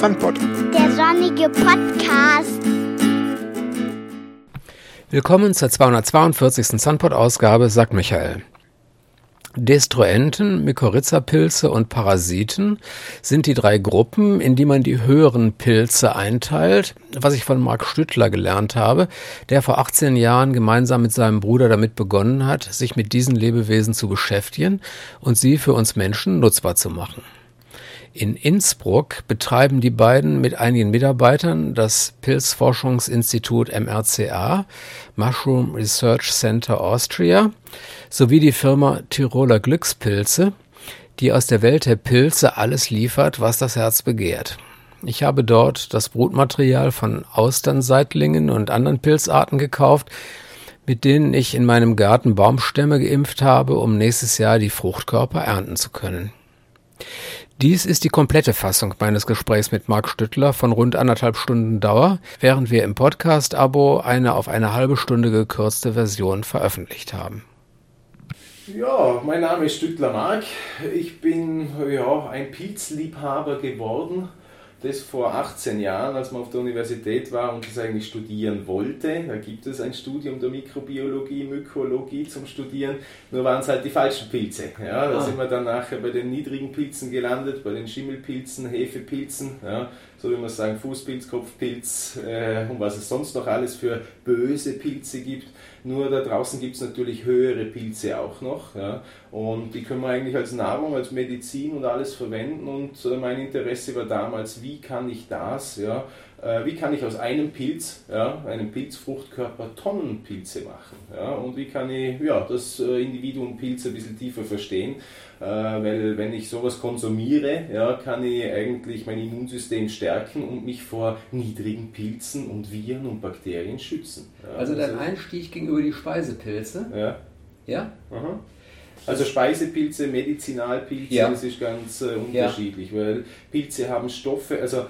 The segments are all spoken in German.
Sandpod. Der sonnige Podcast. Willkommen zur 242. Sunpod-Ausgabe, sagt Michael. Destruenten, Mykorrhiza-Pilze und Parasiten sind die drei Gruppen, in die man die höheren Pilze einteilt, was ich von Mark Stüttler gelernt habe, der vor 18 Jahren gemeinsam mit seinem Bruder damit begonnen hat, sich mit diesen Lebewesen zu beschäftigen und sie für uns Menschen nutzbar zu machen. In Innsbruck betreiben die beiden mit einigen Mitarbeitern das Pilzforschungsinstitut MRCA, Mushroom Research Center Austria, sowie die Firma Tiroler Glückspilze, die aus der Welt der Pilze alles liefert, was das Herz begehrt. Ich habe dort das Brutmaterial von Austernseitlingen und anderen Pilzarten gekauft, mit denen ich in meinem Garten Baumstämme geimpft habe, um nächstes Jahr die Fruchtkörper ernten zu können. Dies ist die komplette Fassung meines Gesprächs mit Marc Stüttler von rund anderthalb Stunden Dauer, während wir im Podcast-Abo eine auf eine halbe Stunde gekürzte Version veröffentlicht haben. Ja, mein Name ist Stüttler Marc. Ich bin ja, ein Pilzliebhaber geworden das vor 18 Jahren, als man auf der Universität war und das eigentlich studieren wollte. Da gibt es ein Studium der Mikrobiologie, Mykologie zum Studieren, nur waren es halt die falschen Pilze. Ja, da ah. sind wir dann nachher bei den niedrigen Pilzen gelandet, bei den Schimmelpilzen, Hefepilzen, ja, so wie man sagen, Fußpilz, Kopfpilz äh, und was es sonst noch alles für böse Pilze gibt. Nur da draußen gibt es natürlich höhere Pilze auch noch. Ja, und die können wir eigentlich als Nahrung, als Medizin und alles verwenden. Und äh, mein Interesse war damals, wie kann ich das, ja, äh, wie kann ich aus einem Pilz, ja, einem Pilzfruchtkörper Tonnenpilze machen? Ja, und wie kann ich ja, das äh, Individuum Pilz ein bisschen tiefer verstehen? Äh, weil wenn ich sowas konsumiere, ja, kann ich eigentlich mein Immunsystem stärken und mich vor niedrigen Pilzen und Viren und Bakterien schützen. Ja, also dein also, Einstieg ging über die Speisepilze? Ja. Ja? Aha. Also Speisepilze, Medizinalpilze, ja. das ist ganz äh, unterschiedlich, ja. weil Pilze haben Stoffe, also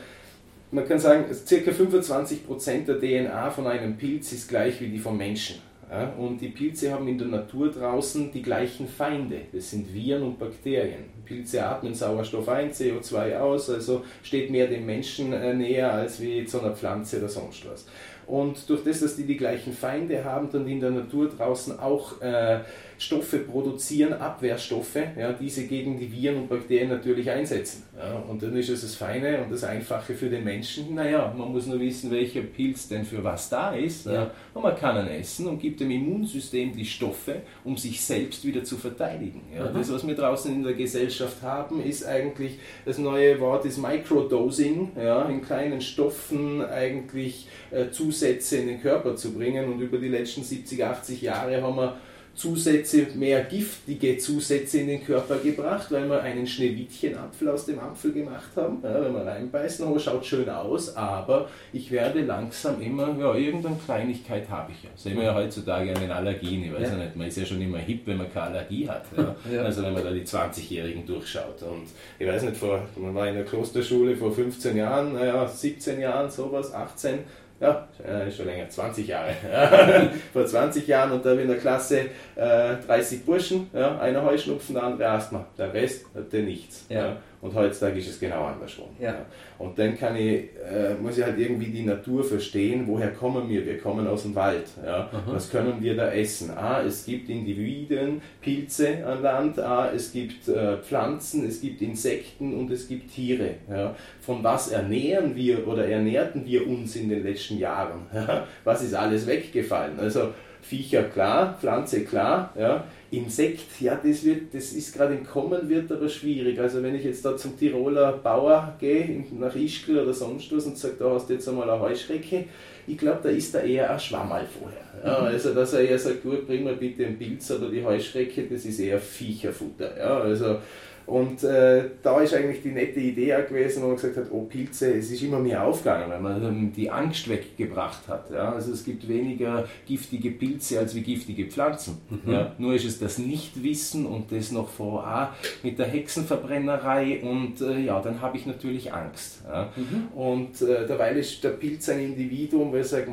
man kann sagen, ca. 25% der DNA von einem Pilz ist gleich wie die vom Menschen. Ja, und die Pilze haben in der Natur draußen die gleichen Feinde. Das sind Viren und Bakterien. Pilze atmen Sauerstoff ein, CO2 aus, also steht mehr dem Menschen äh, näher als wie zu einer Pflanze oder sonst was. Und durch das, dass die die gleichen Feinde haben, dann in der Natur draußen auch äh, Stoffe produzieren, Abwehrstoffe, ja, diese gegen die Viren und Bakterien natürlich einsetzen. Ja, und dann ist es das Feine und das Einfache für den Menschen. Naja, man muss nur wissen, welcher Pilz denn für was da ist. Ja. Und man kann ihn essen und gibt dem Immunsystem die Stoffe, um sich selbst wieder zu verteidigen. Ja, das, was wir draußen in der Gesellschaft haben, ist eigentlich, das neue Wort ist Microdosing, ja, in kleinen Stoffen eigentlich äh, Zusätze in den Körper zu bringen. Und über die letzten 70, 80 Jahre haben wir Zusätze, mehr giftige Zusätze in den Körper gebracht, weil wir einen Schneewittchenapfel aus dem Apfel gemacht haben. Ja, wenn wir reinbeißen, oh, schaut schön aus, aber ich werde langsam immer, ja, irgendeine Kleinigkeit habe ich ja. Sehen wir ja heutzutage an den Allergien, ich weiß ja. nicht, man ist ja schon immer hip, wenn man keine Allergie hat. Ja. ja. Also wenn man da die 20-Jährigen durchschaut. Und ich weiß nicht, vor, man war in der Klosterschule vor 15 Jahren, naja, 17 Jahren, sowas, 18 ja, äh, schon länger, 20 Jahre. Vor 20 Jahren und da in der Klasse äh, 30 Burschen, ja, einer Heuschnupfen, der andere Asthma, der Rest hatte nichts. Ja. Und heutzutage ist es genau andersrum. Ja. Und dann kann ich, äh, muss ich halt irgendwie die Natur verstehen, woher kommen wir? Wir kommen aus dem Wald. Ja. Was können wir da essen? Ah, es gibt Individuen, Pilze an Land, ah, es gibt äh, Pflanzen, es gibt Insekten und es gibt Tiere. Ja. Von was ernähren wir oder ernährten wir uns in den letzten Jahren? Was ist alles weggefallen? Also Viecher klar, Pflanze klar, ja. Insekt, ja, das, wird, das ist gerade im Kommen, wird aber schwierig. Also wenn ich jetzt da zum Tiroler Bauer gehe, nach Ischgl oder sonst was und sage, da hast du jetzt einmal eine Heuschrecke, ich glaube, da ist da eher ein Schwammerl vorher. Ja, mhm. also dass er eher sagt, gut, bring mal bitte einen Pilz, aber die Heuschrecke, das ist eher Viecherfutter. Ja, also und äh, da ist eigentlich die nette Idee auch gewesen, wo man gesagt hat, oh Pilze, es ist immer mehr aufgegangen, weil man die Angst weggebracht hat. Ja? Also es gibt weniger giftige Pilze als wie giftige Pflanzen. Mhm. Ja? Nur ist es das Nichtwissen und das noch vor ah, mit der Hexenverbrennerei und äh, ja, dann habe ich natürlich Angst. Ja? Mhm. Und äh, derweil ist der Pilz ein Individuum, wo ich sage,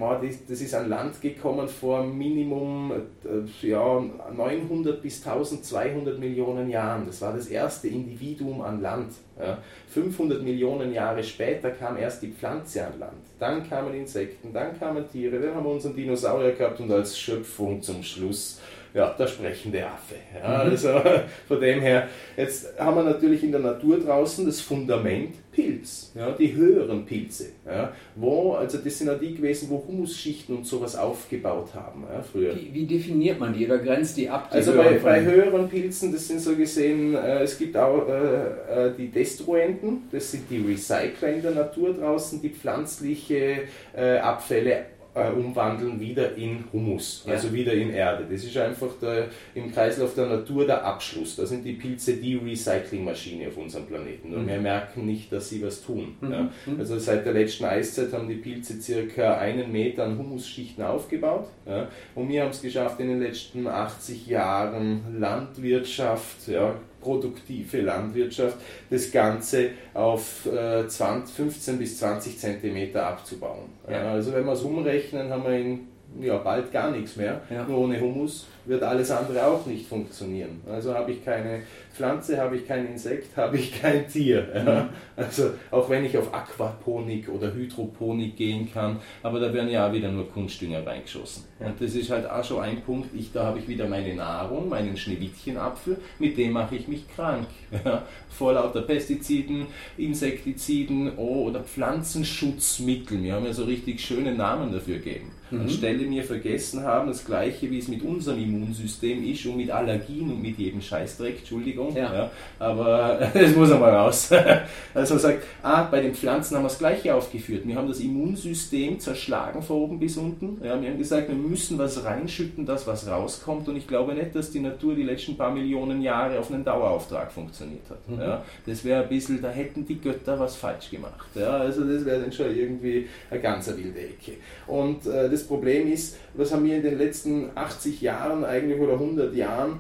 das ist an Land gekommen vor Minimum äh, ja, 900 bis 1200 Millionen Jahren. Das war das erste Individuum an Land. Ja. 500 Millionen Jahre später kam erst die Pflanze an Land. Dann kamen Insekten, dann kamen Tiere, dann haben wir unseren Dinosaurier gehabt und als Schöpfung zum Schluss ja, der sprechende Affe. Ja, mhm. Also von dem her, jetzt haben wir natürlich in der Natur draußen das Fundament Pilz, ja, die höheren Pilze, ja, wo, also das sind ja die gewesen, wo Humusschichten und sowas aufgebaut haben ja, früher. Wie, wie, definiert man die oder grenzt die ab? Die also bei, bei, höheren Pilzen, das sind so gesehen, äh, es gibt auch äh, äh, die Destruenten, das sind die Recycler in der Natur draußen, die pflanzliche äh, Abfälle äh, umwandeln wieder in Humus, ja. also wieder in Erde. Das ist einfach der, im Kreislauf der Natur der Abschluss. Da sind die Pilze die Recyclingmaschine auf unserem Planeten. Und mhm. wir merken nicht, dass sie was tun. Mhm. Ja. Mhm. Also seit der letzten Eiszeit haben die Pilze circa einen Meter an Humusschichten aufgebaut. Ja. Und wir haben es geschafft, in den letzten 80 Jahren Landwirtschaft, ja, produktive Landwirtschaft, das Ganze auf äh, 20, 15 bis 20 Zentimeter abzubauen. Ja. Also wenn wir es umrechnen, haben wir in ja, bald gar nichts mehr. Ja. Nur ohne Humus wird alles andere auch nicht funktionieren. Also habe ich keine Pflanze, habe ich kein Insekt, habe ich kein Tier. Ja. Mhm. Also auch wenn ich auf Aquaponik oder Hydroponik gehen kann, aber da werden ja auch wieder nur Kunstdünger reingeschossen. Und das ist halt auch schon ein Punkt, ich, da habe ich wieder meine Nahrung, meinen Schneewittchenapfel, mit dem mache ich mich krank. Ja. Vor lauter Pestiziden, Insektiziden oh, oder Pflanzenschutzmitteln. Wir haben ja so richtig schöne Namen dafür gegeben. Mhm. Anstelle mir vergessen haben, das gleiche wie es mit unserem Immunsystem ist und mit Allergien und mit jedem Scheißdreck, Entschuldigung, ja. ja aber das muss einmal raus. also sagt, ah, bei den Pflanzen haben wir das gleiche aufgeführt. Wir haben das Immunsystem zerschlagen von oben bis unten. Ja, wir haben gesagt, wir müssen was reinschütten, das was rauskommt und ich glaube nicht, dass die Natur die letzten paar Millionen Jahre auf einen Dauerauftrag funktioniert hat. Mhm. Ja, das wäre ein bisschen, da hätten die Götter was falsch gemacht. Ja, also das wäre dann schon irgendwie eine ganz wilde Ecke. Und äh, das Problem ist, was haben wir in den letzten 80 Jahren eigentlich oder 100 Jahren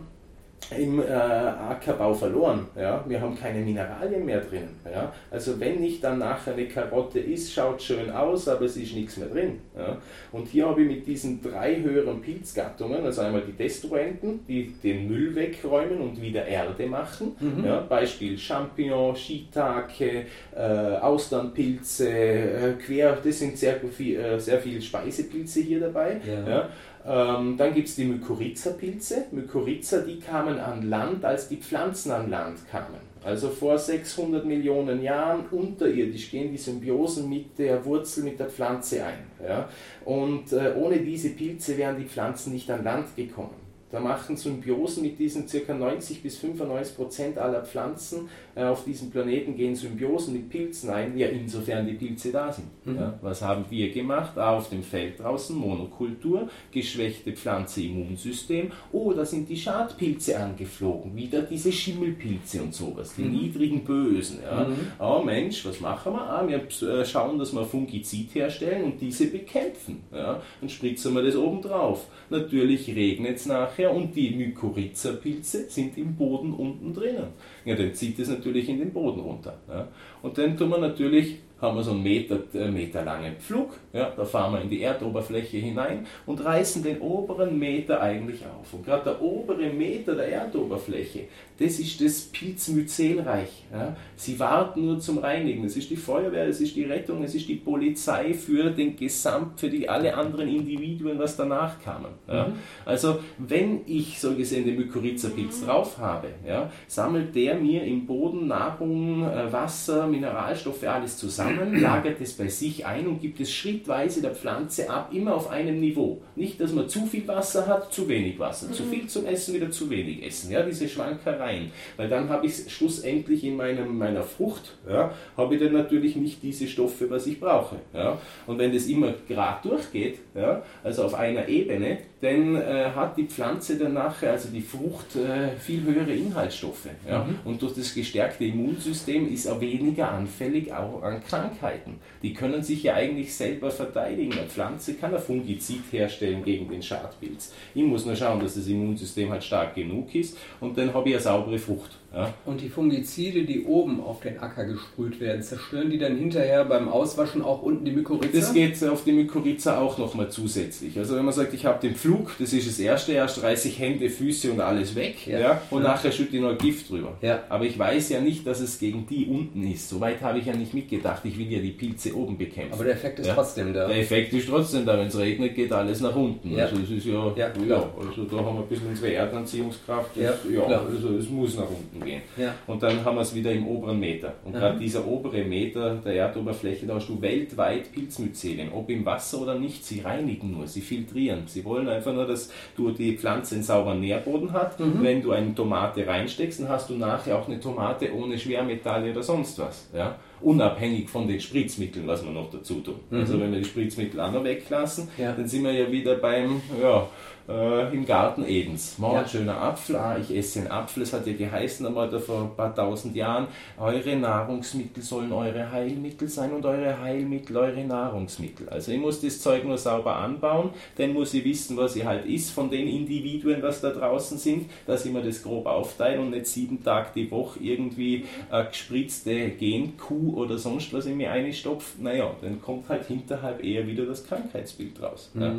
im äh, Ackerbau verloren. Ja? Wir haben keine Mineralien mehr drin. Ja? Also wenn nicht dann nachher eine Karotte ist, schaut schön aus, aber es ist nichts mehr drin. Ja? Und hier habe ich mit diesen drei höheren Pilzgattungen, also einmal die Destruenten, die den Müll wegräumen und wieder Erde machen. Mhm. Ja? Beispiel Champignon, Shiitake, äh, Austernpilze, äh, quer, das sind sehr viel, äh, sehr viele Speisepilze hier dabei. Ja. Ähm, dann gibt es die Mykorrhiza-Pilze. Mykorrhiza, die kamen an Land, als die Pflanzen an Land kamen. Also vor 600 Millionen Jahren unterirdisch gehen die Symbiosen mit der Wurzel, mit der Pflanze ein. Ja? Und äh, ohne diese Pilze wären die Pflanzen nicht an Land gekommen. Da machen Symbiosen mit diesen ca. 90 bis 95 Prozent aller Pflanzen äh, auf diesem Planeten gehen Symbiosen mit Pilzen ein, ja insofern die Pilze da sind. Mhm. Ja, was haben wir gemacht? Auf dem Feld draußen Monokultur, geschwächte Pflanze Immunsystem, oh, da sind die Schadpilze angeflogen, wieder diese Schimmelpilze und sowas, die mhm. niedrigen Bösen. Ja. Mhm. Oh Mensch, was machen wir? Ah, wir äh, schauen, dass wir Fungizid herstellen und diese bekämpfen. Ja. Dann spritzen wir das oben drauf. Natürlich regnet es nachher her und die Mykorrhiza-Pilze sind im Boden unten drinnen. Ja, dann zieht es natürlich in den Boden runter. Ja. Und dann tun wir natürlich haben wir so einen Meter, äh, Meter langen Pflug, ja, da fahren wir in die Erdoberfläche hinein und reißen den oberen Meter eigentlich auf. Und gerade der obere Meter der Erdoberfläche, das ist das Pilzmyzelreich. Ja. Sie warten nur zum Reinigen. Es ist die Feuerwehr, es ist die Rettung, es ist die Polizei für den Gesamt, für die alle anderen Individuen, was danach kamen. Ja. Mhm. Also wenn ich so gesehen den Mykorrhiza-Pilz drauf habe, ja, sammelt der mir im Boden Nahrung, äh, Wasser, Mineralstoffe, alles zusammen lagert es bei sich ein und gibt es schrittweise der Pflanze ab, immer auf einem Niveau. Nicht, dass man zu viel Wasser hat, zu wenig Wasser, mhm. zu viel zum Essen, wieder zu wenig Essen. Ja, diese Schwankereien. Weil dann habe ich schlussendlich in meinem, meiner Frucht, ja, habe ich dann natürlich nicht diese Stoffe, was ich brauche. Ja. Und wenn das immer gerade durchgeht, ja, also auf einer Ebene, dann äh, hat die Pflanze dann nachher, also die Frucht, äh, viel höhere Inhaltsstoffe. Ja. Mhm. Und durch das gestärkte Immunsystem ist er weniger anfällig auch an Krankheiten. Krankheiten. Die können sich ja eigentlich selber verteidigen. Eine Pflanze kann ein Fungizid herstellen gegen den Schadpilz. Ich muss nur schauen, dass das Immunsystem halt stark genug ist und dann habe ich eine saubere Frucht. Ja. Und die Fungizide, die oben auf den Acker gesprüht werden, zerstören die dann hinterher beim Auswaschen auch unten die Mykorrhiza? Das geht auf die Mykorrhiza auch nochmal zusätzlich. Also wenn man sagt, ich habe den Flug, das ist das Erste, erst reiße ich Hände, Füße und alles weg ja. ja und ja. nachher schütte ich noch Gift drüber. Ja. Aber ich weiß ja nicht, dass es gegen die unten ist. Soweit habe ich ja nicht mitgedacht. Ich will ja die Pilze oben bekämpfen. Aber der Effekt ist trotzdem da. Der Effekt ist trotzdem da. Wenn es regnet, geht alles nach unten. Also es ist ja, ja, also da haben wir ein bisschen unsere Erdanziehungskraft. Das, ja, also es muss nach unten gehen. Und dann haben wir es wieder im oberen Meter. Und gerade dieser obere Meter der Erdoberfläche, da hast du weltweit Pilzmyzelien, ob im Wasser oder nicht. Sie reinigen nur, sie filtrieren. Sie wollen einfach nur, dass du die Pflanze einen sauberen Nährboden hat. Mhm. Wenn du eine Tomate reinsteckst, dann hast du nachher auch eine Tomate ohne Schwermetalle oder sonst was. Ja? Unabhängig von den Spritzmitteln, was wir noch dazu tun. Mhm. Also wenn wir die Spritzmittel auch noch weglassen, ja. dann sind wir ja wieder beim, ja, äh, im Garten Edens. Mal ja. ein schöner Apfel, ah, ich esse einen Apfel, es hat ja geheißen einmal da vor ein paar tausend Jahren, eure Nahrungsmittel sollen eure Heilmittel sein und eure Heilmittel eure Nahrungsmittel. Also ich muss das Zeug nur sauber anbauen, dann muss ich wissen, was ich halt ist von den Individuen, was da draußen sind, dass ich mir das grob aufteile und nicht sieben Tage die Woche irgendwie eine gespritzte Genkuh oder sonst was in mir einstopfe. Naja, dann kommt halt hinterhalb eher wieder das Krankheitsbild raus. Mhm. Ja.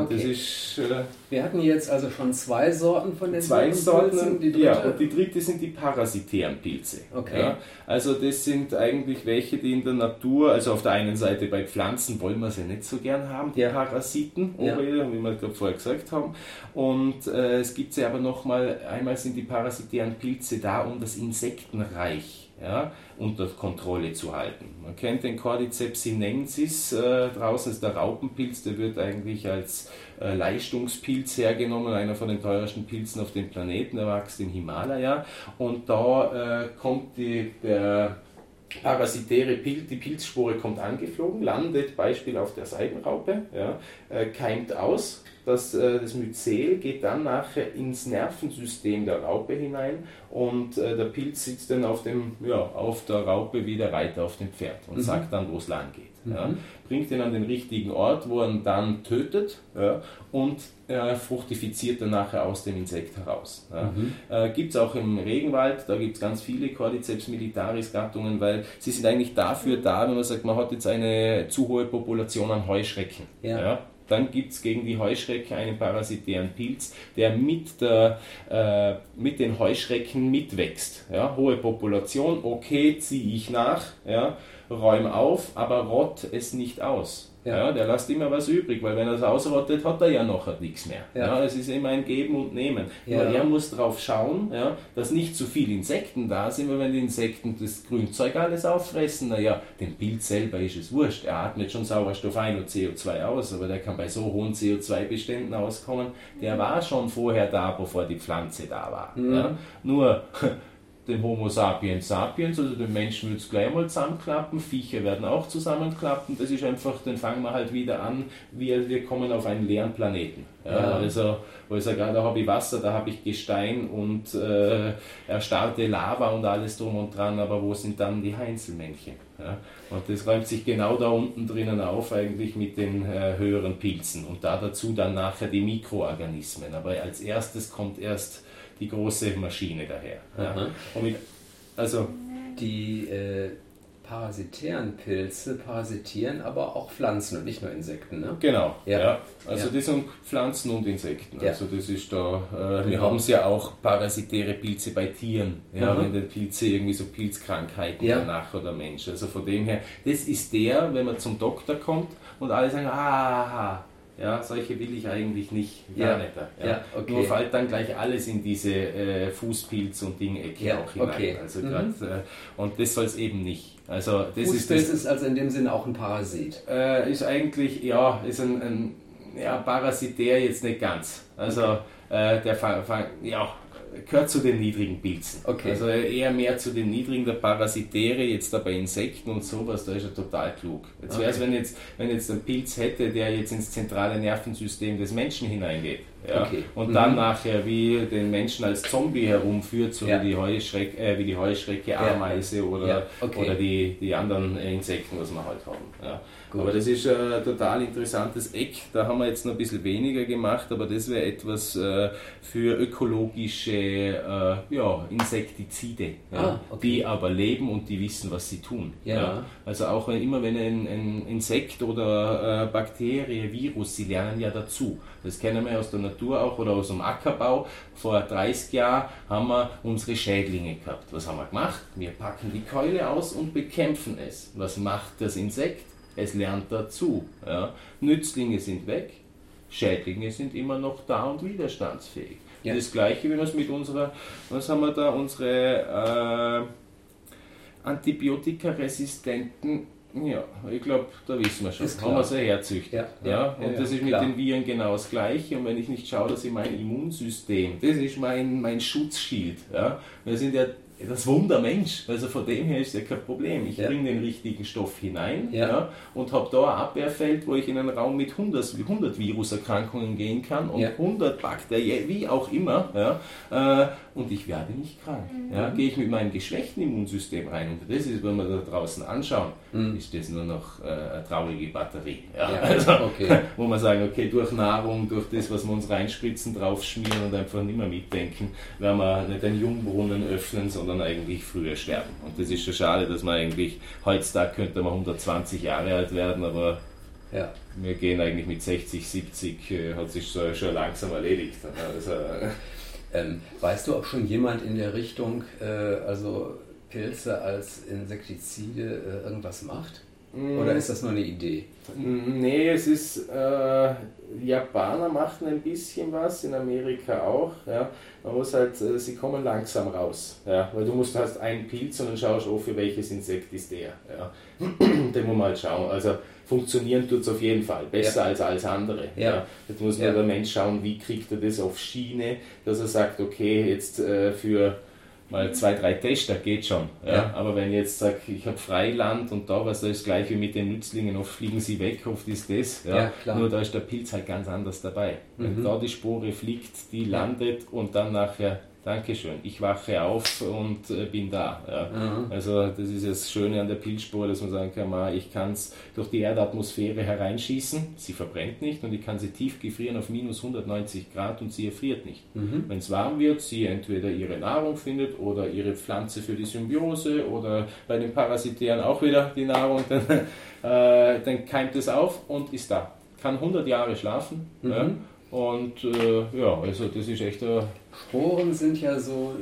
Und okay. das ist... Äh, wir hatten jetzt also schon zwei Sorten von den zwei Sorten. Die ja, und die dritte sind die parasitären Pilze. Okay. Ja, also das sind eigentlich welche, die in der Natur, also auf der einen Seite bei Pflanzen wollen wir sie nicht so gern haben, die ja. Parasiten, ja. wie wir gerade vorher gesagt haben. Und äh, es gibt sie aber nochmal, einmal sind die parasitären Pilze da, um das Insektenreich ja, unter Kontrolle zu halten. Man kennt den Cordyceps sinensis, äh, draußen ist der Raupenpilz, der wird eigentlich als äh, Leistungspilz hergenommen, einer von den teuersten Pilzen auf dem Planeten, der wächst im Himalaya und da äh, kommt die, der parasitäre Pilz, die Pilzspore kommt angeflogen, landet Beispiel auf der Seidenraupe, ja, äh, keimt aus, das, äh, das Myzel geht dann nachher ins Nervensystem der Raupe hinein und äh, der Pilz sitzt dann auf, dem, ja, auf der Raupe wie der Reiter auf dem Pferd und mhm. sagt dann, wo es lang geht. Mhm. Ja. Bringt ihn an den richtigen Ort, wo er ihn dann tötet ja, und äh, fruchtifiziert dann nachher aus dem Insekt heraus. Ja. Mhm. Äh, gibt es auch im Regenwald, da gibt es ganz viele Cordyceps militaris Gattungen, weil sie sind eigentlich dafür da, wenn man sagt, man hat jetzt eine zu hohe Population an Heuschrecken. Ja. Dann gibt es gegen die Heuschrecke einen parasitären Pilz, der mit, der, äh, mit den Heuschrecken mitwächst. Ja, hohe Population, okay, ziehe ich nach, ja, räume auf, aber rott es nicht aus. Ja. ja. der lässt immer was übrig, weil wenn er es ausrottet, hat er ja nachher nichts mehr. Ja. ja. es ist immer ein Geben und Nehmen. Ja. Nur er muss darauf schauen, ja, dass nicht zu viele Insekten da sind, weil wenn die Insekten das Grünzeug alles auffressen, naja, dem Pilz selber ist es wurscht. Er atmet schon Sauerstoff ein und CO2 aus, aber der kann bei so hohen CO2-Beständen auskommen. Der war schon vorher da, bevor die Pflanze da war. Mhm. Ja. Nur den Homo sapiens sapiens, also den Menschen wird es gleich mal zusammenklappen, Viecher werden auch zusammenklappen, das ist einfach, dann fangen wir halt wieder an, wir, wir kommen auf einen leeren Planeten. Ja, ja. Also, wo ich sage, da habe ich Wasser, da habe ich Gestein und äh, erstarrte Lava und alles drum und dran, aber wo sind dann die Heinzelmännchen? Ja? Und das räumt sich genau da unten drinnen auf, eigentlich mit den äh, höheren Pilzen und da dazu dann nachher die Mikroorganismen. Aber als erstes kommt erst die große Maschine daher. Ja. Mit, also die äh, parasitären Pilze parasitieren aber auch Pflanzen und nicht nur Insekten. Ne? Genau, ja. ja. Also ja. das sind Pflanzen und Insekten. Ja. Also das ist da, äh, wir haben es ja auch parasitäre Pilze bei Tieren, ja, mhm. wenn die Pilze irgendwie so Pilzkrankheiten danach oder Mensch. Also von dem her, das ist der, wenn man zum Doktor kommt und alle sagen, ah, ja, solche will ich eigentlich nicht. Gar ja. nicht. Ja. ja okay. Nur fällt dann gleich alles in diese äh, Fußpilz- und Ding-Ecke ja, auch hinein. Okay. Also mhm. grad, äh, und das soll es eben nicht. Also das Fußpilz ist, das, ist also in dem Sinne auch ein Parasit. Äh, ist eigentlich, ja, ist ein, ein ja, parasitär jetzt nicht ganz. Also okay. Äh, der, ja, gehört zu den niedrigen Pilzen. Okay. Also eher mehr zu den niedrigen, der Parasitäre, jetzt da bei Insekten und sowas, da ist er total klug. Jetzt okay. wäre es, wenn jetzt, wenn jetzt ein Pilz hätte, der jetzt ins zentrale Nervensystem des Menschen hineingeht, Ja? Okay. Und mhm. dann nachher wie den Menschen als Zombie herumführt, so ja. wie, die Heuschreck, äh, wie die Heuschrecke, Ameise oder, okay. oder die, die anderen Insekten, was wir halt haben. Ja? Aber das ist ein total interessantes Eck. Da haben wir jetzt noch ein bisschen weniger gemacht, aber das wäre etwas äh, für ökologische äh, ja, Insektizide, ja, ah, okay. die aber leben und die wissen, was sie tun. Ja. ja. Also auch immer wenn ein, ein Insekt oder äh, Bakterie, Virus, sie lernen ja dazu. Das kennen wir aus der Natur auch oder aus dem Ackerbau. Vor 30 Jahren haben wir unsere Schädlinge gehabt. Was haben wir gemacht? Wir packen die Keule aus und bekämpfen es. Was macht das Insekt? Es lernt dazu. Ja. Nützlinge sind weg, Schädlinge sind immer noch da und widerstandsfähig. Ja. Das gleiche, wie wir es mit unserer, was haben wir da, unsere äh, antibiotikaresistenten ja, ich glaube, da wissen wir schon. Haben wir sie herzüchtet. Ja, ja, ja, und das ist mit klar. den Viren genau das Gleiche. Und wenn ich nicht schaue, dass ich mein Immunsystem, das ist mein, mein Schutzschild. Ja. Wir sind ja das Wunder Mensch. Also von dem her ist ja kein Problem. Ich ja. bringe den richtigen Stoff hinein ja. ja und habe da ein Abwehrfeld, wo ich in einen Raum mit 100, 100 Viruserkrankungen gehen kann und ja. 100 Bakterien, wie auch immer. Ja, äh, und ich werde nicht krank. Mhm. Ja, gehe ich mit meinem geschwächten Immunsystem rein. Und das ist, wenn wir da draußen anschauen, mhm. ist das nur noch äh, eine traurige Batterie. Ja, also, okay. Wo man sagen, okay, durch Nahrung, durch das, was wir uns reinspritzen, draufschmieren und einfach nicht mehr mitdenken, werden wir nicht einen Jungbrunnen öffnen, sondern sondern eigentlich früher sterben. Und das ist schon schade, dass man eigentlich, heutzutage könnte man 120 Jahre alt werden, aber ja. wir gehen eigentlich mit 60, 70, äh, hat sich so, schon langsam erledigt. Also, ähm, weißt du, ob schon jemand in der Richtung, äh, also Pilze als Insektizide äh, irgendwas macht? Oder ist das nur eine Idee? Nee, es ist, äh, Japaner machen ein bisschen was, in Amerika auch. Ja. Man muss halt, äh, sie kommen langsam raus. Ja. Weil du musst, hast einen Pilz und dann schaust du, oh, für welches Insekt ist der. Ja. Den muss man halt schauen. Also funktionieren tut es auf jeden Fall. Besser ja. als alles andere. Ja. ja. Jetzt muss ja. der Mensch schauen, wie kriegt er das auf Schiene, dass er sagt, okay, jetzt äh, für mal zwei, drei Tester geht schon. Ja? ja. Aber wenn ich jetzt sage, ich habe Freiland und da was, da ist gleich wie mit den Nützlingen, oft fliegen sie weg, oft ist das. Ja? ja Nur da ist der Pilz halt ganz anders dabei. Mhm. Wenn da die Spore fliegt, die landet und dann nachher Dankeschön. Ich wache auf und äh, bin da. Ja. Mhm. Also das ist das Schöne an der Pilzspur, dass man sagen kann, ich kann es durch die Erdatmosphäre hereinschießen, sie verbrennt nicht und ich kann sie tief gefrieren auf minus 190 Grad und sie erfriert nicht. Mhm. Wenn es warm wird, sie entweder ihre Nahrung findet oder ihre Pflanze für die Symbiose oder bei den Parasitären auch wieder die Nahrung, dann, äh, dann keimt es auf und ist da. Kann 100 Jahre schlafen. Mhm. Ja. Und äh, ja, also das ist echt ein Sporen sind ja so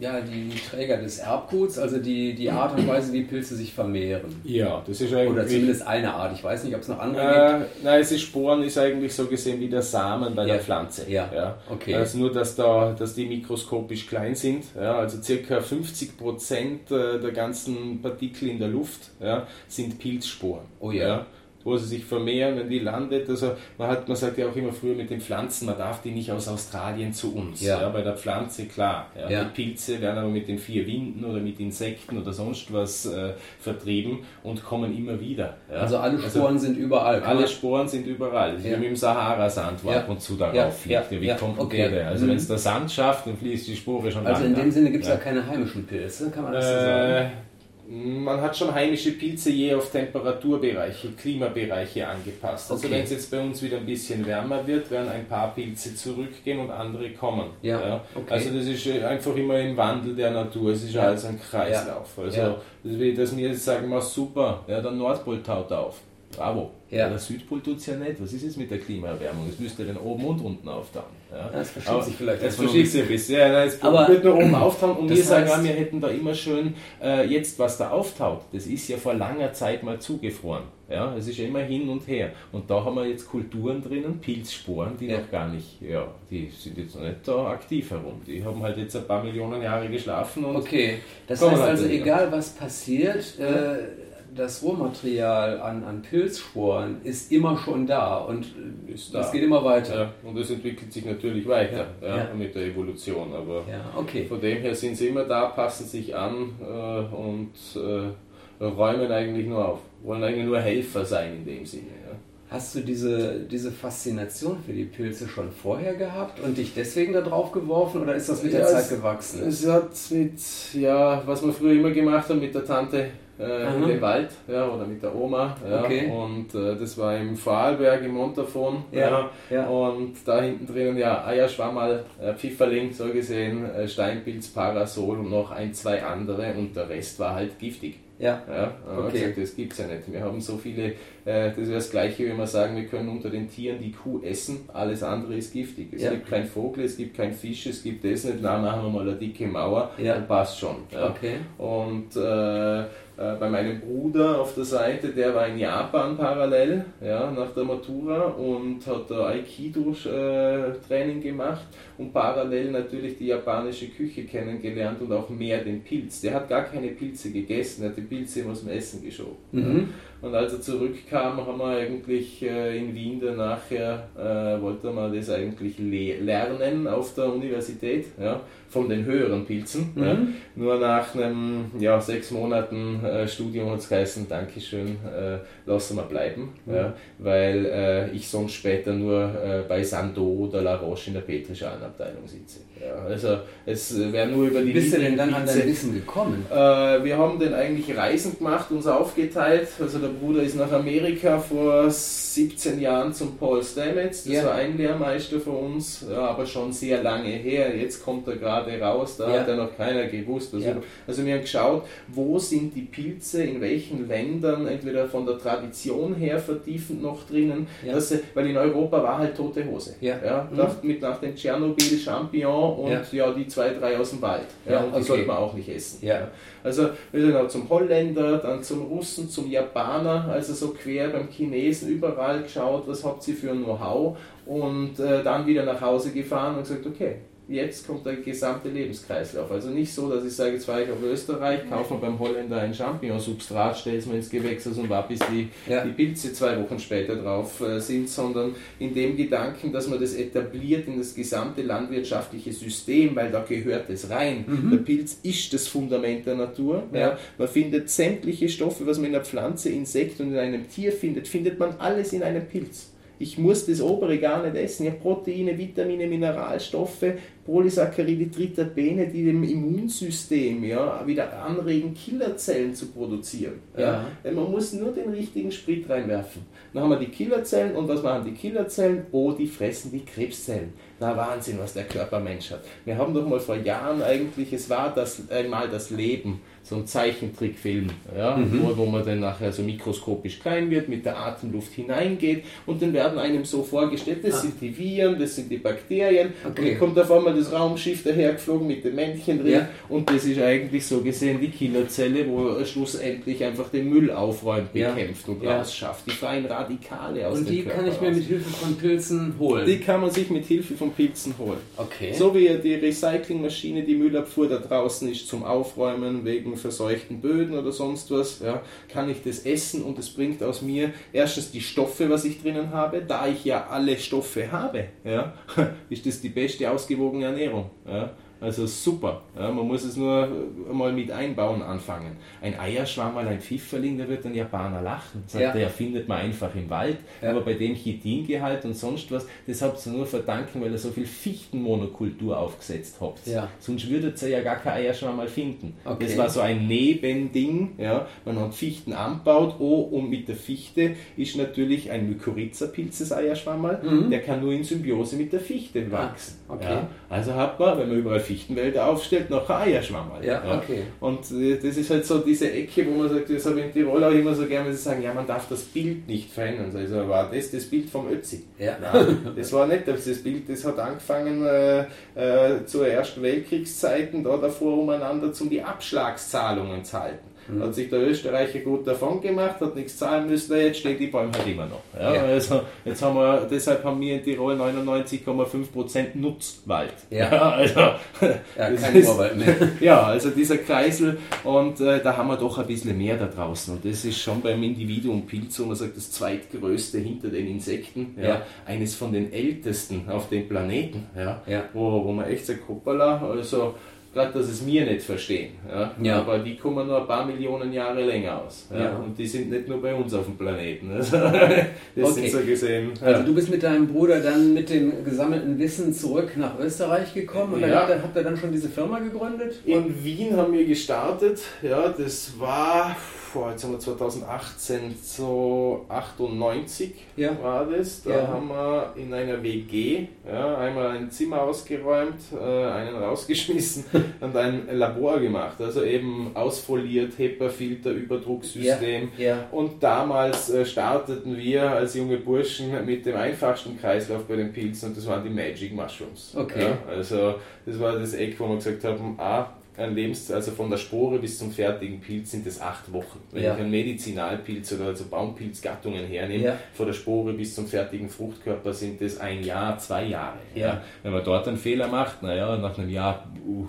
ja, die Träger des Erbguts, also die, die Art und Weise, wie Pilze sich vermehren. Ja, das ist eigentlich. Oder zumindest eine Art. Ich weiß nicht, ob es noch andere äh, gibt. Nein, es ist Sporen ist eigentlich so gesehen wie der Samen bei ja. der Pflanze. Ja. ja. Okay. Also nur, dass, da, dass die mikroskopisch klein sind. Ja, also circa 50 Prozent äh, der ganzen Partikel in der Luft ja, sind Pilzsporen. Oh ja. ja wo sie sich vermehren, wenn die landet. Also man hat, man sagt ja auch immer früher mit den Pflanzen, man darf die nicht aus Australien zu uns. Ja. ja bei der Pflanze klar. Ja. Ja. Die Pilze werden aber mit den vier Winden oder mit Insekten oder sonst was äh, vertrieben und kommen immer wieder. Also alle Sporen also, sind überall. Alle Sporen sind überall. Das ist wie mit dem Sahara-Sand, wo ab und zu darauf fliegt. Wie kommt okay. der? Also mhm. wenn es der Sand schafft, dann fließt die Spore schon Also in dem Sinne gibt es ja. keine heimischen Pilze, kann man das äh, so sagen? Man hat schon heimische Pilze je auf Temperaturbereiche, Klimabereiche angepasst. Also okay. wenn es jetzt bei uns wieder ein bisschen wärmer wird, werden ein paar Pilze zurückgehen und andere kommen. Ja, ja. Okay. Also das ist einfach immer im Wandel der Natur. Es ist ja. alles ein Kreislauf. Ja. Also ja. das dass wir jetzt sagen, mal super, ja, der Nordpol taut auf. Bravo. Ja. Der Südpol tut es ja nicht. Was ist jetzt mit der Klimaerwärmung? Es müsste dann oben und unten auftauen. Ja. Das verschiebt sich vielleicht. Das verschiebt sich ein bisschen. Ja, es aber wird nur oben auftauen und wir sagen, ja, wir hätten da immer schön äh, jetzt, was da auftaut. Das ist ja vor langer Zeit mal zugefroren. Ja, es ist ja immer hin und her. Und da haben wir jetzt Kulturen drinnen, Pilzsporen, die ja. noch gar nicht, ja, die sind jetzt noch nicht da aktiv herum. Die haben halt jetzt ein paar Millionen Jahre geschlafen. Und okay, das heißt halt also, egal was passiert, äh, das Rohmaterial an, an Pilzsporen ist immer schon da und es geht immer weiter. Ja, und es entwickelt sich natürlich weiter ja, ja, mit der Evolution. Aber okay. von dem her sind sie immer da, passen sich an äh, und äh, räumen eigentlich nur auf. Wollen eigentlich nur Helfer sein in dem Sinne. Hast du diese, diese Faszination für die Pilze schon vorher gehabt und dich deswegen da drauf geworfen oder ist das mit der Zeit es, gewachsen? Es hat mit, ja, was wir früher immer gemacht haben, mit der Tante äh, in den Wald ja, oder mit der Oma. Ja, okay. Und äh, das war im Vorarlberg im Montafon. Ja, ja, Und da hinten drinnen ja Eierschwammerl, äh, Pfifferling, so gesehen, äh, Steinpilz, Parasol und noch ein, zwei andere und der Rest war halt giftig. Ja. ja okay. gesagt, das gibt es ja nicht. Wir haben so viele, äh, das wäre das Gleiche, wenn wir sagen, wir können unter den Tieren die Kuh essen, alles andere ist giftig. Es ja. gibt kein Vogel, es gibt kein Fisch, es gibt das nicht, na, machen wir mal eine dicke Mauer, ja. dann passt schon. Ja. Okay. Und äh, äh, bei meinem Bruder auf der Seite, der war in Japan parallel, ja, nach der Matura und hat da Aikido-Training gemacht und parallel natürlich die japanische Küche kennengelernt und auch mehr den Pilz. Der hat gar keine Pilze gegessen, er hat die Pilze immer aus dem Essen geschoben. Mhm. Und als er zurückkam, haben wir eigentlich äh, in Wien dann nachher, äh, wollte man das eigentlich le lernen auf der Universität, ja, von den höheren Pilzen. Mhm. Ja. Nur nach einem ja, sechs Monaten äh, Studium hat es geheißen, Dankeschön, äh, lassen wir bleiben, mhm. ja, weil äh, ich sonst später nur äh, bei Sando oder La Roche in der Petrischalenabteilung sitze. Ja, also es wäre nur über die. Wie bist du denn dann an dein Wissen gekommen? Äh, wir haben den eigentlich Reisen gemacht, uns aufgeteilt. Also der Bruder ist nach Amerika vor 17 Jahren zum Paul Stamets, das ja. war ein Lehrmeister für uns, ja, aber schon sehr lange her. Jetzt kommt er gerade raus, da ja. hat ja noch keiner gewusst. Also, also wir haben geschaut, wo sind die Pilze, in welchen Ländern, entweder von der Tradition her vertiefend noch drinnen, dass, weil in Europa war halt tote Hose. Ja. Mhm. mit nach dem Tschernobyl Champignon und ja. ja. die zwei, drei aus dem Wald. Ja, ja und die okay. sollte man auch nicht essen. Ja. Also wir sind auch zum Holländer, dann zum Russen, zum Japaner, also so quer beim Chinesen überall geschaut, was habt ihr für ein Know-how und äh, dann wieder nach Hause gefahren und gesagt, okay, jetzt kommt der gesamte Lebenskreislauf. Also nicht so, dass ich sage, jetzt fahre ich auf Österreich, kaufe mir beim Holländer ein Champignonsubstrat, stelle es mir ins Gewächs und warte, bis die, ja. die Pilze zwei Wochen später drauf äh, sind, sondern in dem Gedanken, dass man das etabliert in das gesamte landwirtschaftliche System, weil da gehört es rein. Mhm. Der Pilz ist das Fundament der Natur. Ja. ja. Man findet sämtliche Stoffe, was man in einer Pflanze, Insekt und in einem Tier findet, findet man alles in einem Pilz. Ich muss das obere gar nicht essen. Ich habe Proteine, Vitamine, Mineralstoffe, Polysaccharide, Triterpene, die dem Immunsystem ja, wieder anregen, Killerzellen zu produzieren. Ja. ja. Man muss nur den richtigen Sprit reinwerfen. Dann haben wir die Killerzellen und was machen die Killerzellen? Oh, die fressen die Krebszellen. Na Wahnsinn, was der Körpermensch hat. Wir haben doch mal vor Jahren eigentlich, es war das einmal das Leben so ein Zeichentrickfilm, ja, mhm. wo, wo man dann nachher so mikroskopisch klein wird, mit der Atemluft hineingeht und dann werden einem so vorgestellt, das ah. sind die Viren, das sind die Bakterien okay. und dann kommt auf einmal das Raumschiff dahergeflogen mit dem Männchen drin ja. und das ist eigentlich so gesehen die Killerzelle, wo schlussendlich einfach den Müll aufräumt, bekämpft ja. und ja. rausschafft, die freien Radikale aus Und die Körper kann ich mir raus. mit Hilfe von Pilzen holen? Die kann man sich mit Hilfe von Pilzen holen. Okay. So wie die Recyclingmaschine, die Müllabfuhr da draußen ist zum Aufräumen wegen verseuchten Böden oder sonst was, ja, kann ich das essen und es bringt aus mir erstens die Stoffe, was ich drinnen habe, da ich ja alle Stoffe habe, ja, ist das die beste ausgewogene Ernährung. Ja. Also super. Ja, man muss es nur mal mit einbauen anfangen. Ein Eierschwamm, mal ein Pfifferling, da wird ein Japaner lachen. Sagt, ja. Der findet man einfach im Wald. Ja. Aber bei dem Chitingehalt und sonst was, das habt ihr nur verdanken, weil ihr so viel Fichtenmonokultur aufgesetzt habt. Ja. Sonst würdet ihr ja gar kein Eierschwamm mal finden. Okay. Das war so ein Nebending. Ja. Man hat Fichten anbaut. Oh, und mit der Fichte ist natürlich ein Mykorrhiza-Pilz, das Eierschwammerl. Mhm. Der kann nur in Symbiose mit der Fichte wachsen. Ah, okay. Also hat man, wenn man überall Fichtenwälder aufstellt, noch ein Eierschwamm. Ja, ja, okay. Und äh, das ist halt so diese Ecke, wo man sagt, das habe ich in Tirol auch immer so gerne, wenn sie sagen, ja, man darf das Bild nicht verändern. Also war das das Bild vom Ötzi? Ja. Nein, das war nicht das Bild, das hat angefangen äh, äh, zur Ersten Weltkriegszeiten, da davor umeinander, um die Abschlagszahlungen zu halten. Mhm. Hat sich der Österreicher gut davon gemacht, hat nichts zahlen müssen, jetzt stehen die Bäume halt immer noch. Ja, ja. Also jetzt haben wir, deshalb haben wir in Tirol 99,5% Nutzwald. Ja, ja also ja, kein ist, Urwald mehr. Ja, also dieser Kreisel und äh, da haben wir doch ein bisschen mehr da draußen und das ist schon beim Individuum Pilz, wo man sagt, das zweitgrößte hinter den Insekten, ja, eines von den ältesten auf dem Planeten, ja, Wo, wo man echt sagt, hoppala, also gerade dass es mir nicht verstehen. Ja? ja? Aber die kommen nur ein paar Millionen Jahre länger aus. Ja? ja. Und die sind nicht nur bei uns auf dem Planeten. Also, das okay. sind so gesehen. Also du bist mit deinem Bruder dann mit dem gesammelten Wissen zurück nach Österreich gekommen und dann habt, ihr, habt ihr dann schon diese Firma gegründet? In Wien haben wir gestartet. Ja, das war vor, jetzt haben wir 2018, so 98 ja. war das. Da ja. haben wir in einer WG ja, einmal ein Zimmer ausgeräumt, äh, einen rausgeschmissen und ein Labor gemacht. Also eben ausfoliert, HEPA-Filter, Überdrucksystem. Und damals äh, starteten wir als junge Burschen mit dem einfachsten Kreislauf bei den Pilzen und das waren die Magic Mushrooms. Okay. also das war das Eck, wo wir gesagt haben, ah, Lebens, also von der Spore bis zum fertigen Pilz sind es acht Wochen. Wenn ja. ich einen Medizinalpilz oder also Baumpilzgattungen hernehme, ja. von der Spore bis zum fertigen Fruchtkörper sind es ein Jahr, zwei Jahre. Ja. Wenn man dort einen Fehler macht, naja, nach einem Jahr uh,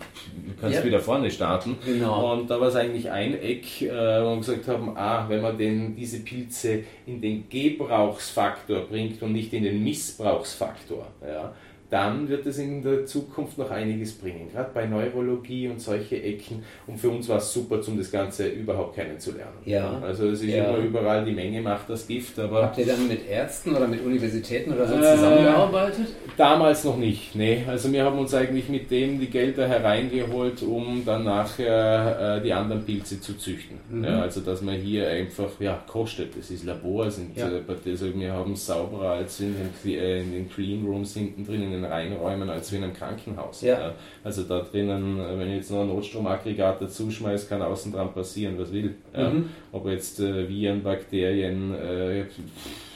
kannst du wieder vorne starten. Genau. Und da war es eigentlich ein Eck, äh, wo wir gesagt haben, ah, wenn man den, diese Pilze in den Gebrauchsfaktor bringt und nicht in den Missbrauchsfaktor, ja, dann wird es in der Zukunft noch einiges bringen, gerade bei Neurologie und solche Ecken. Und für uns war es super, um das Ganze überhaupt kennenzulernen. Ja. Also es ist ja. immer überall, die Menge macht das Gift. Aber Habt ihr dann mit Ärzten oder mit Universitäten oder so äh, zusammengearbeitet? Damals noch nicht, nee. Also wir haben uns eigentlich mit dem die Gelder hereingeholt, um dann nachher äh, die anderen Pilze zu züchten. Mhm. Ja, also dass man hier einfach, ja, kostet. Das ist Labor, sind, ja. also wir haben es sauberer als in den, äh, in den Clean Rooms hinten drin, in den Reinräumen als wie in einem Krankenhaus. Ja. Also da drinnen, wenn ich jetzt noch ein Notstromaggregat dazu schmeiße, kann außen dran passieren, was will. Mhm. Ob jetzt äh, Viren, Bakterien, äh,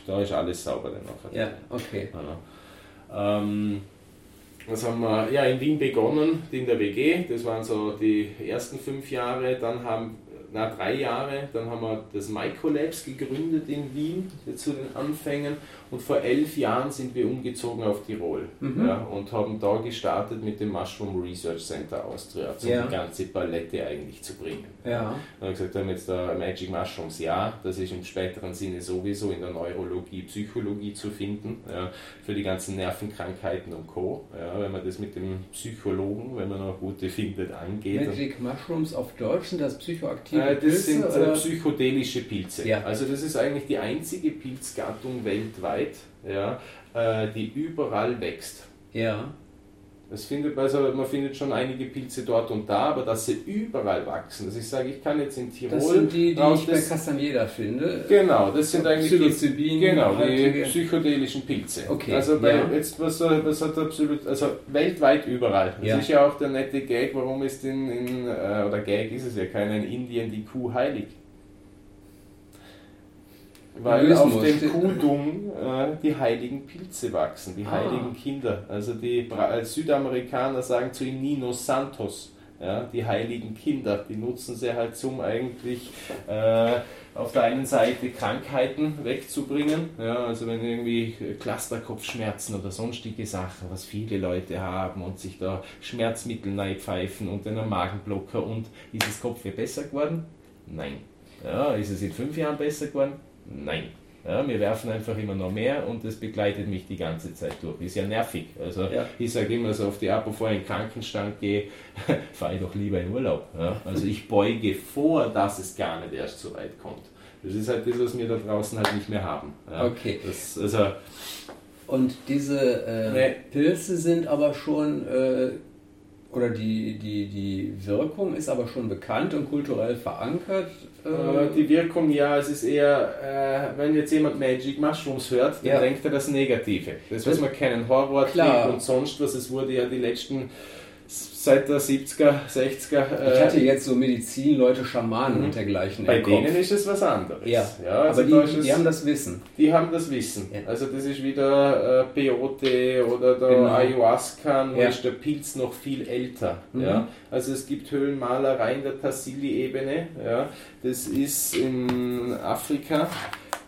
da ist alles sauber. Ja, okay. Ja. Ähm, was haben wir? Ja, in Wien begonnen, in der WG. Das waren so die ersten fünf Jahre. Dann haben na, drei Jahre. Dann haben wir das Microlabs gegründet in Wien zu den Anfängen und vor elf Jahren sind wir umgezogen auf Tirol mhm. ja, und haben da gestartet mit dem Mushroom Research Center Austria, um ja. die ganze Palette eigentlich zu bringen. Ja. Dann haben wir gesagt, wir haben jetzt da Magic Mushrooms, ja, das ist im späteren Sinne sowieso in der Neurologie, Psychologie zu finden, ja, für die ganzen Nervenkrankheiten und Co. Ja, wenn man das mit dem Psychologen, wenn man noch gute findet, angeht. Magic Mushrooms auf Deutsch sind das psychoaktive äh, das Pilze? Das sind äh, psychedelische Pilze. Ja. Also das ist eigentlich die einzige Pilzgattung weltweit, Zeit, ja, äh, die überall wächst. Ja. Es findet, also man findet schon einige Pilze dort und da, aber dass sie überall wachsen. Also ich sage, ich kann jetzt in Tirol. Das sind die, die raus, ich bei Castaneda finde. Genau, das sind eigentlich die, genau, die psychedelischen Pilze. Okay. Also bei, ja. jetzt was, was hat absolut, also weltweit überall. Das ja. ist ja auch der nette Gag, warum ist in, in äh, oder Gag ist es ja keiner in Indien die Kuh heilig. Weil auf dem Kudung äh, die heiligen Pilze wachsen, die ah. heiligen Kinder. Also die Bra Südamerikaner sagen zu ihm Nino Santos. Ja, die heiligen Kinder, die nutzen sie halt zum eigentlich äh, auf der einen Seite Krankheiten wegzubringen, ja, also wenn irgendwie Clusterkopfschmerzen oder sonstige Sachen, was viele Leute haben und sich da Schmerzmittel pfeifen und einen Magenblocker und ist das Kopf besser geworden? Nein. Ja, ist es in fünf Jahren besser geworden? Nein. Ja, wir werfen einfach immer noch mehr und das begleitet mich die ganze Zeit durch. Ist ja nervig. Also ja. ich sage immer so auf die ab, bevor ich in den Krankenstand gehe, fahre ich doch lieber in Urlaub. Ja? Also ich beuge vor, dass es gar nicht erst so weit kommt. Das ist halt das, was wir da draußen halt nicht mehr haben. Okay. Das, also, und diese äh, nee. Pilze sind aber schon äh, oder die, die, die Wirkung ist aber schon bekannt und kulturell verankert. Äh, die Wirkung, ja, es ist eher, äh, wenn jetzt jemand Magic Mushrooms hört, dann ja. denkt er das Negative. Das, was wir kennen, Horror, und sonst was, es wurde ja die letzten seit der 70er, 60er. Äh, ich hatte jetzt so Medizinleute, Schamanen mhm. und dergleichen. Bei denen Kopf. ist es was anderes. Ja, ja also aber die, die haben das Wissen. Die haben das Wissen. Ja. Also das ist wieder äh, Peyote oder der genau. Ayahuasca, nur ja. ist der Pilz noch viel älter. Mhm. Ja? Also es gibt Höhlenmalereien der Tassili-Ebene. Ja? Das ist in Afrika.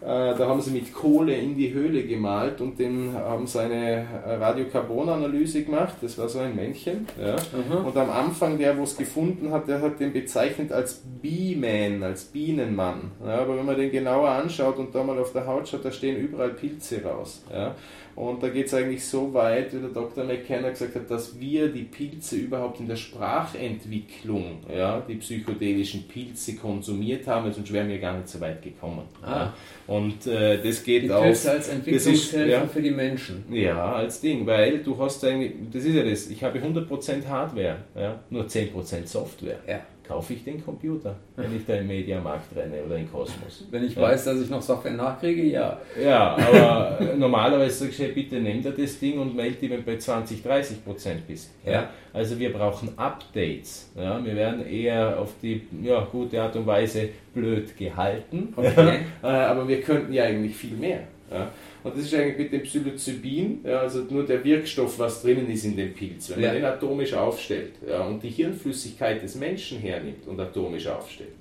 Äh, da haben sie mit Kohle in die Höhle gemalt und den haben sie eine Radiokarbonanalyse gemacht. Das war so ein Männchen. Ja. Mhm. Und am Anfang, der, wo es gefunden hat, der hat den bezeichnet als Bee-Man, als Bienenmann. Ja, aber wenn man den genauer anschaut und da mal auf der Haut schaut, da stehen überall Pilze raus. Ja. Und da geht es eigentlich so weit, wie der Dr. McKenna gesagt hat, dass wir die Pilze überhaupt in der Sprachentwicklung, ja, die psychedelischen Pilze konsumiert haben, sonst wären wir gar nicht so weit gekommen. Ah. Ja. Und äh, das geht die auch. Pilze als Entwicklungshilfe ja, für die Menschen. Ja, als Ding, weil du hast eigentlich, das ist ja das, ich habe 100% Hardware, ja, nur 10% Software. Ja kaufe ich den Computer, wenn ich da im Mediamarkt renne oder in Kosmos. Wenn ich ja. weiß, dass ich noch Software nachkriege, ja. Ja, aber normalerweise du, hey, bitte nimm dir das Ding und melde dich, wenn du bei 20, 30 Prozent bist. Ja. ja. Also wir brauchen Updates. Ja. Wir werden eher auf die ja, gute Art und Weise blöd gehalten, okay. Äh, aber wir könnten ja eigentlich viel mehr. Ja. Und das ist eigentlich mit dem Psilocybin, ja, also nur der Wirkstoff, was drinnen ist in dem Pilz. Wenn ja. man den atomisch aufstellt ja, und die Hirnflüssigkeit des Menschen hernimmt und atomisch aufstellt,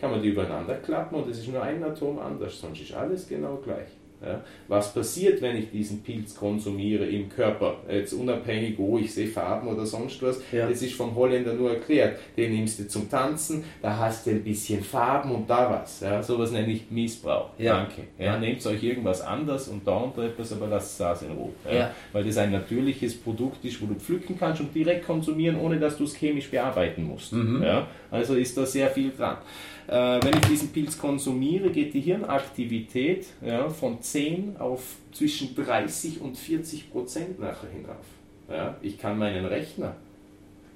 kann man die übereinander klappen und es ist nur ein Atom anders, sonst ist alles genau gleich. Ja, was passiert, wenn ich diesen Pilz konsumiere im Körper? Jetzt unabhängig, oh, ich sehe Farben oder sonst was. Ja. Das ist vom Holländer nur erklärt. Den nimmst du zum Tanzen, da hast du ein bisschen Farben und da was. Ja, sowas nenne ich Missbrauch. Ja. Danke. Ja. Nehmt euch irgendwas anders und da unter etwas, aber lasst es in Ruhe. Ja. Weil das ein natürliches Produkt ist, wo du pflücken kannst und direkt konsumieren, ohne dass du es chemisch bearbeiten musst. Mhm. Ja. Also ist da sehr viel dran. Äh, wenn ich diesen Pilz konsumiere, geht die Hirnaktivität ja, von 10 auf zwischen 30 und 40 Prozent nachher hinauf. Ja, ich kann meinen Rechner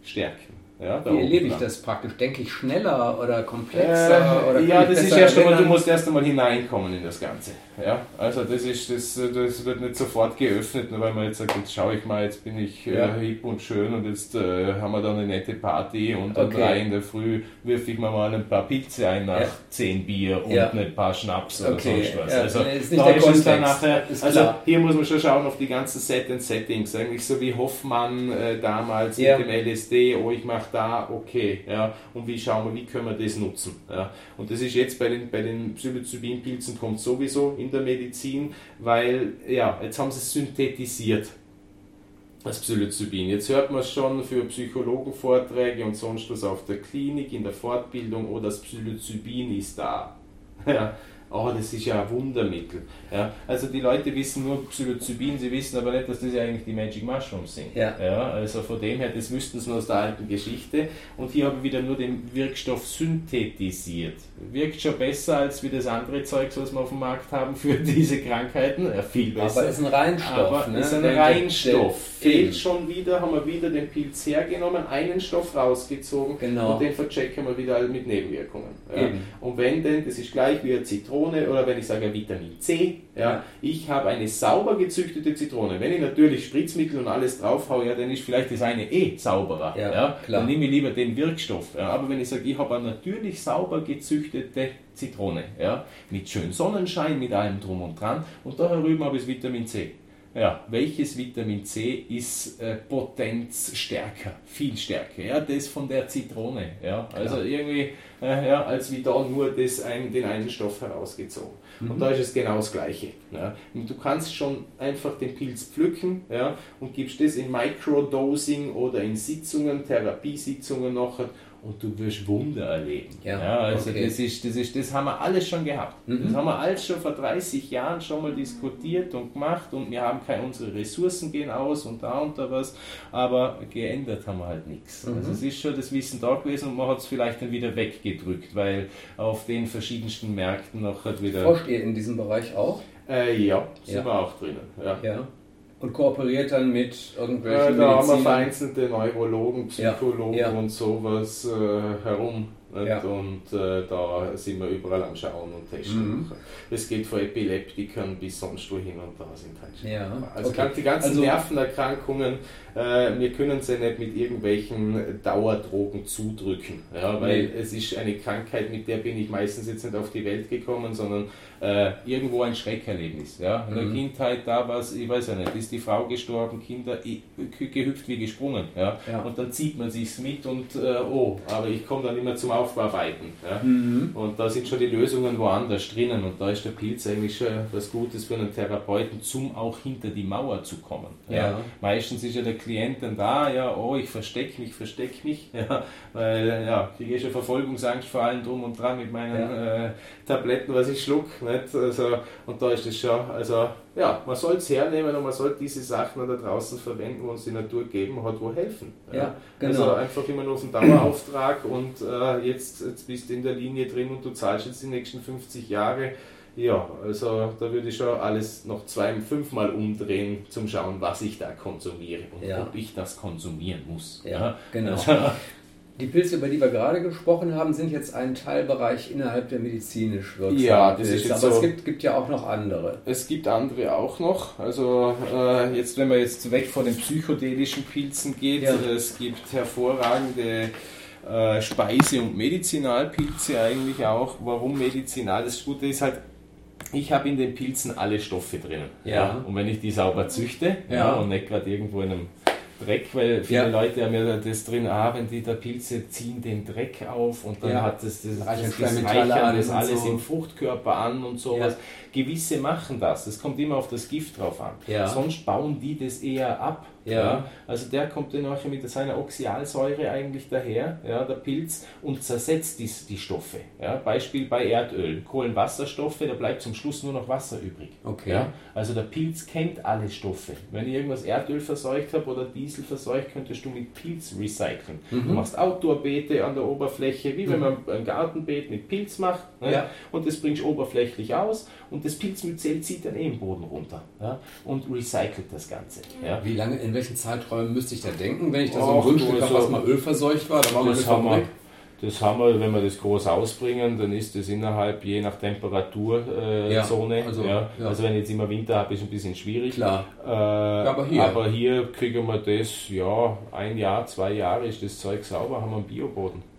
stärken. Ja, Wie erlebe ich das praktisch? Denke ich schneller oder komplexer? Äh, oder ja, das ist erst einmal, du musst erst einmal hineinkommen in das Ganze. Ja, also das ist, das, das wird nicht sofort geöffnet, nur weil man jetzt sagt, jetzt schaue ich mal, jetzt bin ich äh, ja. hip und schön und jetzt äh, haben wir da eine nette Party und um okay. drei in der Früh wirf ich mir mal ein paar Pilze ein nach ja. zehn Bier und ja. ein paar Schnaps oder okay. sonst was. also ist nicht der ist dann nachher, also hier muss man schon schauen auf die ganzen Set and Settings, eigentlich so wie Hoffmann äh, damals mit dem LSD, oh ich mache da, okay, ja, und wie schauen wir, wie können wir das nutzen. Ja. Und das ist jetzt bei den, bei den Psilocybin-Pilzen kommt sowieso in der Medizin, weil, ja, jetzt haben sie es synthetisiert das Psilocybin. Jetzt hört man es schon für Psychologenvorträge und sonst was auf der Klinik, in der Fortbildung, oh, das Psilocybin ist da. Ja, oh, das ist ja ein Wundermittel. Ja, also die Leute wissen nur Psilocybin, sie wissen aber nicht, dass das ja eigentlich die Magic Mushrooms sind. Ja. Ja, also von dem her, das wüssten sie nur aus der alten Geschichte. Und hier habe ich wieder nur den Wirkstoff synthetisiert. Wirkt schon besser als wie das andere Zeug, was wir auf dem Markt haben für diese Krankheiten. Ja, viel besser. Aber ist ein Reinstoff. Aber ne? ist ein der, Reinstoff. Fehlt schon wieder, haben wir wieder den Pilz hergenommen, einen Stoff rausgezogen genau. und den verchecken wir wieder mit Nebenwirkungen. Ja. Und wenn denn, das ist gleich wie eine Zitrone, Zitrone oder wenn ich sage Vitamin C, ja, ich habe eine sauber gezüchtete Zitrone. Wenn ich natürlich Spritzmittel und alles drauf haue, ja, dann ist vielleicht das eine eh sauberer. Ja, ja. Dann nehme ich lieber den Wirkstoff. Ja. Aber wenn ich sage, ich habe eine natürlich sauber gezüchtete Zitrone, ja, mit schön Sonnenschein, mit allem drum und dran, und da herüben habe ich das Vitamin C. Ja, welches Vitamin C ist äh, potenzstärker, viel stärker? Ja, das von der Zitrone. Ja, also Klar. irgendwie, äh, ja, als wie da nur das ein, den einen Stoff herausgezogen. Mhm. Und da ist es genau das Gleiche. Ja. Und du kannst schon einfach den Pilz pflücken ja, und gibst das in Microdosing oder in Sitzungen, Therapiesitzungen noch und du wirst Wunder erleben. Ja, ja also okay. das, ist, das, ist, das haben wir alles schon gehabt. Mhm. Das haben wir alles schon vor 30 Jahren schon mal diskutiert und gemacht und wir haben keine, unsere Ressourcen gehen aus und da und da was, aber geändert haben wir halt nichts. Mhm. Also es ist schon das Wissen da gewesen und man hat es vielleicht dann wieder weggedrückt, weil auf den verschiedensten Märkten noch halt wieder... Forscht ihr in diesem Bereich auch? Äh, ja, sind ja. wir auch drinnen. Ja. ja. Und kooperiert dann mit irgendwelchen. Äh, da haben wir vereinzelte Neurologen, Psychologen ja, ja. und sowas äh, herum. Ja. Und äh, da sind wir überall am Schauen und Testen. Mhm. Es geht von Epileptikern bis sonst wohin und da sind halt ja. Also okay. die ganzen also, Nervenerkrankungen, äh, wir können sie nicht mit irgendwelchen Dauerdrogen zudrücken. Ja, weil nee. es ist eine Krankheit, mit der bin ich meistens jetzt nicht auf die Welt gekommen, sondern äh, irgendwo ein Schreckerlebnis. Ja? In der mhm. Kindheit da war es, ich weiß ja nicht, ist die Frau gestorben, Kinder gehüpft wie gesprungen. Ja? ja. Und dann zieht man sich's mit und äh, oh, aber ich komme dann immer zum Aufarbeiten. Ja? Mhm. Und da sind schon die Lösungen woanders drinnen und da ist der Pilz eigentlich schon was Gutes für einen Therapeuten, zum auch hinter die Mauer zu kommen. Ja? ja. Meistens ist ja der Klient dann da, ja, oh, ich verstecke mich, verstecke mich, ja, weil ja, kriege ich schon Verfolgungsangst vor allem drum und dran mit meinen äh, Tabletten, was ich schluck. Nicht? Also, und da ist es schon, also ja, man soll es hernehmen und man soll diese Sachen da draußen verwenden, wo uns die Natur geben hat, wo helfen. Ja, ja genau. Also einfach immer nur auf den Dauerauftrag und äh, jetzt, jetzt bist du in der Linie drin und du zahlst jetzt die nächsten 50 Jahre. Ja, also da würde ich schon alles noch zwei, fünfmal umdrehen, zum schauen, was ich da konsumiere und ja. ob ich das konsumieren muss. Ja, ja. genau. Also, die Pilze, über die wir gerade gesprochen haben, sind jetzt ein Teilbereich innerhalb der medizinisch wirksamen ja, das Pilze. Ist aber so, es gibt, gibt, ja auch noch andere. Es gibt andere auch noch. Also äh, jetzt, wenn man jetzt weg von den psychedelischen Pilzen geht, ja. es gibt hervorragende äh, Speise- und Medizinalpilze eigentlich auch. Warum medizinal? Das Gute ist halt, ich habe in den Pilzen alle Stoffe drinnen. Ja. ja. Und wenn ich die sauber züchte ja. ja und nicht gerade irgendwo in einem Dreck, weil viele ja. Leute haben ja das drin, ah, wenn die da Pilze ziehen den Dreck auf und dann ja. hat das, das, das, das, das Reichern das alles so. im Fruchtkörper an und sowas. Ja. Gewisse machen das, es kommt immer auf das Gift drauf an. Sonst bauen die das eher ab ja. ja. Also der kommt dann auch mit seiner Oxyalsäure eigentlich daher, ja, der Pilz, und zersetzt die, die Stoffe. Ja. Beispiel bei Erdöl, Kohlenwasserstoffe, da bleibt zum Schluss nur noch Wasser übrig. Okay. Ja. Also der Pilz kennt alle Stoffe. Wenn ich irgendwas Erdöl verseucht habe oder Diesel verseucht, könntest du mit Pilz recyceln. Mhm. Du machst Outdoor-Beete an der Oberfläche, wie mhm. wenn man ein Gartenbeet mit Pilz macht. Ne? Ja. Und das bringst du oberflächlich aus und das Pilzmyzel zieht dann eh im Boden runter ja? und recycelt das Ganze. Ja? Wie lange, in welchen Zeiträumen müsste ich da denken, wenn ich da so ein Grundstück habe, was mal ölverseucht war? Da war das, haben wir, das haben wir, wenn wir das groß ausbringen, dann ist das innerhalb je nach Temperaturzone. Äh, ja, also, ja. ja. also, wenn ich jetzt immer Winter habe, ist es ein bisschen schwierig. Klar. Äh, aber, hier. aber hier kriegen wir das, ja, ein Jahr, zwei Jahre ist das Zeug sauber, haben wir einen Bioboden.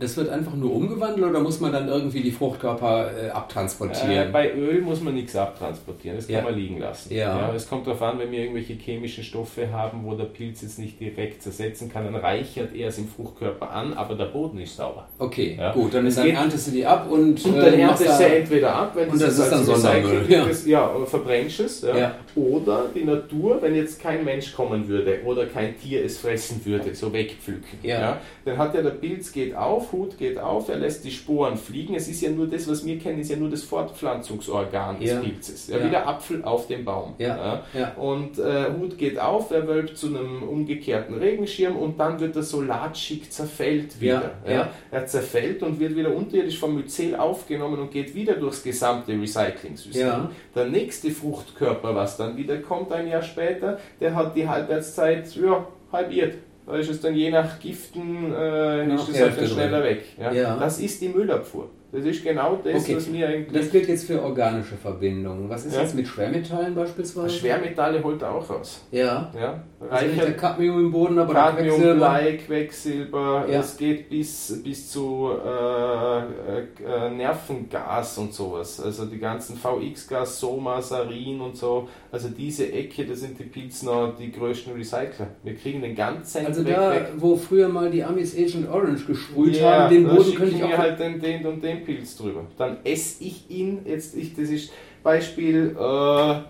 Das wird einfach nur umgewandelt oder muss man dann irgendwie die Fruchtkörper äh, abtransportieren? Äh, bei Öl muss man nichts abtransportieren, das kann ja. man liegen lassen. Ja. ja. Es kommt darauf an, wenn wir irgendwelche chemischen Stoffe haben, wo der Pilz jetzt nicht direkt zersetzen kann, dann reichert er es im Fruchtkörper an, aber der Boden ist sauber. Okay, ja. gut, dann, dann erntest du die ab und, und dann äh, erntest du entweder ab, wenn und das, das ist dann Sondermüll. Ja. ja, verbrennst es. Ja. Oder die Natur, wenn jetzt kein Mensch kommen würde oder kein Tier es fressen würde, so wegpflücken. Ja. Dann hat ja der Pilz geht auf, Hut geht auf, er lässt die Sporen fliegen. Es ist ja nur das, was wir kennen, ist ja nur das Fortpflanzungsorgan des ja. Pilzes. Ja, ja. Wie der Apfel auf dem Baum. Ja. ja. Und äh, Hut geht auf, er wölbt zu einem umgekehrten Regenschirm und dann wird er so latschig zerfällt wieder. Ja. Er zerfällt und wird wieder unterirdisch vom Myzel aufgenommen und geht wieder durchs gesamte Recycling-System. Der nächste Fruchtkörper, was dann wieder kommt ein Jahr später, der hat die Halbwertszeit ja, halbiert. Da ist es dann je nach Giften, äh, ist es halt dann schneller weg. Ja? ja? Das ist die Müllabfuhr. Das ist genau das, okay. was mir eigentlich. Das gilt jetzt für organische Verbindungen. Was ist ja. jetzt mit Schwermetallen beispielsweise? Schwermetalle holt er auch raus. Ja. ja. Reicher also Cadmium im Boden, aber Cadmium, Quecksilber. Blei, Quecksilber. Ja. Es geht bis, bis zu äh, äh, Nervengas und sowas. Also die ganzen VX-Gas, Soma, Sarin und so. Also diese Ecke, das sind die Pilzner die größten Recycler. Wir kriegen den ganzen Also da, weg. wo früher mal die Amis Agent Orange gesprüht ja, haben, den Boden könnte ich auch... halt den, den und den Pilz drüber. Dann esse ich ihn, jetzt ich, das ist Beispiel äh,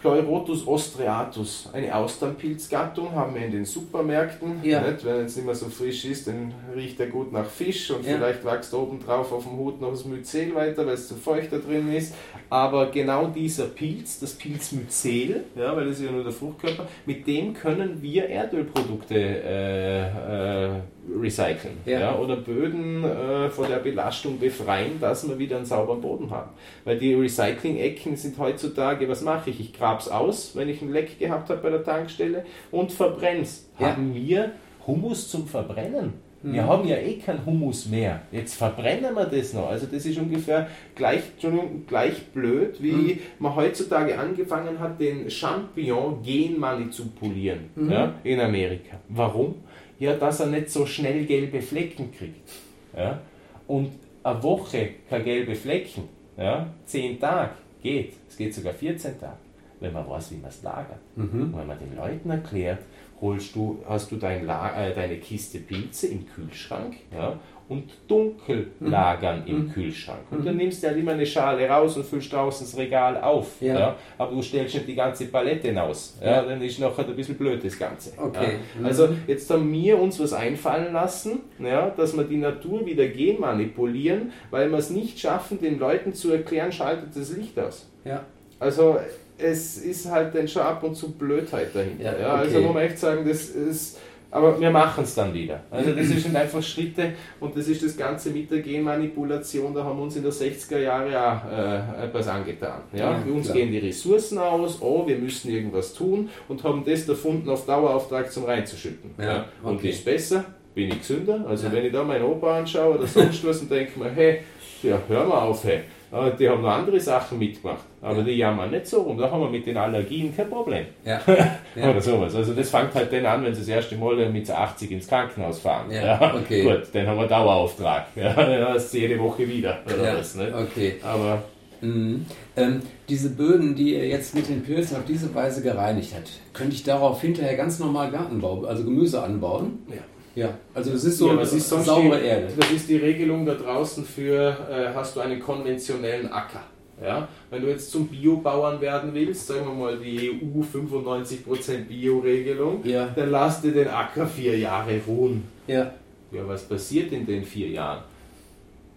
Pleurotus ostreatus, eine Austernpilzgattung, haben wir in den Supermärkten. Ja. Nicht? Wenn es nicht mehr so frisch ist, dann riecht er gut nach Fisch und ja. vielleicht wächst oben drauf auf dem Hut noch das Myzel weiter, weil es zu feucht da drin ist. Aber genau dieser Pilz, das Pilzmyzel, ja, weil das ist ja nur der Fruchtkörper, mit dem können wir Erdölprodukte äh, äh, recyceln ja. ja. oder Böden äh, vor der Belastung befreien, dass wir wieder einen sauberen Boden haben. Weil die Recycling-Ecken sind heutzutage, was mache ich? Ich grab's aus, wenn ich ein Leck gehabt habe bei der Tankstelle und verbrenn's. Ja. Haben wir Humus zum Verbrennen? Wir mhm. haben ja eh keinen Humus mehr. Jetzt verbrennen wir das noch. Also das ist ungefähr gleich, gleich blöd, wie mhm. man heutzutage angefangen hat, den Champignon genmanipulieren mhm. ja, in Amerika. Warum? Ja, dass er nicht so schnell gelbe Flecken kriegt. Ja? Und eine Woche keine gelbe Flecken, ja? zehn Tage geht, es geht sogar 14 Tage, wenn man weiß, wie man es lagert. Mhm. Wenn man den Leuten erklärt, holst du, hast du dein äh, deine Kiste Pilze im Kühlschrank ja, und dunkel mhm. lagern im mhm. Kühlschrank. Und dann mhm. nimmst du halt immer eine Schale raus und füllst draußen das Regal auf. Ja. ja. Aber du stellst nicht die ganze Palette hinaus. Ja. ja. Dann ist nachher ein bisschen blöd das Ganze. Okay. Ja. Also jetzt haben wir uns was einfallen lassen, ja, dass wir die Natur wieder genmanipulieren, weil wir es nicht schaffen, den Leuten zu erklären, schaltet das Licht aus. Ja. Also es ist halt dann schon ab und zu Blödheit dahinter. Ja, ja. Also muss man echt sagen, das ist aber wir machen es dann wieder. Also das sind einfach Schritte und das ist das Ganze mit der Genmanipulation, da haben wir uns in den 60er Jahren auch äh, etwas angetan. Ja? ja uns klar. gehen die Ressourcen aus, oh, wir müssen irgendwas tun und haben das erfunden, auf Dauerauftrag zum reinzuschütten. Ja, ja. Und okay. ist besser, bin ich gesünder. Also ja. wenn ich da meinen Opa anschaue oder sonst was und denke mir, hey, ja, hör mal auf, hey die haben noch andere Sachen mitgemacht, aber ja. die jammern nicht so rum. Da haben wir mit den Allergien kein Problem. Ja. ja. Oder sowas. Also das fängt halt dann an, wenn sie das erste Mal mit 80 ins Krankenhaus fahren. Ja, okay. Gut, dann haben wir Dauerauftrag. Ja, dann hast du jede Woche wieder. Oder was, ne? Okay. Aber Mhm. Ähm, diese Böden, die ihr jetzt mit den Pilzen auf diese Weise gereinigt habt, könnte ich darauf hinterher ganz normal Gartenbau, also Gemüse anbauen? Ja. Ja, also das ist so ja, das ist saubere die, Erde. Das ist die Regelung da draußen für, äh, hast du einen konventionellen Acker. Ja? Wenn du jetzt zum Biobauern werden willst, sagen wir mal die EU 95% Bio-Regelung, ja. dann lass dir den Acker vier Jahre ruhen. Ja. Ja, was passiert in den vier Jahren?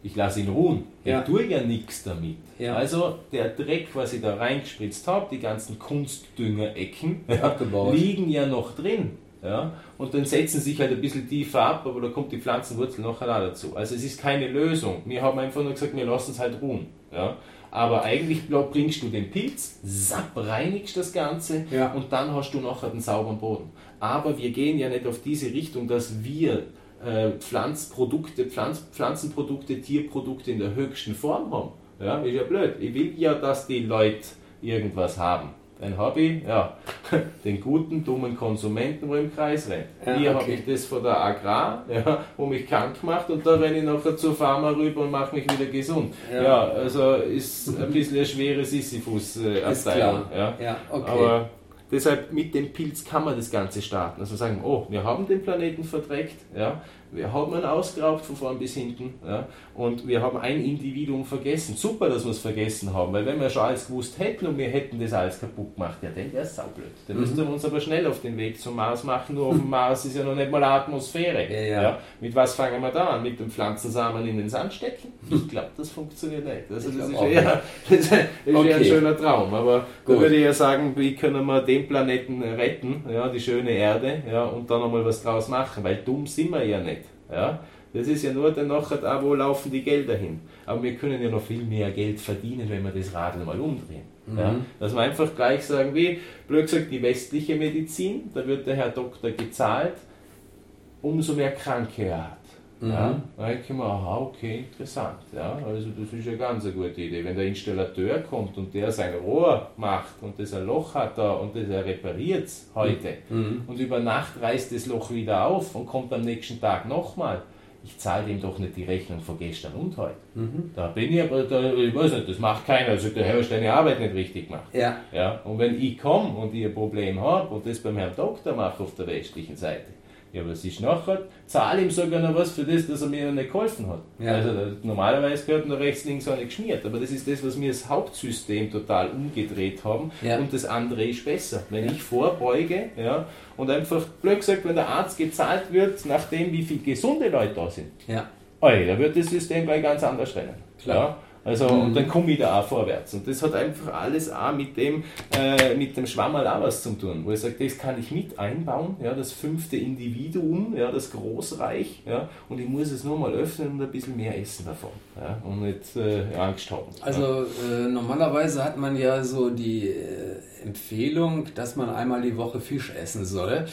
Ich lasse ihn ruhen. Ja. Ich tue ja nichts damit. Ja. Also der Dreck, was ich da reingespritzt habe, die ganzen Kunstdüngerecken, liegen ja noch drin. Ja? Und dann setzen sich halt ein bisschen tiefer ab, aber da kommt die Pflanzenwurzel noch dazu. Also es ist keine Lösung. Wir haben einfach nur gesagt, wir lassen es halt ruhen. Ja? Aber eigentlich bringst du den Pilz, zapp, reinigst das Ganze ja. und dann hast du nachher den sauberen Boden. Aber wir gehen ja nicht auf diese Richtung, dass wir äh, Pflanzprodukte, Pflanz, Pflanzenprodukte, Tierprodukte in der höchsten Form haben. Ja, ist ja blöd. Ich will ja, dass die Leute irgendwas haben ein Hobby, ja, den guten, dummen Konsumenten, wo im Kreis rennt. Ja, Hier okay. habe ich das von der Agrar, ja, wo mich krank macht und da renne ich nachher zur Pharma rüber und mache mich wieder gesund. Ja. ja, also ist ein bisschen eine schwere Sisyphus-Abteilung. Ja. ja, okay. Aber deshalb mit dem Pilz kann man das Ganze starten. Also sagen, oh, wir haben den Planeten verdreckt, ja, wir haben ihn ausgeraubt von vorn bis hinten ja, und wir haben ein Individuum vergessen. Super, dass wir es vergessen haben, weil wenn wir schon alles gewusst hätten und wir hätten das alles kaputt gemacht, ja, dann wäre es saublöd. Dann mhm. müssten wir uns aber schnell auf den Weg zum Mars machen, nur auf dem Mars ist ja noch nicht mal Atmosphäre. Ja, ja. Ja, mit was fangen wir da an? Mit dem Pflanzensamen in den Sand stecken? Ich glaube, das funktioniert nicht. Also das, ist eher, das ist okay. eher ein schöner Traum, aber Gut. da würde ich ja sagen, wie können wir den Planeten retten, ja, die schöne Erde, ja, und dann nochmal was draus machen, weil dumm sind wir ja nicht. Ja? Das ist ja nur dann nachher da, wo laufen die Gelder hin. Aber wir können ja noch viel mehr Geld verdienen, wenn wir das Radl mal umdrehen. Mhm. Ja? Dass wir einfach gleich sagen, wie, blöd gesagt, die westliche Medizin, da wird der Herr Doktor gezahlt, umso mehr Kranke er hat. Mhm. Ja, da denke ich mir, aha, okay, interessant. Ja, also das ist eine ganz eine gute Idee. Wenn der Installateur kommt und der sein Rohr macht und das ein Loch hat da und das er repariert heute mhm. und über Nacht reißt das Loch wieder auf und kommt am nächsten Tag nochmal, ich zahle dem doch nicht die Rechnung von gestern und heute. Mhm. Da bin ich aber, da, ich weiß nicht, das macht keiner. Also der Herr hast deine Arbeit nicht richtig gemacht. Ja. Ja, und wenn ich komme und ich ein Problem habe und das beim Herrn Doktor mache auf der westlichen Seite, ja, was ist nachher? Zahle ihm sogar noch was für das, dass er mir nicht geholfen hat. Ja. Also normalerweise gehört noch rechts, links auch nicht geschmiert, aber das ist das, was wir das Hauptsystem total umgedreht haben ja. und das andere ist besser. Wenn ich vorbeuge ja, und einfach, blöd gesagt, wenn der Arzt gezahlt wird, nachdem wie viele gesunde Leute da sind, ja. Oi, da wird das System gleich ganz anders rennen. Klar. Ja? Also, mhm. und dann komme ich da auch vorwärts. Und das hat einfach alles auch mit dem, äh, mit dem Schwammerl auch was zu tun, wo ich sage, das kann ich mit einbauen, ja, das fünfte Individuum, ja, das Großreich, ja, und ich muss es nur mal öffnen und ein bisschen mehr essen davon, ja, und nicht äh, Angst haben. Also, äh, normalerweise hat man ja so die äh, Empfehlung, dass man einmal die Woche Fisch essen soll.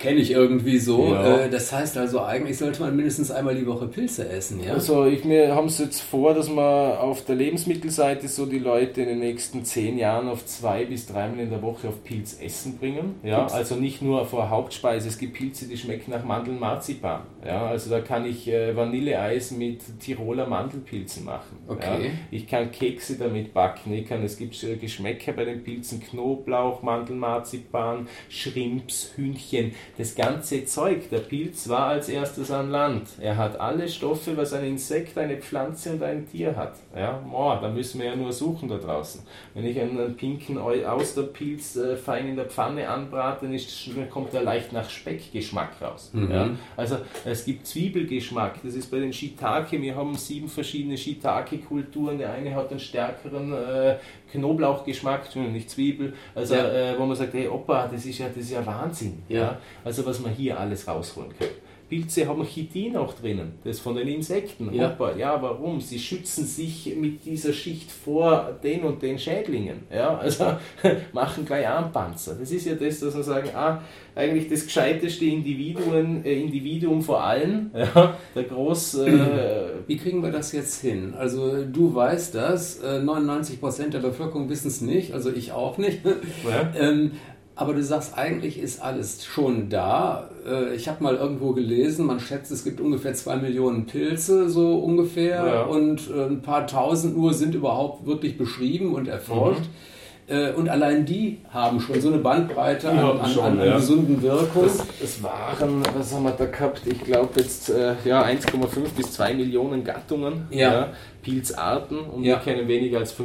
Kenne ich irgendwie so. Ja. Äh, das heißt also, eigentlich sollte man mindestens einmal die Woche Pilze essen, ja? Also, ich, wir haben es jetzt vor, dass wir auf der Lebensmittelseite so die Leute in den nächsten zehn Jahren auf zwei bis dreimal in der Woche auf Pilzessen bringen. Ja, also nicht nur vor Hauptspeise. Es gibt Pilze, die schmecken nach Mandeln Marzipan. Ja, also da kann ich äh, Vanilleeis mit Tiroler Mandelpilzen machen. Okay. Ja. Ich kann Kekse damit backen. Ich kann, es gibt äh, Geschmäcker bei den Pilzen, Knoblauch, Mandelmarzipan, Shrimps, Hühnchen das ganze Zeug, der Pilz war als erstes an Land. Er hat alle Stoffe, was ein Insekt, eine Pflanze und ein Tier hat. Ja, boah, da müssen wir ja nur suchen da draußen. Wenn ich einen pinken Austerpilz äh, fein in der Pfanne anbrate, dann, ist, dann kommt er leicht nach Speckgeschmack raus. Mhm. Ja, also es gibt Zwiebelgeschmack, das ist bei den Shiitake, wir haben sieben verschiedene Shiitake-Kulturen, der eine hat einen stärkeren äh, Knoblauchgeschmack, nicht Zwiebel, also ja. äh, wo man sagt, hey Opa, das ist ja, das ist ja Wahnsinn. Ja. ja. Also was man hier alles rausholen kann. Pilze haben Chitin auch drinnen, das von den Insekten. Ja. Opa, ja, warum? Sie schützen sich mit dieser Schicht vor den und den Schädlingen. Ja, also machen gleich Armpanzer. Das ist ja das, dass man sagen, ah, eigentlich das gescheiteste Individuum, äh, Individuum vor allen. Ja, der Groß. Äh, Wie kriegen wir das jetzt hin? Also du weißt das, äh, 99% der Bevölkerung wissen es nicht, also ich auch nicht. Ja. ähm, aber du sagst, eigentlich ist alles schon da. Äh, ich habe mal irgendwo gelesen, man schätzt, es gibt ungefähr zwei Millionen Pilze, so ungefähr, ja. und äh, ein paar tausend nur sind überhaupt wirklich beschrieben und erforscht. Mhm. Äh, und allein die haben schon so eine Bandbreite an, an, schon, an, an ja. gesunden Wirkungen. Es waren, was haben wir da gehabt? Ich glaube jetzt äh, ja, 1,5 bis 2 Millionen Gattungen. Ja. ja Pilzarten und ja. wir kennen weniger als 5%.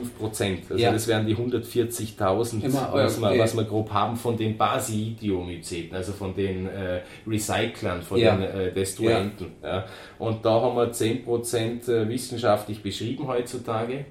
Also ja. das wären die 140.000, was, okay. was wir grob haben von den Basidiomyceten, also von den äh, Recyclern, von ja. den äh, Destruenten. Ja. Und da haben wir 10% äh, wissenschaftlich beschrieben heutzutage.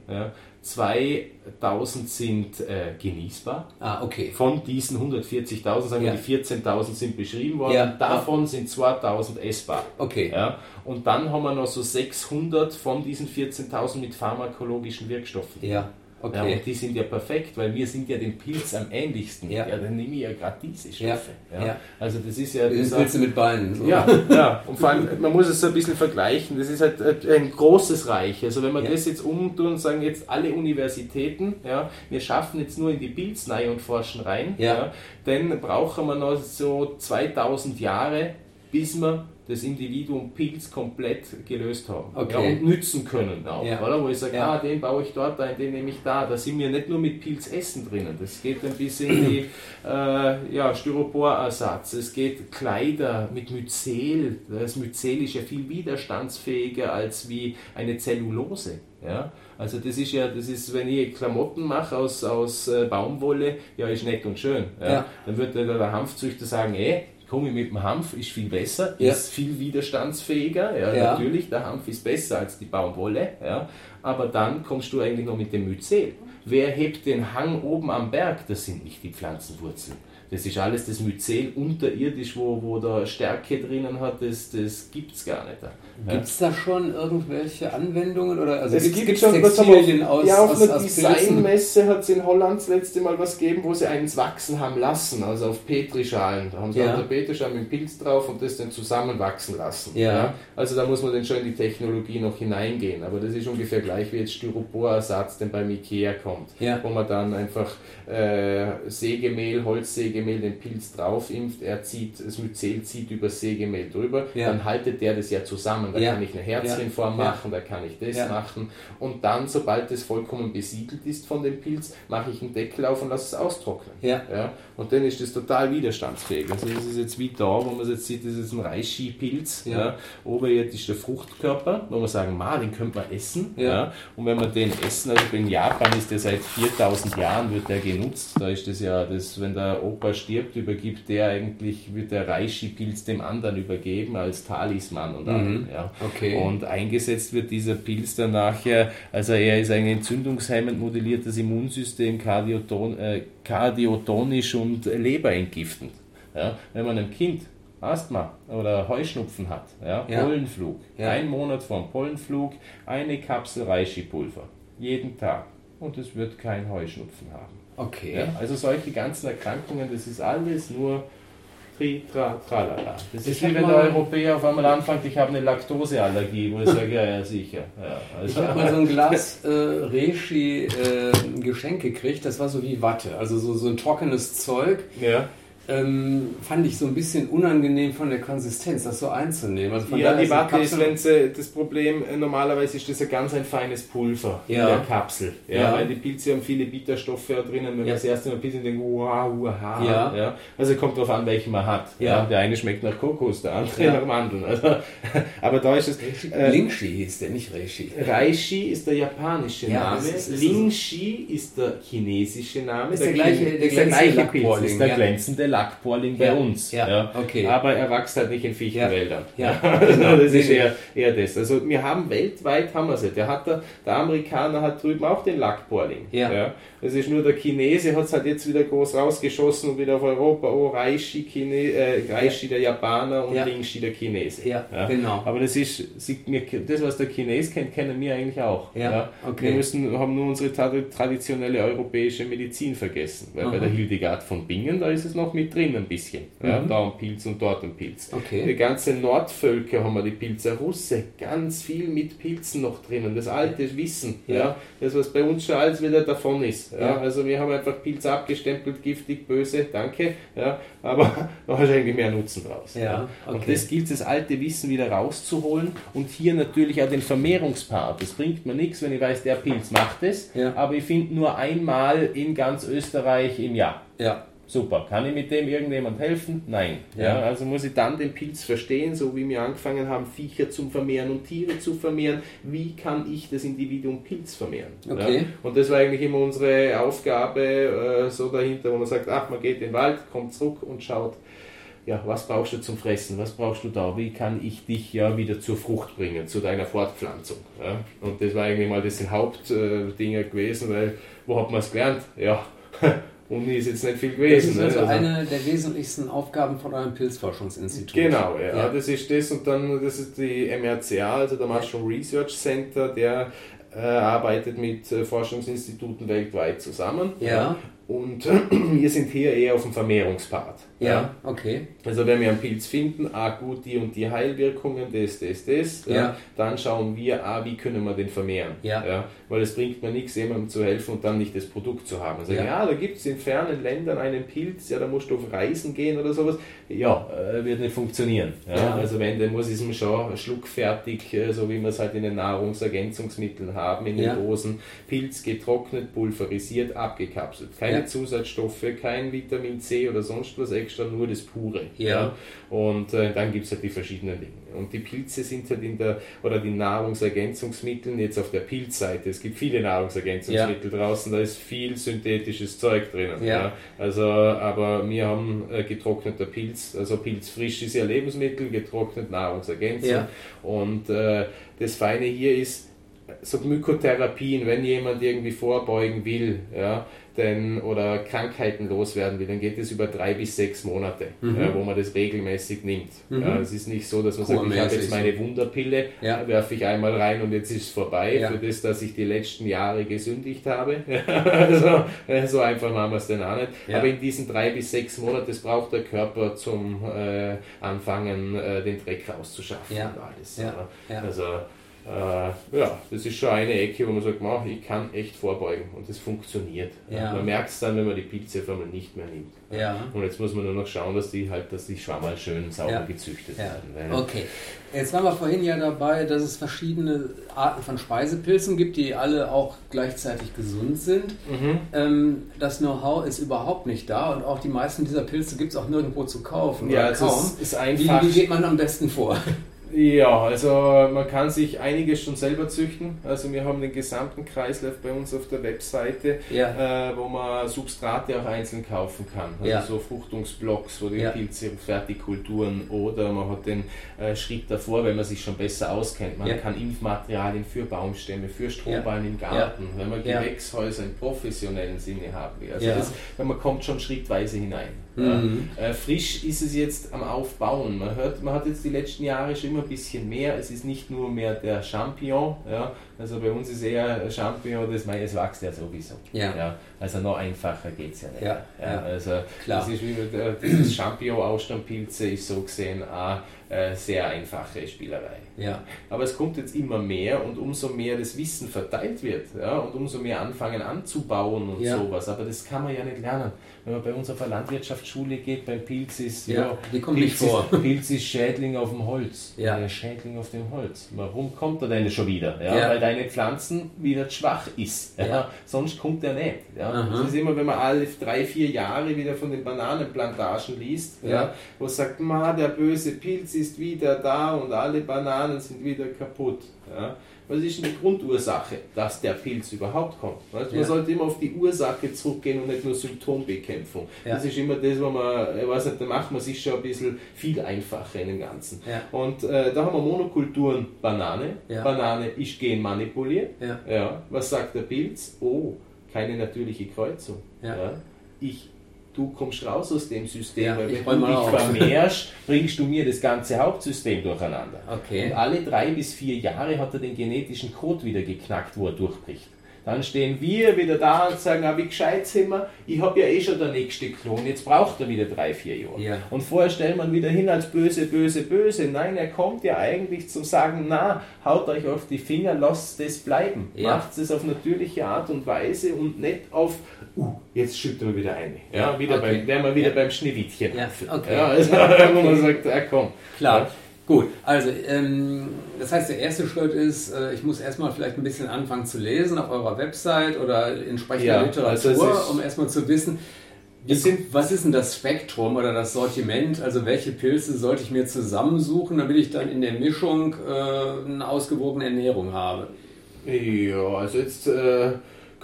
Ja. 2000 sind äh, genießbar. Ah, okay. Von diesen 140.000, sagen ja. wir, die 14.000 sind beschrieben worden. Ja. Davon sind 2000 essbar. Okay. Ja. Und dann haben wir noch so 600 von diesen 14.000 mit pharmakologischen Wirkstoffen. Ja. Okay. Ja, und die sind ja perfekt, weil wir sind ja dem Pilz am ähnlichsten. Ja, ja dann nehme ich ja gerade diese Stoffe. Ja. ja. Also das ist ja... Das Pilze mit Beinen. So. Ja, ja, und vor allem, man muss es so ein bisschen vergleichen, das ist halt ein großes Reich. Also wenn wir das jetzt umtun und sagen, jetzt alle Universitäten, ja, wir schaffen jetzt nur in die Pilznei und forschen rein, ja. dann brauchen wir noch so 2000 Jahre, bis wir das Individuum Pilz komplett gelöst haben okay. ja, und nützen können auch, ja. oder? wo ich sage, ja. ah, den baue ich dort ein, den nehme ich da. Da sind wir nicht nur mit Pilzessen drinnen, das geht ein bisschen in die äh, ja, Styroporersatz, es geht Kleider mit Myzel, das Myzel ist ja viel widerstandsfähiger als wie eine Zellulose. Ja? Also das ist ja, das ist, wenn ich Klamotten mache aus, aus äh, Baumwolle, ja, ist nett und schön. Ja? Dann wird der, der Hanfzüchter sagen, ey, komme ich mit dem Hanf, ist viel besser, ja. ist viel widerstandsfähiger. Ja, ja, Natürlich, der Hanf ist besser als die Baumwolle. Ja, aber dann kommst du eigentlich noch mit dem Myzel. Wer hebt den Hang oben am Berg? Das sind nicht die Pflanzenwurzeln. Das ist alles das Myzel unterirdisch, wo, wo da Stärke drinnen hat, das, das gibt es gar nicht. Gibt es da schon irgendwelche Anwendungen? Oder, also es gibt, schon Textilien was aus, Ja, auf aus, einer Designmesse hat es in Holland das letzte Mal was gegeben, wo sie eins wachsen haben lassen, also auf Petrischalen. Da haben sie ja. Petrischalen mit Pilz drauf und das dann zusammenwachsen lassen. Ja. ja. Also da muss man dann schon in die Technologie noch hineingehen. Aber das ist ungefähr gleich wie jetzt Styroporersatz, der beim Ikea kommt. Ja. Wo man dann einfach äh, Sägemehl, Holzsägemehl, den Pilz drauf impft, er zieht, das Myzel zieht über Sägemehl drüber, dann haltet der das ja zusammen. Da ja. kann ich eine Herzchenform ja. machen, da kann ich das machen. Und dann, sobald es vollkommen besiedelt ist von dem Pilz, mache ich einen Deckel auf und lasse es austrocknen. Ja. Und dann ist das total widerstandsfähig. Also das ist jetzt wie da, wo man jetzt sieht, das ist ein Reishi-Pilz. Ja. Oberirdisch der Fruchtkörper, wo man sagen, ma, den könnte man essen. Ja. Und wenn man den essen, also in Japan ist der seit 4000 Jahren wird der genutzt. Da ist das ja, das, wenn der Opa stirbt, übergibt der eigentlich, wird der Reishi-Pilz dem anderen übergeben als Talisman und mhm. Ja. Okay. Und eingesetzt wird dieser Pilz dann nachher, also er ist ein entzündungshemmend modelliertes Immunsystem, Kardioton, äh, kardiotonisch und leberentgiftend. Ja. Wenn man einem Kind Asthma oder Heuschnupfen hat, ja, ja. Pollenflug, ja. ein Monat vor dem Pollenflug, eine Kapsel Reishi-Pulver, jeden Tag. Und es wird kein Heuschnupfen haben. Okay. Ja, also solche ganzen Erkrankungen, das ist alles nur Tri, tra, tralala. Das ist wie wenn der Europäer auf einmal anfängt, ich habe eine Laktoseallergie, wo ich sage, ja, ja sicher. Ja, also. Ich habe mal so ein Glas äh, Reishi äh, Geschenk gekriegt, das war so wie Watte, also so, so ein trockenes Zeug. Ja. Ähm, fand ich so ein bisschen unangenehm von der Konsistenz, das so einzunehmen. Also ja, die sie, das Problem, äh, normalerweise ist das ein ganz ein feines Pulver ja. in der Kapsel. Ja, ja. Weil die Pilze haben viele Bitterstoffe drinnen. Wenn ja. man das erste Mal Pilze denkt, wow, wow, ja. ja. Also kommt darauf an, welchen man hat. Ja. Der eine schmeckt nach Kokos, der andere nach Mandeln. Also, aber da ist es. Äh, Lingshi hieß der, nicht Reishi. Reishi ist der japanische Name. Ist, ist Lingshi ist der chinesische Name. Ist der, der gleiche, der, der gleiche Pilz, ist der glänzende Lackporling bei uns. Ja. Okay. Aber er wächst halt nicht in Fichtenwäldern. Ja. Genau. das ist eher, eher das. Also wir haben weltweit haben wir es. Der, hat der, der Amerikaner hat drüben auch den Lackporling. Ja. Das ist nur der Chinese, hat es halt jetzt wieder groß rausgeschossen und wieder auf Europa. Oh, Reishi, Chine, äh, Reishi der Japaner und ja. Lingshi der Chinese. Ja, ja, genau. Aber das ist, das was der Chines kennt, kennen wir eigentlich auch. Ja, ja. Okay. Wir müssen, haben nur unsere traditionelle europäische Medizin vergessen. Weil Aha. bei der Hildegard von Bingen, da ist es noch mit drin ein bisschen. Ja, mhm. Da ein Pilz und dort ein Pilz. Okay. Die ganze Nordvölker haben wir die Pilze. Russe, ganz viel mit Pilzen noch drinnen. Das alte Wissen. Ja. Das, was bei uns schon alles wieder davon ist. Ja, also wir haben einfach Pilze abgestempelt, giftig, böse, danke, ja, aber eigentlich mehr Nutzen draus. Ja, okay. Und das gilt das alte Wissen wieder rauszuholen und hier natürlich auch den Vermehrungspart. Das bringt mir nichts, wenn ich weiß, der Pilz macht es, ja. aber ich finde nur einmal in ganz Österreich im Jahr. Ja. Super. Kann ich mit dem irgendjemand helfen? Nein. Ja. ja. also muss ich dann den Pilz verstehen, so wie wir angefangen haben, Viecher zu vermehren und Tiere zu vermehren. Wie kann ich das Individuum Pilz vermehren? Okay. Ja? Und das war eigentlich immer unsere Aufgabe, äh, so dahinter, wo man sagt, ach, man geht in den Wald, kommt zurück und schaut, ja, was brauchst du zum Fressen? Was brauchst du da? Wie kann ich dich ja wieder zur Frucht bringen, zu deiner Fortpflanzung? Ja? Und das war eigentlich mal das Hauptding gewesen, weil wo hat man es gelernt? Ja, Uni ist jetzt nicht viel gewesen. Das ist also, also eine der wesentlichsten Aufgaben von eurem Pilzforschungsinstitut. Genau, ja, ja. Das ist das und dann, das ist die MRCA, also der Mushroom Research Center, der äh, arbeitet mit äh, Forschungsinstituten weltweit zusammen. Ja. Und wir sind hier eher auf dem Vermehrungspart. Ja, ja, okay. Also wenn wir einen Pilz finden, ah gut, die und die Heilwirkungen, das, das, das, ja. ja. dann schauen wir, ah, wie können wir den vermehren. Ja. ja. Weil es bringt mir nichts, jemandem zu helfen und dann nicht das Produkt zu haben. Also, ja. da gibt es in fernen Ländern einen Pilz, ja, da musst du auf Reisen gehen oder sowas. Ja, äh, wird nicht funktionieren. Ja. Also wenn, dann muss ich es schon schluckfertig, äh, so wie wir es halt in den Nahrungsergänzungsmitteln haben, in den Dosen, Pilz getrocknet, pulverisiert, abgekapselt. Keine Zusatzstoffe, kein Vitamin C oder sonst was extra nur das Pure. Ja. ja. Und äh, dann gibt es halt die verschiedenen Dinge. Und die Pilze sind halt in der, oder die Nahrungsergänzungsmittel jetzt auf der Pilzseite. Es gibt viele Nahrungsergänzungsmittel ja. draußen, da ist viel synthetisches Zeug drinnen. Ja. ja. Also, aber wir haben äh, getrockneter Pilz, also Pilzfrisch ist ja Lebensmittel, getrocknet Nahrungsergänzung. Ja. Und äh, das Feine hier ist, so Mykotherapien, wenn jemand irgendwie vorbeugen will, ja, denn, oder Krankheiten loswerden will, dann geht es über drei bis sechs Monate, mhm. äh, wo man das regelmäßig nimmt. Mhm. Ja, es ist nicht so, dass man sagt, ich habe jetzt meine Wunderpille, ja. werfe ich einmal rein und jetzt ist es vorbei, ja. für das, dass ich die letzten Jahre gesündigt habe. also, äh, so einfach machen wir es denn auch nicht. Aber in diesen drei bis sechs Monaten, das braucht der Körper zum äh, Anfangen, äh, den Dreck rauszuschaffen und alles. Also, äh, ja, das ist schon eine Ecke, wo man sagt, man, ich kann echt vorbeugen und das funktioniert. Ja. Man merkt es dann, wenn man die Pilzefirma nicht mehr nimmt. Ja. Und jetzt muss man nur noch schauen, dass die halt, dass die Schwammerl schön sauber ja. gezüchtet werden. Okay. Jetzt waren wir vorhin ja dabei, dass es verschiedene Arten von Speisepilzen gibt, die alle auch gleichzeitig gesund sind. Mhm. Ähm, das Know-how ist überhaupt nicht da und auch die meisten dieser Pilze gibt es auch nirgendwo zu kaufen. Ja, also kaum. Ist, ist einfach. Wie, wie geht man am besten vor? Ja, also man kann sich einiges schon selber züchten. Also wir haben den gesamten Kreislauf bei uns auf der Webseite, ja. äh, wo man Substrate auch einzeln kaufen kann. Also ja. so Fruchtungsblocks, wo die ja. Pilze Fertigkulturen oder man hat den äh, Schritt davor, wenn man sich schon besser auskennt. Man kann Impfmaterialien für Baumstämme, für Strohballen im Garten, wenn man Gewächshäuser im professionellen Sinne haben will. Also das, man kommt schon schrittweise hinein. Mhm. Äh, frisch ist es jetzt am Aufbauen. Man, hört, man hat jetzt die letzten Jahre schon immer ein bisschen mehr. Es ist nicht nur mehr der Champignon. Ja? Also bei uns ist eher Champignon, das meine, es wächst ja sowieso. Ja. ja? Also noch einfacher geht es ja nicht. Ja, also Klar. Das ist wie mit, äh, dieses Champignon-Ausstandpilze ist so gesehen auch äh, sehr einfache Spielerei. Ja. Aber es kommt jetzt immer mehr und umso mehr das Wissen verteilt wird ja, und umso mehr anfangen anzubauen und ja. sowas. Aber das kann man ja nicht lernen. Wenn man bei uns auf eine Landwirtschaftsschule geht, beim Pilz ist, ja, ja die kommt Pilz, nicht vor. Ist, Pilz ist Schädling auf dem Holz. Ja. Der Schädling auf dem Holz. Warum kommt er denn schon wieder? Ja, ja. Weil deine Pflanzen wieder schwach ist. Ja. Sonst kommt er nicht. Ja. Das ist immer, wenn man alle drei, vier Jahre wieder von den Bananenplantagen liest, ja. wo sagt, ma, der böse Pilz ist wieder da und alle Bananen sind wieder kaputt. Ja. Was ist die Grundursache, dass der Pilz überhaupt kommt? Weißt? Man ja. sollte immer auf die Ursache zurückgehen und nicht nur Symptombekämpfung. Ja. Das ist immer das, was man, ich weiß nicht, da macht man sich schon ein bisschen viel einfacher in dem Ganzen. Und äh, da haben wir Monokulturen Banane. Banane ist genmanipuliert. Ja. Was sagt der Pilz? Oh, keine natürliche Kreuzung. Ich du kommst raus aus dem System, ja, weil wenn du dich auf. vermehrst, bringst du mir das ganze Hauptsystem durcheinander. Okay. Und alle drei bis vier Jahre hat er den genetischen Code wieder geknackt, wo er durchbricht. Dann stehen wir wieder da und sagen, ah, wie gescheit sind wir? Ich habe ja eh schon der nächste Klon, jetzt braucht er wieder drei, vier Jahre. Ja. Und vorher stellt man wieder hin als böse, böse, böse. Nein, er kommt ja eigentlich zum Sagen, na, haut euch auf die Finger, lasst es bleiben. Ja. Macht es auf natürliche Art und Weise und nicht auf, uh, jetzt schütten wir wieder eine. Ja, wieder okay. beim, wären wir wieder ja. beim Schneewittchen. Ja, okay. Ja, also, okay. wo man sagt, ah, komm. Klar. Gut, also ähm, das heißt, der erste Schritt ist, äh, ich muss erstmal vielleicht ein bisschen anfangen zu lesen auf eurer Website oder entsprechender ja, Literatur, also um erstmal zu wissen, sind, was ist denn das Spektrum oder das Sortiment? Also welche Pilze sollte ich mir zusammensuchen, damit ich dann in der Mischung äh, eine ausgewogene Ernährung habe? Ja, also jetzt äh,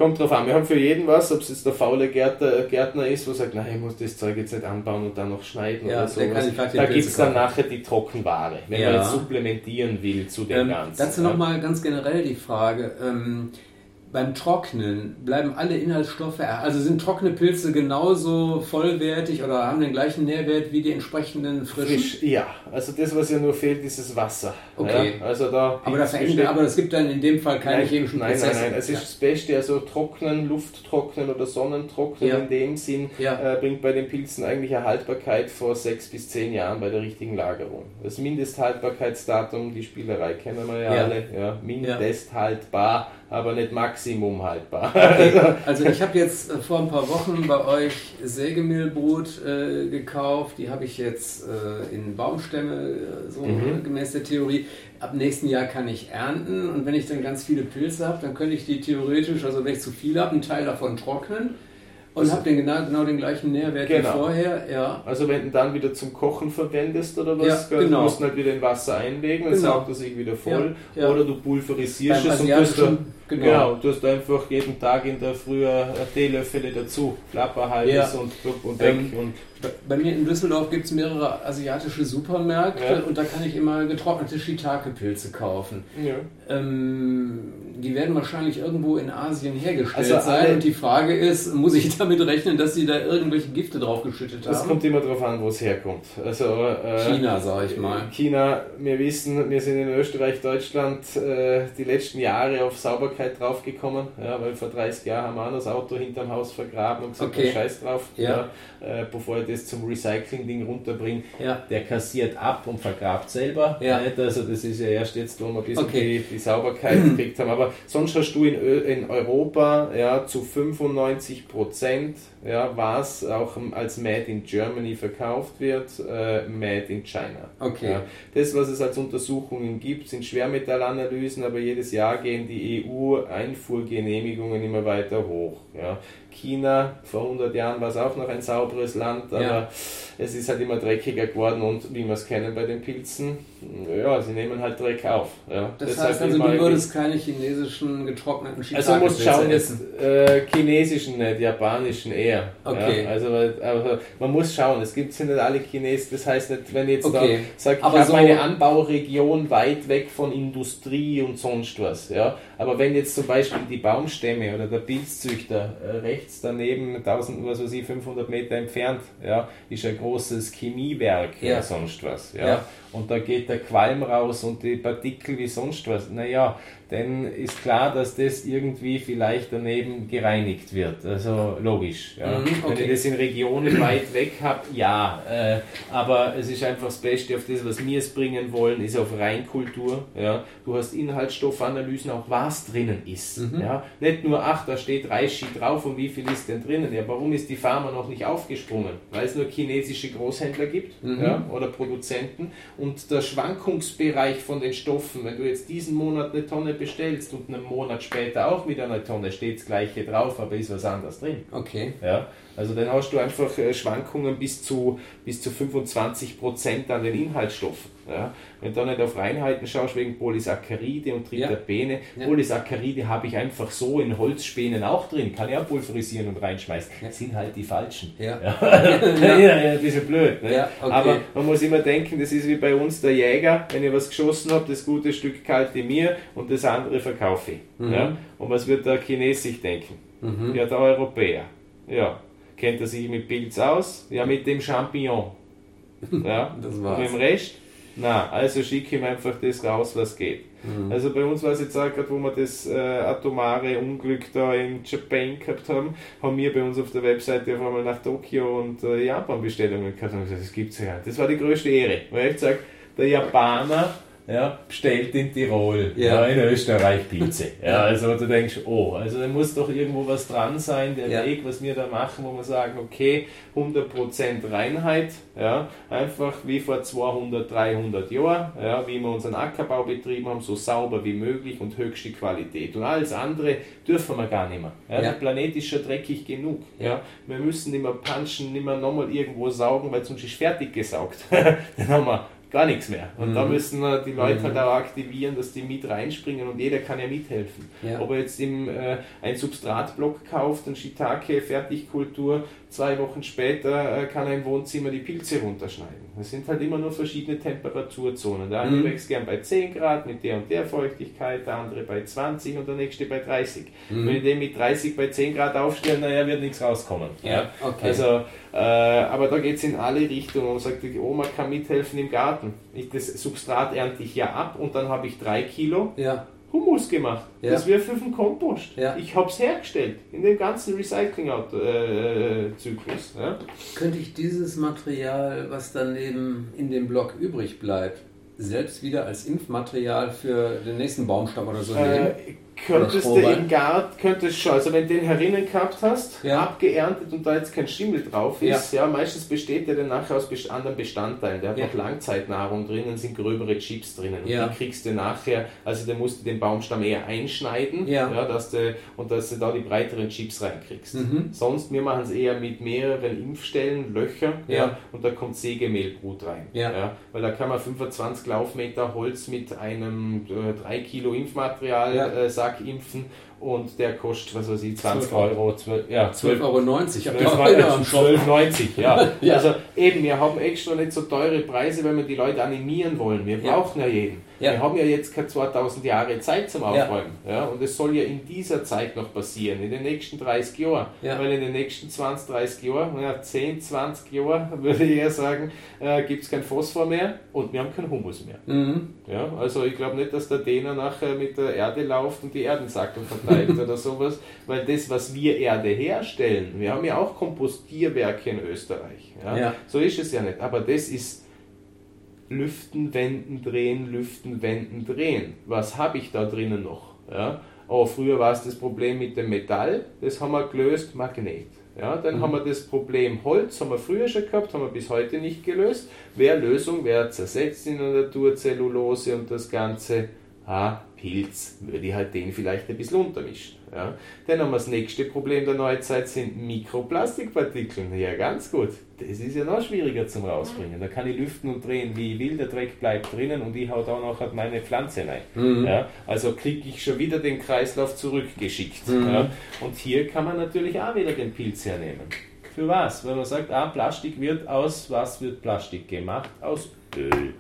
Kommt drauf an, wir haben für jeden was, ob es jetzt der faule Gärtner, Gärtner ist, wo sagt, nein, ich muss das Zeug jetzt nicht anbauen und dann noch schneiden ja, oder so. Da gibt es dann nachher die Trockenware, wenn ja. man jetzt supplementieren will zu dem ähm, Ganzen. Dazu nochmal ganz generell die Frage. Ähm, beim Trocknen bleiben alle Inhaltsstoffe, also sind trockene Pilze genauso vollwertig oder haben den gleichen Nährwert wie die entsprechenden frischen? Frisch, ja, also das, was ja nur fehlt, ist das Wasser. Okay. Ja, also da aber, das besteht, aber es gibt dann in dem Fall keine nein, chemischen Prozesse. Nein, nein, nein, es ist das Beste, also trocknen, Lufttrocknen oder Sonnentrocknen ja. in dem Sinn ja. äh, bringt bei den Pilzen eigentlich eine Haltbarkeit vor sechs bis zehn Jahren bei der richtigen Lagerung. Das Mindesthaltbarkeitsdatum, die Spielerei kennen wir ja, alle, ja, mindesthaltbar aber nicht Maximum haltbar. Okay. Also ich habe jetzt äh, vor ein paar Wochen bei euch Sägemehlbrot äh, gekauft. Die habe ich jetzt äh, in Baumstämme, äh, so mhm. gemäß der Theorie. Ab nächsten Jahr kann ich ernten und wenn ich dann ganz viele Pilze habe, dann könnte ich die theoretisch, also wenn ich zu viel habe, einen Teil davon trocknen und also, habt den genau, genau den gleichen Nährwert genau. wie vorher, ja. Also wenn du dann wieder zum Kochen verwendest oder was, ja, genau. musst du halt wieder in Wasser einlegen, dann genau. saugt er sich wieder voll. Ja, ja. Oder du pulverisierst es und tust, genau. genau, tust einfach jeden Tag in der Früh Teelöffel dazu, Klapper halbes und, und weg. Ähm, und bei mir in Düsseldorf gibt es mehrere asiatische Supermärkte ja. und da kann ich immer getrocknete Shiitake-Pilze kaufen. Ja. Ähm, die werden wahrscheinlich irgendwo in Asien hergestellt also sein. Und die Frage ist, muss ich damit rechnen, dass sie da irgendwelche Gifte drauf geschüttet haben? Das kommt immer darauf an, wo es herkommt. Also, äh, China, sage ich mal. China, wir wissen, wir sind in Österreich, Deutschland äh, die letzten Jahre auf Sauberkeit draufgekommen, ja, weil vor 30 Jahren haben wir auch das Auto hinterm Haus vergraben und gesagt, okay. Scheiß drauf. Ja. Ja, äh, bevor ich das zum Recycling-Ding runterbringe, ja. der kassiert ab und vergrabt selber. Ja. Also das ist ja erst jetzt, wo wir ein bisschen okay. die, die Sauberkeit gekriegt haben. Aber sonst hast du in, in Europa ja, zu 95 Prozent ja, was auch als Made in Germany verkauft wird, äh, Made in China. Okay. Ja. Das, was es als Untersuchungen gibt, sind Schwermetallanalysen, aber jedes Jahr gehen die EU-Einfuhrgenehmigungen immer weiter hoch. Ja. China, vor 100 Jahren war es auch noch ein sauberes Land, aber ja. es ist halt immer dreckiger geworden und wie wir es kennen bei den Pilzen, ja, sie nehmen halt Dreck auf. Ja. Das Deshalb heißt also, du würdest keine chinesischen getrockneten Shiitake Also musst schauen, jetzt äh, chinesischen nicht, japanischen eher. Okay. Ja. Also, also, man muss schauen, es gibt sind nicht alle Chinesen, das heißt nicht, wenn ich jetzt okay. da sage, ich habe so meine Anbauregion weit weg von Industrie und sonst was, ja, aber wenn jetzt zum Beispiel die Baumstämme oder der Pilzzüchter äh, rechts daneben, 1000, was weiß ich, 500 Meter entfernt, ja, ist ein großes Chemiewerk ja. oder sonst was. Ja. ja. Und da geht der Qualm raus und die Partikel wie sonst was. Naja, dann ist klar, dass das irgendwie vielleicht daneben gereinigt wird. Also logisch. Ja. Mhm, okay. Wenn ich das in Regionen weit weg habe, ja. Äh, aber es ist einfach das Beste auf das, was wir es bringen wollen, ist auf Reinkultur. Ja. Du hast Inhaltsstoffanalysen, auch was drinnen ist. Mhm. Ja. Nicht nur, ach, da steht Reishi drauf und wie viel ist denn drinnen? Ja, warum ist die Pharma noch nicht aufgesprungen? Weil es nur chinesische Großhändler gibt mhm. ja, oder Produzenten und der Schwankungsbereich von den Stoffen, wenn du jetzt diesen Monat eine Tonne bestellst und einen Monat später auch wieder eine Tonne, steht das gleiche drauf, aber ist was anderes drin. Okay. Ja, also dann hast du einfach äh, Schwankungen bis zu, bis zu 25 Prozent an den Inhaltsstoffen. Ja. Wenn du da nicht auf Reinheiten schaust, wegen Polysaccharide und Triterpene, ja. Polysaccharide habe ich einfach so in Holzspänen auch drin, kann ich auch pulverisieren und reinschmeißen. Das sind halt die falschen. Ja, ja. ja. ein bisschen blöd. Ne? Okay. Aber man muss immer denken, das ist wie bei uns der Jäger, wenn ich was geschossen habe, das gute Stück kalte mir und das andere verkaufe ich. Mhm. Ja? Und was wird der Chines sich denken? Mhm. Ja, der Europäer. Ja, kennt er sich mit Pilz aus? Ja, mit dem Champignon. Ja, das war's. Und mit dem Rest? Na, also schicke ihm einfach das raus, was geht. Mhm. Also bei uns war es jetzt auch gerade, wo wir das äh, atomare Unglück da in Japan gehabt haben, haben wir bei uns auf der Webseite auf einmal nach Tokio und äh, Japan Bestellungen gehabt und gesagt, das gibt's ja nicht. Das war die größte Ehre, weil ich sage, der Japaner ja, bestellt in Tirol, ja. ja in Österreich Pilze. Ja, also du denkst, oh, also da muss doch irgendwo was dran sein, der ja. Weg, was wir da machen, wo wir sagen, okay, 100% Reinheit, ja, einfach wie vor 200, 300 Jahren, ja, wie wir unseren Ackerbau betrieben haben, so sauber wie möglich und höchste Qualität. Und alles andere dürfen wir gar nicht mehr. Ja, Der Planet ist schon dreckig genug. Ja. Wir müssen nicht mehr punchen, nicht mehr nochmal irgendwo saugen, weil sonst ist fertig gesaugt. Dann haben wir gar nichts mehr. Und mhm. da müssen die Leute halt mhm. halt auch aktivieren, dass die mit reinspringen und jeder kann ja mithelfen. Ja. Ob er jetzt im, äh, ein Substratblock kauft, ein Shiitake Fertigkultur, zwei Wochen später äh, kann er im Wohnzimmer die Pilze runterschneiden. Das sind halt immer nur verschiedene Temperaturzonen. Der eine mhm. wächst gern bei 10 Grad mit der und der Feuchtigkeit, der andere bei 20 und der nächste bei 30. Mhm. Wenn ich den mit 30 bei 10 Grad aufstelle, naja, wird nichts rauskommen. Ja, okay. Also aber da geht es in alle Richtungen. Und sagt, die Oma kann mithelfen im Garten. Ich, das Substrat ernte ich ja ab und dann habe ich drei Kilo ja. Humus gemacht. Ja. Das wäre für den Kompost. Ja. Ich habe es hergestellt in dem ganzen Recycling-Zyklus. Äh, ja. Könnte ich dieses Material, was dann eben in dem Block übrig bleibt, selbst wieder als Impfmaterial für den nächsten Baumstamm oder so äh, nehmen? Könntest du im Garten, könntest schon, also wenn du den herinnen gehabt hast, ja. abgeerntet und da jetzt kein Schimmel drauf ist, ja, ja meistens besteht der dann nachher aus anderen Bestandteilen. Der hat ja. noch Langzeitnahrung drinnen, sind gröbere Chips drinnen. Und die kriegst du nachher, also da musst du den Baumstamm eher einschneiden, ja. dass du, und dass du da die breiteren Chips reinkriegst. Mhm. Sonst, wir machen es eher mit mehreren Impfstellen, Löcher, ja. und da kommt Sägemehlbrut rein. Ja. weil da kann man 25 Laufmeter Holz mit einem äh, 3 Kilo Impfmaterial äh, sagen, Sack impfen und der kostet, was weiß ich, 20 12 Euro. 12, ja, 12,90 Euro. 12,90 12,90, ja. ja. Also eben, wir haben extra nicht so teure Preise, wenn wir die Leute animieren wollen. Wir brauchen ja, ja jeden. Ja. Wir haben ja jetzt keine 2000 Jahre Zeit zum Aufräumen. Ja. ja. Und es soll ja in dieser Zeit noch passieren, in den nächsten 30 Jahren. Ja. Weil in den nächsten 20, 30 Jahren, ja, 10, 20 Jahren, würde ich eher sagen, äh, gibt es kein Phosphor mehr und wir haben keinen Humus mehr. Mhm. Ja, also ich glaube nicht, dass der Däner nachher mit der Erde läuft und die Erdensacken verteilt oder sowas, weil das, was wir Erde herstellen, wir haben ja auch Kompostierwerke in Österreich. Ja? ja. So ist es ja nicht. Aber das ist lüften, wenden, drehen, lüften, wenden, drehen. Was habe ich da drinnen noch? Ja? Aber früher war es das Problem mit dem Metall, das haben wir gelöst, Magnet. Ja, dann mhm. haben wir das Problem Holz, haben wir früher schon gehabt, haben wir bis heute nicht gelöst. Wer Lösung, wer zersetzt in der Natur Zellulose und das Ganze? Ah, Pilz, würde ich halt den vielleicht ein bisschen untermischen. Ja. Dann haben wir das nächste Problem der Neuzeit sind Mikroplastikpartikel. Ja, ganz gut. Das ist ja noch schwieriger zum rausbringen. Da kann ich lüften und drehen, wie ich will, der Dreck bleibt drinnen und ich hau da noch halt meine Pflanze rein. Mhm. Ja. Also kriege ich schon wieder den Kreislauf zurückgeschickt. Mhm. Ja. Und hier kann man natürlich auch wieder den Pilz hernehmen. Für was? Wenn man sagt, ah, Plastik wird aus, was wird Plastik gemacht? Aus Öl.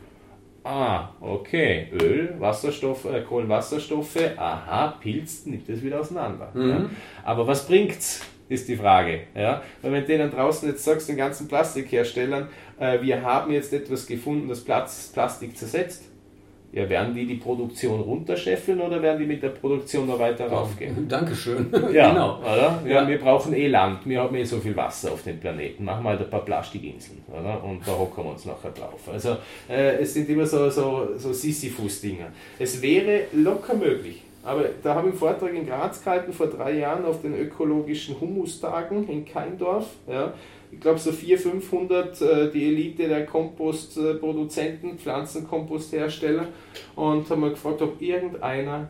Ah, okay. Öl, Wasserstoff, äh, Kohlenwasserstoffe, aha, Pilz nimmt das wieder auseinander. Mhm. Ja. Aber was bringt's? Ist die Frage. Ja? Weil wenn du denen draußen jetzt sagst, den ganzen Plastikherstellern, äh, wir haben jetzt etwas gefunden, das Plastik zersetzt, ja, werden die die Produktion runterscheffeln oder werden die mit der Produktion noch weiter raufgehen? Dankeschön. Ja, genau. Oder? Ja, ja, wir brauchen eh Land, wir haben eh so viel Wasser auf dem Planeten. Machen wir halt ein paar Plastikinseln, oder? Und da hocken wir uns nachher drauf. Also, äh, es sind immer so, so, so Sisyphus-Dinger. Es wäre locker möglich, aber da habe ich einen Vortrag in Graz gehalten vor drei Jahren auf den ökologischen Humustagen in Keindorf. Ja ich glaube, so 400, 500 äh, die Elite der Kompostproduzenten, Pflanzenkomposthersteller und haben wir gefragt, ob irgendeiner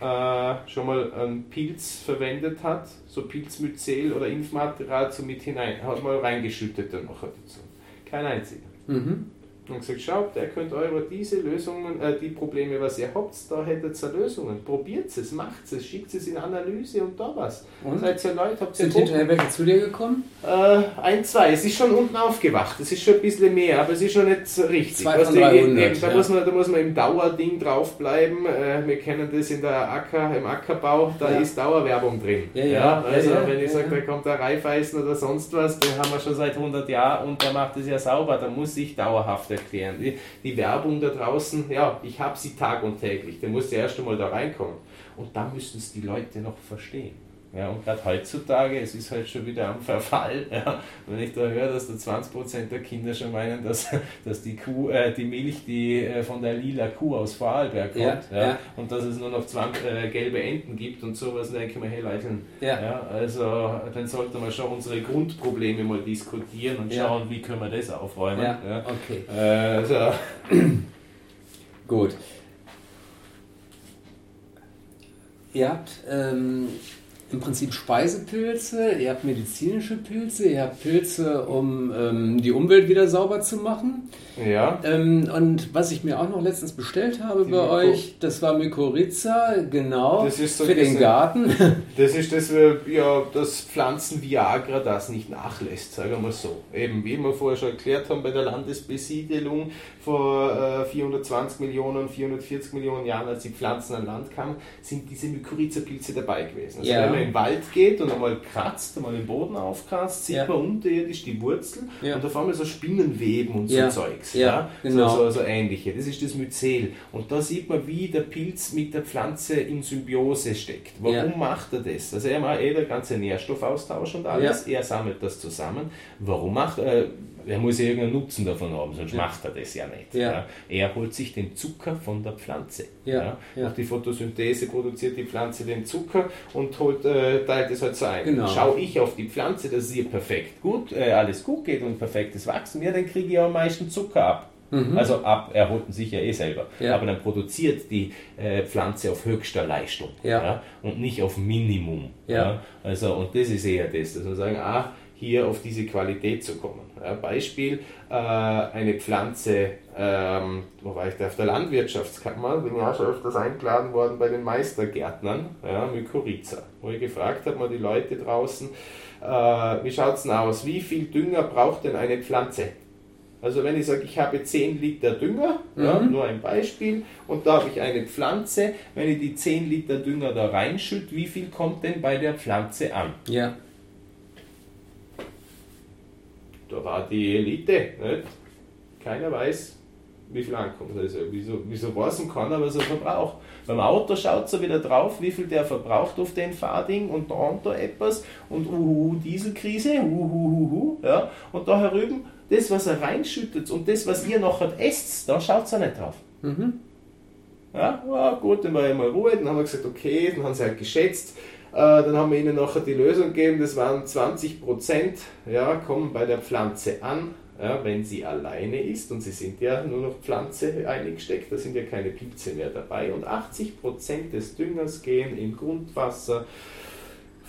äh, schon mal einen Pilz verwendet hat, so Pilzmyzel oder Impfmaterial so mit hinein, hat mal reingeschüttet dann nachher dazu. Kein einziger. Mhm und gesagt, schaut, der könnt eure diese Lösungen, äh, die Probleme, was ihr habt, da hättet ihr Lösungen. Probiert es, macht es, schickt es in Analyse und da was. Und? Seid ihr Leute, habt ihr Sind hinterher welche zu dir gekommen? Äh, ein, zwei. Es ist schon unten aufgewacht. Es ist schon ein bisschen mehr, aber es ist schon nicht richtig. Zwei von 300, eben, da, ja. muss man, da muss man im Dauerding draufbleiben. Äh, wir kennen das in der Acker, im Ackerbau, da ja. ist Dauerwerbung drin. Ja, ja. Also wenn ich sage, da kommt der Reifeisen oder sonst was, den haben wir schon seit 100 Jahren und der macht es ja sauber, da muss ich dauerhaft erklären. Die, die Werbung da draußen, ja, ich habe sie tag und täglich, der muss ja erst einmal da reinkommen. Und da müssen es die Leute noch verstehen. Ja, und gerade heutzutage, es ist halt schon wieder am Verfall. Ja. Wenn ich da höre, dass da 20% der Kinder schon meinen, dass, dass die Kuh, äh, die Milch, die äh, von der lila Kuh aus Vorarlberg kommt, ja, ja, ja. und dass es nur noch 20, äh, gelbe Enten gibt und sowas, denke ich mir, hey Leute, ja. also dann sollte man schon unsere Grundprobleme mal diskutieren und schauen, wie können wir das aufräumen. Ja. Okay. also. Gut. Ihr habt ähm, im Prinzip Speisepilze, ihr habt medizinische Pilze, ihr habt Pilze, um ähm, die Umwelt wieder sauber zu machen. Ja. Ähm, und was ich mir auch noch letztens bestellt habe die bei Myko. euch, das war Mykorrhiza, genau, so für den Garten. Das ist das, ja, das Pflanzen Viagra das nicht nachlässt, sagen wir mal so. Eben, wie wir vorher schon erklärt haben, bei der Landesbesiedelung vor äh, 420 Millionen, 440 Millionen Jahren, als die Pflanzen an Land kamen, sind diese Mykorrhiza-Pilze dabei gewesen. Also ja. wenn man im Wald geht und einmal kratzt, einmal den Boden aufkratzt, sieht ja. man unterirdisch die Wurzel und da fahren wir so Spinnenweben und so Zeug. Zeugs. Ja, ja? Genau. So, so, so, ähnliche. Das ist das Myzel. Und da sieht man, wie der Pilz mit der Pflanze in Symbiose steckt. Warum ja. macht er das? Also er macht eh der ganze Nährstoffaustausch und alles. Er sammelt das zusammen. Warum macht er? Äh, er muss ja irgendeinen Nutzen davon haben, sonst ja. macht er das ja nicht. Ja. Ja. Er holt sich den Zucker von der Pflanze. Ja. Durch die Photosynthese produziert die Pflanze den Zucker und holt, äh, teilt es halt so ein. Genau. Schaue ich auf die Pflanze, dass es ihr perfekt gut, äh, alles gut geht und perfektes Wachsen, ja, dann kriege ich am meisten Zucker ab. Mhm. Also ab, er holt sich ja eh selber. Aber dann produziert die äh, Pflanze auf höchster Leistung und nicht auf Minimum. Ja. Also, und das ist eher das, dass wir sagen, ah, hier auf diese Qualität zu kommen. Ja, Beispiel, äh, eine Pflanze, ähm, wo war ich da, auf der Landwirtschaftskammer, bin ja auch schon öfters eingeladen worden bei den Meistergärtnern, ja, Mykorrhiza, wo ich gefragt habe, mal die Leute draußen, äh, wie schaut es denn aus, wie viel Dünger braucht denn eine Pflanze? Also wenn ich sage, ich habe 10 Liter Dünger, mhm. ja, nur ein Beispiel, und da habe ich eine Pflanze, wenn ich die 10 Liter Dünger da reinschütte, wie viel kommt denn bei der Pflanze an? Ja da war die Elite. Nicht? Keiner weiß, wie viel ankommt. Also, wieso, wieso weiß man keiner, was er verbraucht? Beim Auto schaut er wieder drauf, wie viel der verbraucht auf den Fahrding und da und da etwas und uhuhu, Dieselkrise, uhuhuhu, ja. Und da herüben, das, was er reinschüttet und das, was ihr noch esst, da schaut er nicht drauf. Mhm. Ja, ja, gut, dann war ich mal Ruhe, dann haben wir gesagt, okay, dann haben sie halt geschätzt, dann haben wir ihnen nachher die Lösung gegeben, das waren 20 Prozent, ja, kommen bei der Pflanze an, ja, wenn sie alleine ist und sie sind ja nur noch Pflanze eingesteckt, da sind ja keine Pilze mehr dabei. Und 80 Prozent des Düngers gehen in Grundwasser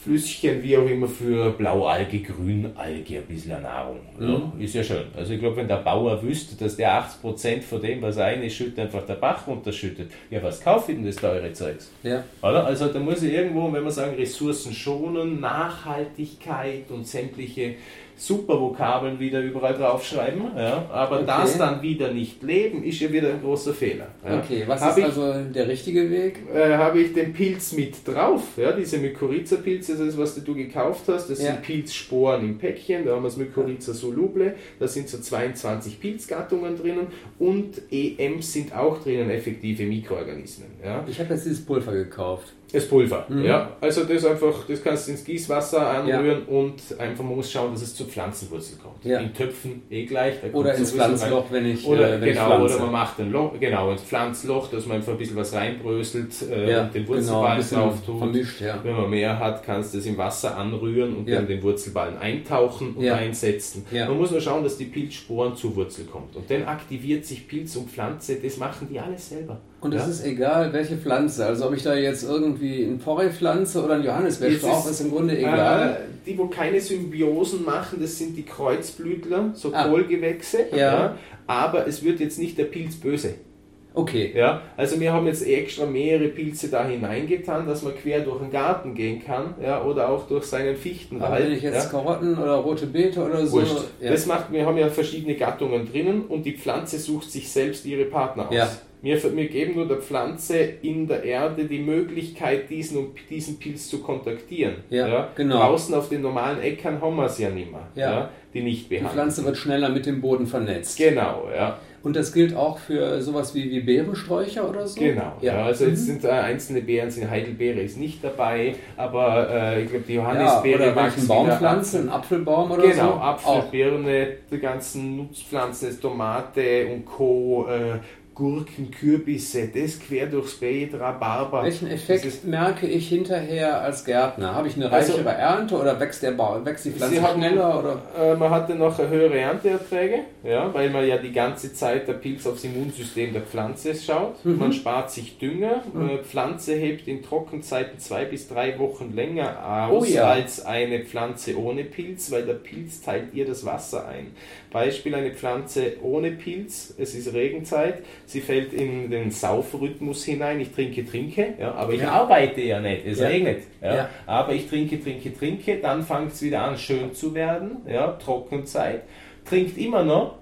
Flüsschen, wie auch immer, für Blaualge, Grünalge, ein bisschen Nahrung. Ja, mhm. ist ja schön. Also ich glaube, wenn der Bauer wüsste, dass der 80% von dem, was er schüttet, einfach der Bach runterschüttet, ja, was kauft denn das teure Zeugs? Ja. Oder? Also da muss ich irgendwo, wenn wir sagen, Ressourcen schonen, Nachhaltigkeit und sämtliche super Vokabeln wieder überall draufschreiben, ja, aber okay. das dann wieder nicht leben, ist ja wieder ein großer Fehler. Ja. Okay, was hab ist ich, also der richtige Weg? Äh, Habe ich den Pilz mit drauf, ja, diese Mykorrhiza-Pilze, das ist, was du gekauft hast, das ja. sind Pilzsporen im Päckchen, da haben wir das Mykorrhiza soluble, da sind so 22 Pilzgattungen drinnen und EMs sind auch drinnen, effektive Mikroorganismen. Ja. Ich habe jetzt dieses Pulver gekauft. Das Pulver, mhm. ja. Also das einfach, das kannst du ins Gießwasser anrühren ja. und einfach man muss schauen, dass es zur Pflanzenwurzel kommt. Ja. In Töpfen eh gleich. oder ins Pflanzloch, wenn ich oder äh, wenn genau, ich oder man macht ein Loch, genau, ins Pflanzloch, dass man einfach ein bisschen was reinbröselt äh, ja, und den Wurzelballen genau, drauf tut. Vermischt, ja. Wenn man mehr hat, kannst du es im Wasser anrühren und dann den Wurzelballen eintauchen und einsetzen. Man muss nur schauen, dass die Pilzsporen zur Wurzel kommt. Und dann aktiviert sich Pilz und Pflanze, das machen die alles selber. Und es ist egal, welche Pflanze. Also ob ich da jetzt irgendwie ein Porree pflanze oder ein Johannisbeerstrauch, ist, ist im Grunde egal. Äh, die, wo keine Symbiosen machen, das sind die Kreuzblütler, so ah. Kohlgewächse. Ja. ja. Aber es wird jetzt nicht der Pilz böse. Okay. Ja, also wir haben jetzt extra mehrere Pilze da hineingetan, dass man quer durch den Garten gehen kann, ja, oder auch durch seinen Fichtenwald. Aber wenn ich jetzt ja. Karotten oder rote Beete oder so. Ja. Das macht, wir haben ja verschiedene Gattungen drinnen und die Pflanze sucht sich selbst ihre Partner aus. Ja. Wir, wir geben nur der Pflanze in der Erde die Möglichkeit, diesen, diesen Pilz zu kontaktieren. Ja, ja. Genau. Draußen auf den normalen Äckern haben wir es ja nicht mehr, ja. ja. die nicht behandeln. Die Pflanze wird schneller mit dem Boden vernetzt. Genau, ja. Und das gilt auch für sowas wie, wie Beerensträucher oder so? Genau, ja. ja also mhm. jetzt sind äh, einzelne Beeren, sind Heidelbeere ist nicht dabei, aber äh, ich glaube die Johannisbeere ja, oder welchen Baumpflanze, ein Apfelbaum oder genau, so? Genau, Apfel, Birne, die ganzen Nutzpflanzen, Tomate und Co., äh, Gurken, Kürbisse, das quer durchs Beet, Rhabarber. Welchen Effekt merke ich hinterher als Gärtner? Habe ich eine also reichere also, Ernte oder wächst, der Bau, wächst die Pflanze haben, schneller? Oder? Äh, man hatte noch höhere Ernteerträge, ja, weil man ja die ganze Zeit der Pilz aufs Immunsystem der Pflanze schaut. Mhm. Man spart sich Dünger. Mhm. Äh, Pflanze hebt in Trockenzeiten zwei bis drei Wochen länger aus oh ja. als eine Pflanze ohne Pilz, weil der Pilz teilt ihr das Wasser ein. Beispiel eine Pflanze ohne Pilz, es ist Regenzeit, sie fällt in den Saufrhythmus hinein, ich trinke, trinke, ja, aber ich ja. arbeite ja nicht, es ja. regnet. Ja, Aber ich trinke, trinke, trinke, dann fängt es wieder an schön zu werden, ja, Trockenzeit, trinkt immer noch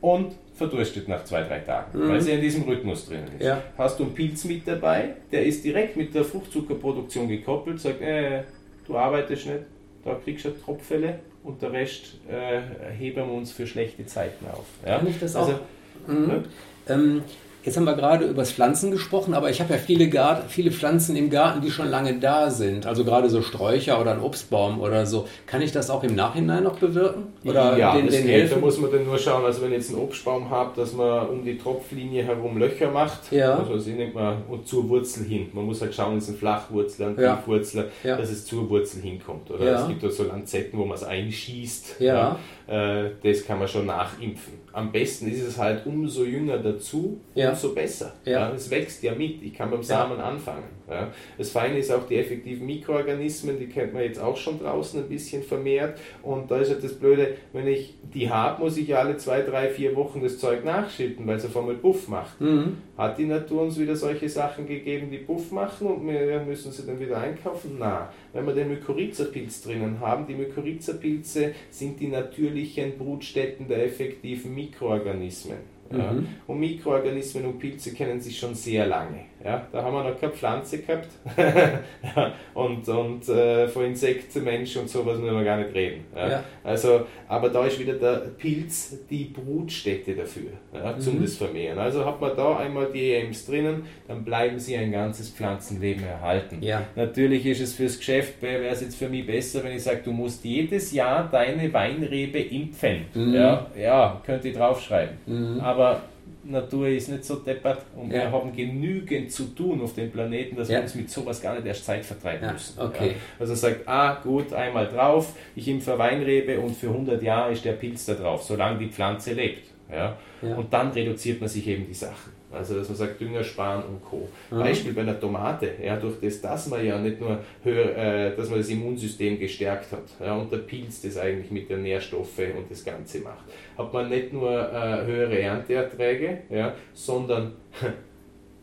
und verdurstet nach zwei, drei Tagen, mhm. weil sie in diesem Rhythmus drin ist. Ja. Hast du einen Pilz mit dabei, der ist direkt mit der Fruchtzuckerproduktion gekoppelt, sagt, äh, du arbeitest nicht, da kriegst du Tropfälle, und der Rest äh, heben wir uns für schlechte Zeiten auf. Ja? Kann ich das also, auch? Mhm. Ne? Ähm, Jetzt haben wir gerade über das Pflanzen gesprochen, aber ich habe ja viele, Garten, viele Pflanzen im Garten, die schon lange da sind. Also gerade so Sträucher oder ein Obstbaum oder so. Kann ich das auch im Nachhinein noch bewirken? Oder ja, den, das den geht. Da muss man dann nur schauen, also wenn ich jetzt einen Obstbaum habe, dass man um die Tropflinie herum Löcher macht. Ja. Also das nennt man und zur Wurzel hin. Man muss halt schauen, ist ein Flachwurzler, ein ja. Tiefwurzler, ja. dass es zur Wurzel hinkommt. Oder ja. es gibt auch so Lanzetten, wo man es einschießt. Ja. ja. Äh, das kann man schon nachimpfen am besten ist es halt umso jünger dazu, ja. umso besser. Ja. ja. es wächst ja mit. Ich kann beim Samen anfangen. Ja. Das Feine ist auch die effektiven Mikroorganismen, die kennt man jetzt auch schon draußen ein bisschen vermehrt. Und da ist halt das Blöde, wenn ich die habe, muss ich ja alle zwei, drei, vier Wochen das Zeug nachschütten, weil es auf einmal Buff macht. Mhm. Hat die Natur uns wieder solche Sachen gegeben, die Buff machen und wir müssen sie dann wieder einkaufen? Na, wenn wir den Mykorrhiza-Pilz drinnen haben, die Mykorrhiza-Pilze sind die natürlichen Brutstätten der effektiven Mikroorganismen. Ja. Mhm. Und Mikroorganismen und Pilze kennen sich schon sehr lange. Ja. Da haben wir noch keine Pflanze gehabt. und und äh, von Insekten, Menschen und sowas müssen wir gar nicht reden. Ja. ja. Also, aber da ist wieder der Pilz die Brutstätte dafür, ja, zum mhm. das Vermehren. Also hat man da einmal die EMs drinnen, dann bleiben sie ein ganzes Pflanzenleben erhalten. Ja. Natürlich ist es fürs Geschäft, wäre es jetzt für mich besser, wenn ich sage, du musst jedes Jahr deine Weinrebe impfen. Mhm. Ja, ja, könnt ihr draufschreiben. Mhm. Aber Natur ist nicht so deppert und ja. wir haben genügend zu tun auf dem Planeten, dass ja. wir uns mit sowas gar nicht erst Zeit vertreiben ja. müssen. Okay. Also sagt, ah gut, einmal drauf, ich impfe Weinrebe und für 100 Jahre ist der Pilz da drauf, solange die Pflanze lebt. Ja? Und dann reduziert man sich eben die Sachen. Also dass man sagt Dünger sparen und Co. Mhm. Beispiel bei der Tomate, ja, durch das, dass man ja nicht nur höher, äh, dass man das Immunsystem gestärkt hat ja, und der Pilz das eigentlich mit den Nährstoffen und das Ganze macht, hat man nicht nur äh, höhere Ernteerträge, ja, sondern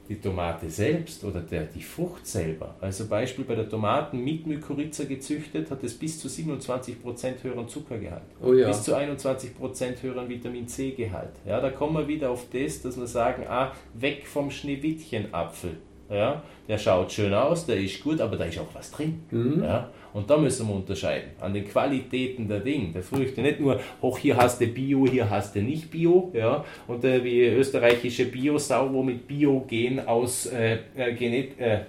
die Tomate selbst oder der, die Frucht selber, also Beispiel bei der Tomaten mit Mykorrhiza gezüchtet, hat es bis zu 27% höheren Zuckergehalt, oh ja. bis zu 21% höheren Vitamin C-Gehalt. Ja, da kommen wir wieder auf das, dass wir sagen, ah, weg vom Schneewittchenapfel. Ja, der schaut schön aus, der ist gut, aber da ist auch was drin. Mhm. Ja, und da müssen wir unterscheiden an den Qualitäten der Dinge, der Früchte. Nicht nur, hoch hier hast du Bio, hier hast du nicht Bio. Ja, und äh, wie österreichische Biosau, wo mit Biogen aus äh, äh, Genet, äh,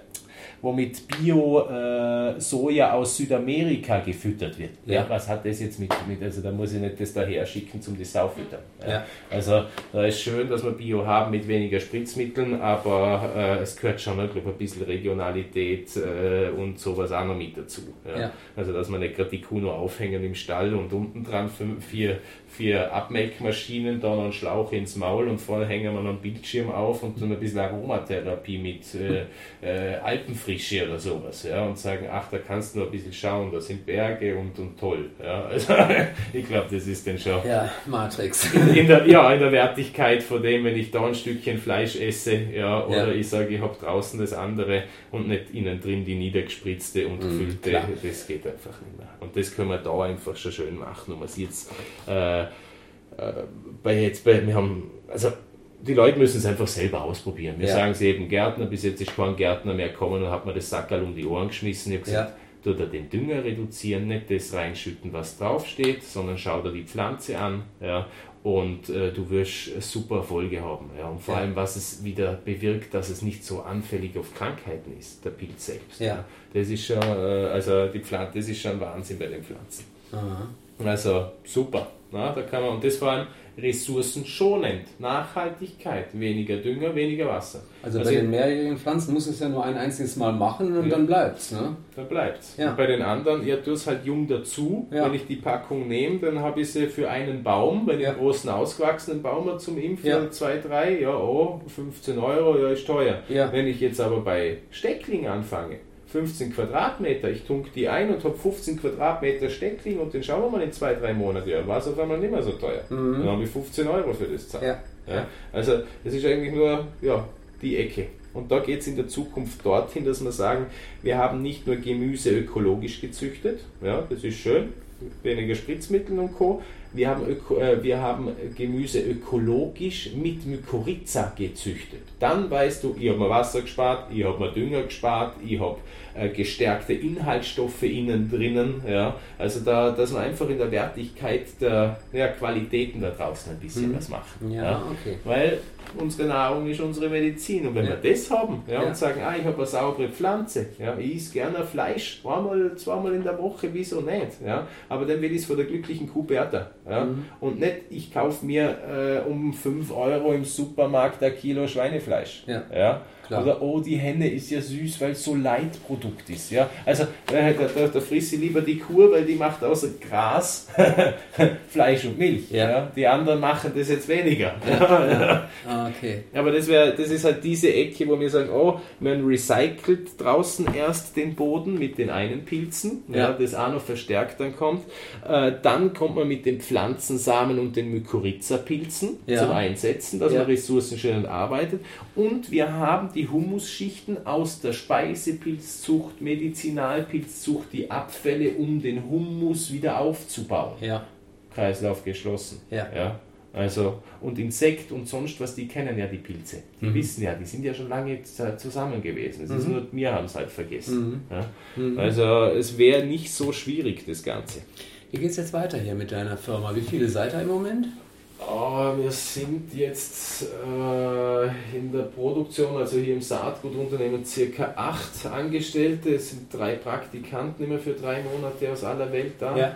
womit Bio-Soja äh, aus Südamerika gefüttert wird. Ja. was hat das jetzt mit, mit, also da muss ich nicht das daher schicken zum die Sau füttern. Ja. ja. Also da ist schön, dass wir Bio haben mit weniger Spritzmitteln, aber äh, es gehört schon ich ein bisschen Regionalität äh, und sowas auch noch mit dazu. Ja. Also dass man nicht gerade die Kuh nur aufhängen im Stall und unten dran vier, vier Abmelkmaschinen, da noch einen Schlauch ins Maul und vorne hängen wir noch einen Bildschirm auf und dann ein bisschen Aromatherapie mit äh, äh, Alpenfrische oder sowas. Ja, und sagen, ach, da kannst du noch ein bisschen schauen, da sind Berge und, und toll. Ja, also ich glaube, das ist dann schon. Ja, Matrix. In der, ja, in der Wertigkeit von dem, wenn ich da ein Stückchen Fleisch esse, ja, oder ja. ich sage, ich habe draußen das andere und nicht innen drin die niedergespritzte und mhm, gefüllte, mm, das geht einfach nicht mehr. Und das können wir da einfach schon schön machen. Und man sieht es äh, äh, bei jetzt, bei, wir haben, also die Leute müssen es einfach selber ausprobieren. Wir ja. sagen es eben Gärtner, bis jetzt ist kein Gärtner mehr gekommen und hat mir das Sackerl um die Ohren geschmissen. Ich habe gesagt, ja. tu den Dünger reduzieren, nicht das reinschütten, was draufsteht, sondern schau dir die Pflanze an ja, und äh, du wirst super Erfolge haben. Ja. Und vor ja. allem, was es wieder bewirkt, dass es nicht so anfällig auf Krankheiten ist, der Pilz selbst. Ja. Das ist schon, äh, also die Pflanze, das ist schon Wahnsinn bei den Pflanzen. Aha. Also super. Na, da kann man, und das vor allem ressourcenschonend, Nachhaltigkeit, weniger Dünger, weniger Wasser. Also, also bei den mehrjährigen Pflanzen muss es ja nur ein einziges Mal machen und ja, dann es. Ne? Dann bleibt's. Ja. Und bei den anderen, ja, du es halt jung dazu. Ja. Wenn ich die Packung nehme, dann habe ich sie für einen Baum, wenn ich einen großen ausgewachsenen Baum zum Impfen, ja. zwei, drei, ja, oh, 15 Euro, ja, ist teuer. Wenn ich jetzt aber bei Steckling anfange, 15 Quadratmeter, ich tunk die ein und habe 15 Quadratmeter Steckling und den schauen wir mal in zwei, drei Monaten. Ja, war es auf einmal nicht mehr so teuer. Mhm. Dann habe ich 15 Euro für das Zeit. Ja. Ja, also das ist eigentlich nur ja, die Ecke. Und da geht es in der Zukunft dorthin, dass wir sagen, wir haben nicht nur Gemüse ökologisch gezüchtet, ja, das ist schön, weniger Spritzmittel und Co. Wir haben, Öko, äh, wir haben Gemüse ökologisch mit Mykorrhiza gezüchtet. Dann weißt du, ich habe mir Wasser gespart, ich habe mir Dünger gespart, ich habe äh, gestärkte Inhaltsstoffe innen drinnen. Ja? Also da, dass wir einfach in der Wertigkeit der ja, Qualitäten da draußen ein bisschen mhm. was machen. Ja, ja? Okay. Weil unsere Nahrung ist unsere Medizin. Und wenn ja. wir das haben ja, und sagen, ah, ich habe eine saubere Pflanze, ja, ich esse gerne Fleisch, zweimal, zweimal in der Woche, wieso nicht? Ja? Aber dann will ich es von der glücklichen Kuh Bertha. Ja? Mhm. Und nicht, ich kaufe mir äh, um 5 Euro im Supermarkt ein Kilo Schweinefleisch. Ja. Ja? Klar. Oder oh, die Henne ist ja süß, weil es so Leitprodukt ist. Ja? Also äh, da, da, da frisst sie lieber die Kur, weil die macht außer Gras Fleisch und Milch. Ja. ja. Die anderen machen das jetzt weniger. Ja. ja. Ah, okay. Aber das, wär, das ist halt diese Ecke, wo wir sagen, oh, man recycelt draußen erst den Boden mit den einen Pilzen, ja. das auch noch verstärkt dann kommt. Äh, dann kommt man mit den Pflanzensamen und den Mykorrhiza-Pilzen zum Einsetzen, dass man ressourcenschonend arbeitet. Und wir haben die die Humusschichten aus der Speisepilzzucht, Medizinalpilzzucht, die Abfälle, um den Humus wieder aufzubauen. Ja. Kreislauf geschlossen. Ja. ja. Also, und Insekt und sonst was, die kennen ja die Pilze. Die mhm. wissen ja, die sind ja schon lange zusammen gewesen. Es mhm. ist nur, wir haben es halt vergessen. Mhm. Ja? Mhm. Also, es wäre nicht so schwierig, das Ganze. Wie geht es jetzt weiter hier mit deiner Firma? Wie viele seid ihr im Moment? Oh, wir sind jetzt äh, in der Produktion, also hier im Saatgutunternehmen, circa acht Angestellte. Es sind drei Praktikanten immer für drei Monate aus aller Welt da. Ja.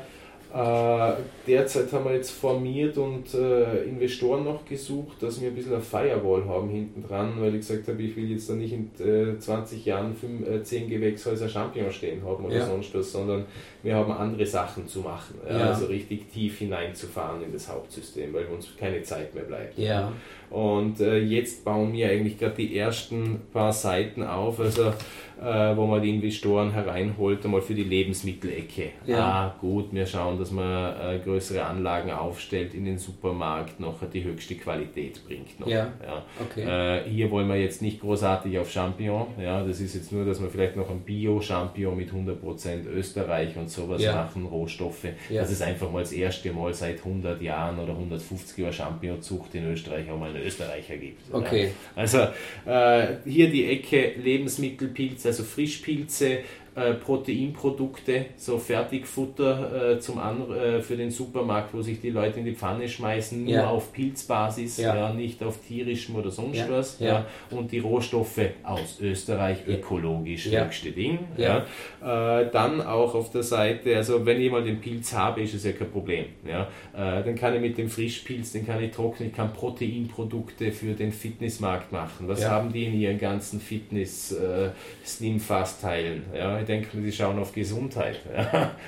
Äh, derzeit haben wir jetzt formiert und äh, Investoren noch gesucht, dass wir ein bisschen eine Firewall haben hinten dran, weil ich gesagt habe, ich will jetzt da nicht in äh, 20 Jahren 5, äh, 10 Gewächshäuser Champignons stehen haben oder ja. sonst was, sondern wir haben andere Sachen zu machen. Ja. Also richtig tief hineinzufahren in das Hauptsystem, weil uns keine Zeit mehr bleibt. Ja. Und äh, jetzt bauen wir eigentlich gerade die ersten paar Seiten auf. Also äh, wo man die Investoren hereinholt, einmal für die Lebensmittelecke. Ja. Ah, gut, wir schauen, dass man äh, größere Anlagen aufstellt in den Supermarkt, noch die höchste Qualität bringt. Noch. Ja. ja. Okay. Äh, hier wollen wir jetzt nicht großartig auf Champignon, ja, das ist jetzt nur, dass wir vielleicht noch ein Bio-Champignon mit 100% Österreich und sowas ja. machen, Rohstoffe. Ja. Das ist einfach mal das erste Mal seit 100 Jahren oder 150 Jahren Champignonzucht in Österreich auch mal einen Österreicher gibt. Okay. Also äh, hier die Ecke Lebensmittelpilz, also Frischpilze, äh, Proteinprodukte, so Fertigfutter äh, zum An äh, für den Supermarkt, wo sich die Leute in die Pfanne schmeißen, nur ja. auf Pilzbasis, ja. ja. nicht auf tierischem oder sonst ja. was. Ja. Und die Rohstoffe aus Österreich, ökologisch, höchste Ding. Ja. Äh, dann auch auf der Seite, also wenn ich mal den Pilz habe, ist es ja kein Problem. Ja. Äh, dann kann ich mit dem Frischpilz, den kann ich trocknen, ich kann Proteinprodukte für den Fitnessmarkt machen. Was haben die in ihren ganzen Fitness äh, Slim Fast Teilen? Ja ich denke, die schauen auf Gesundheit.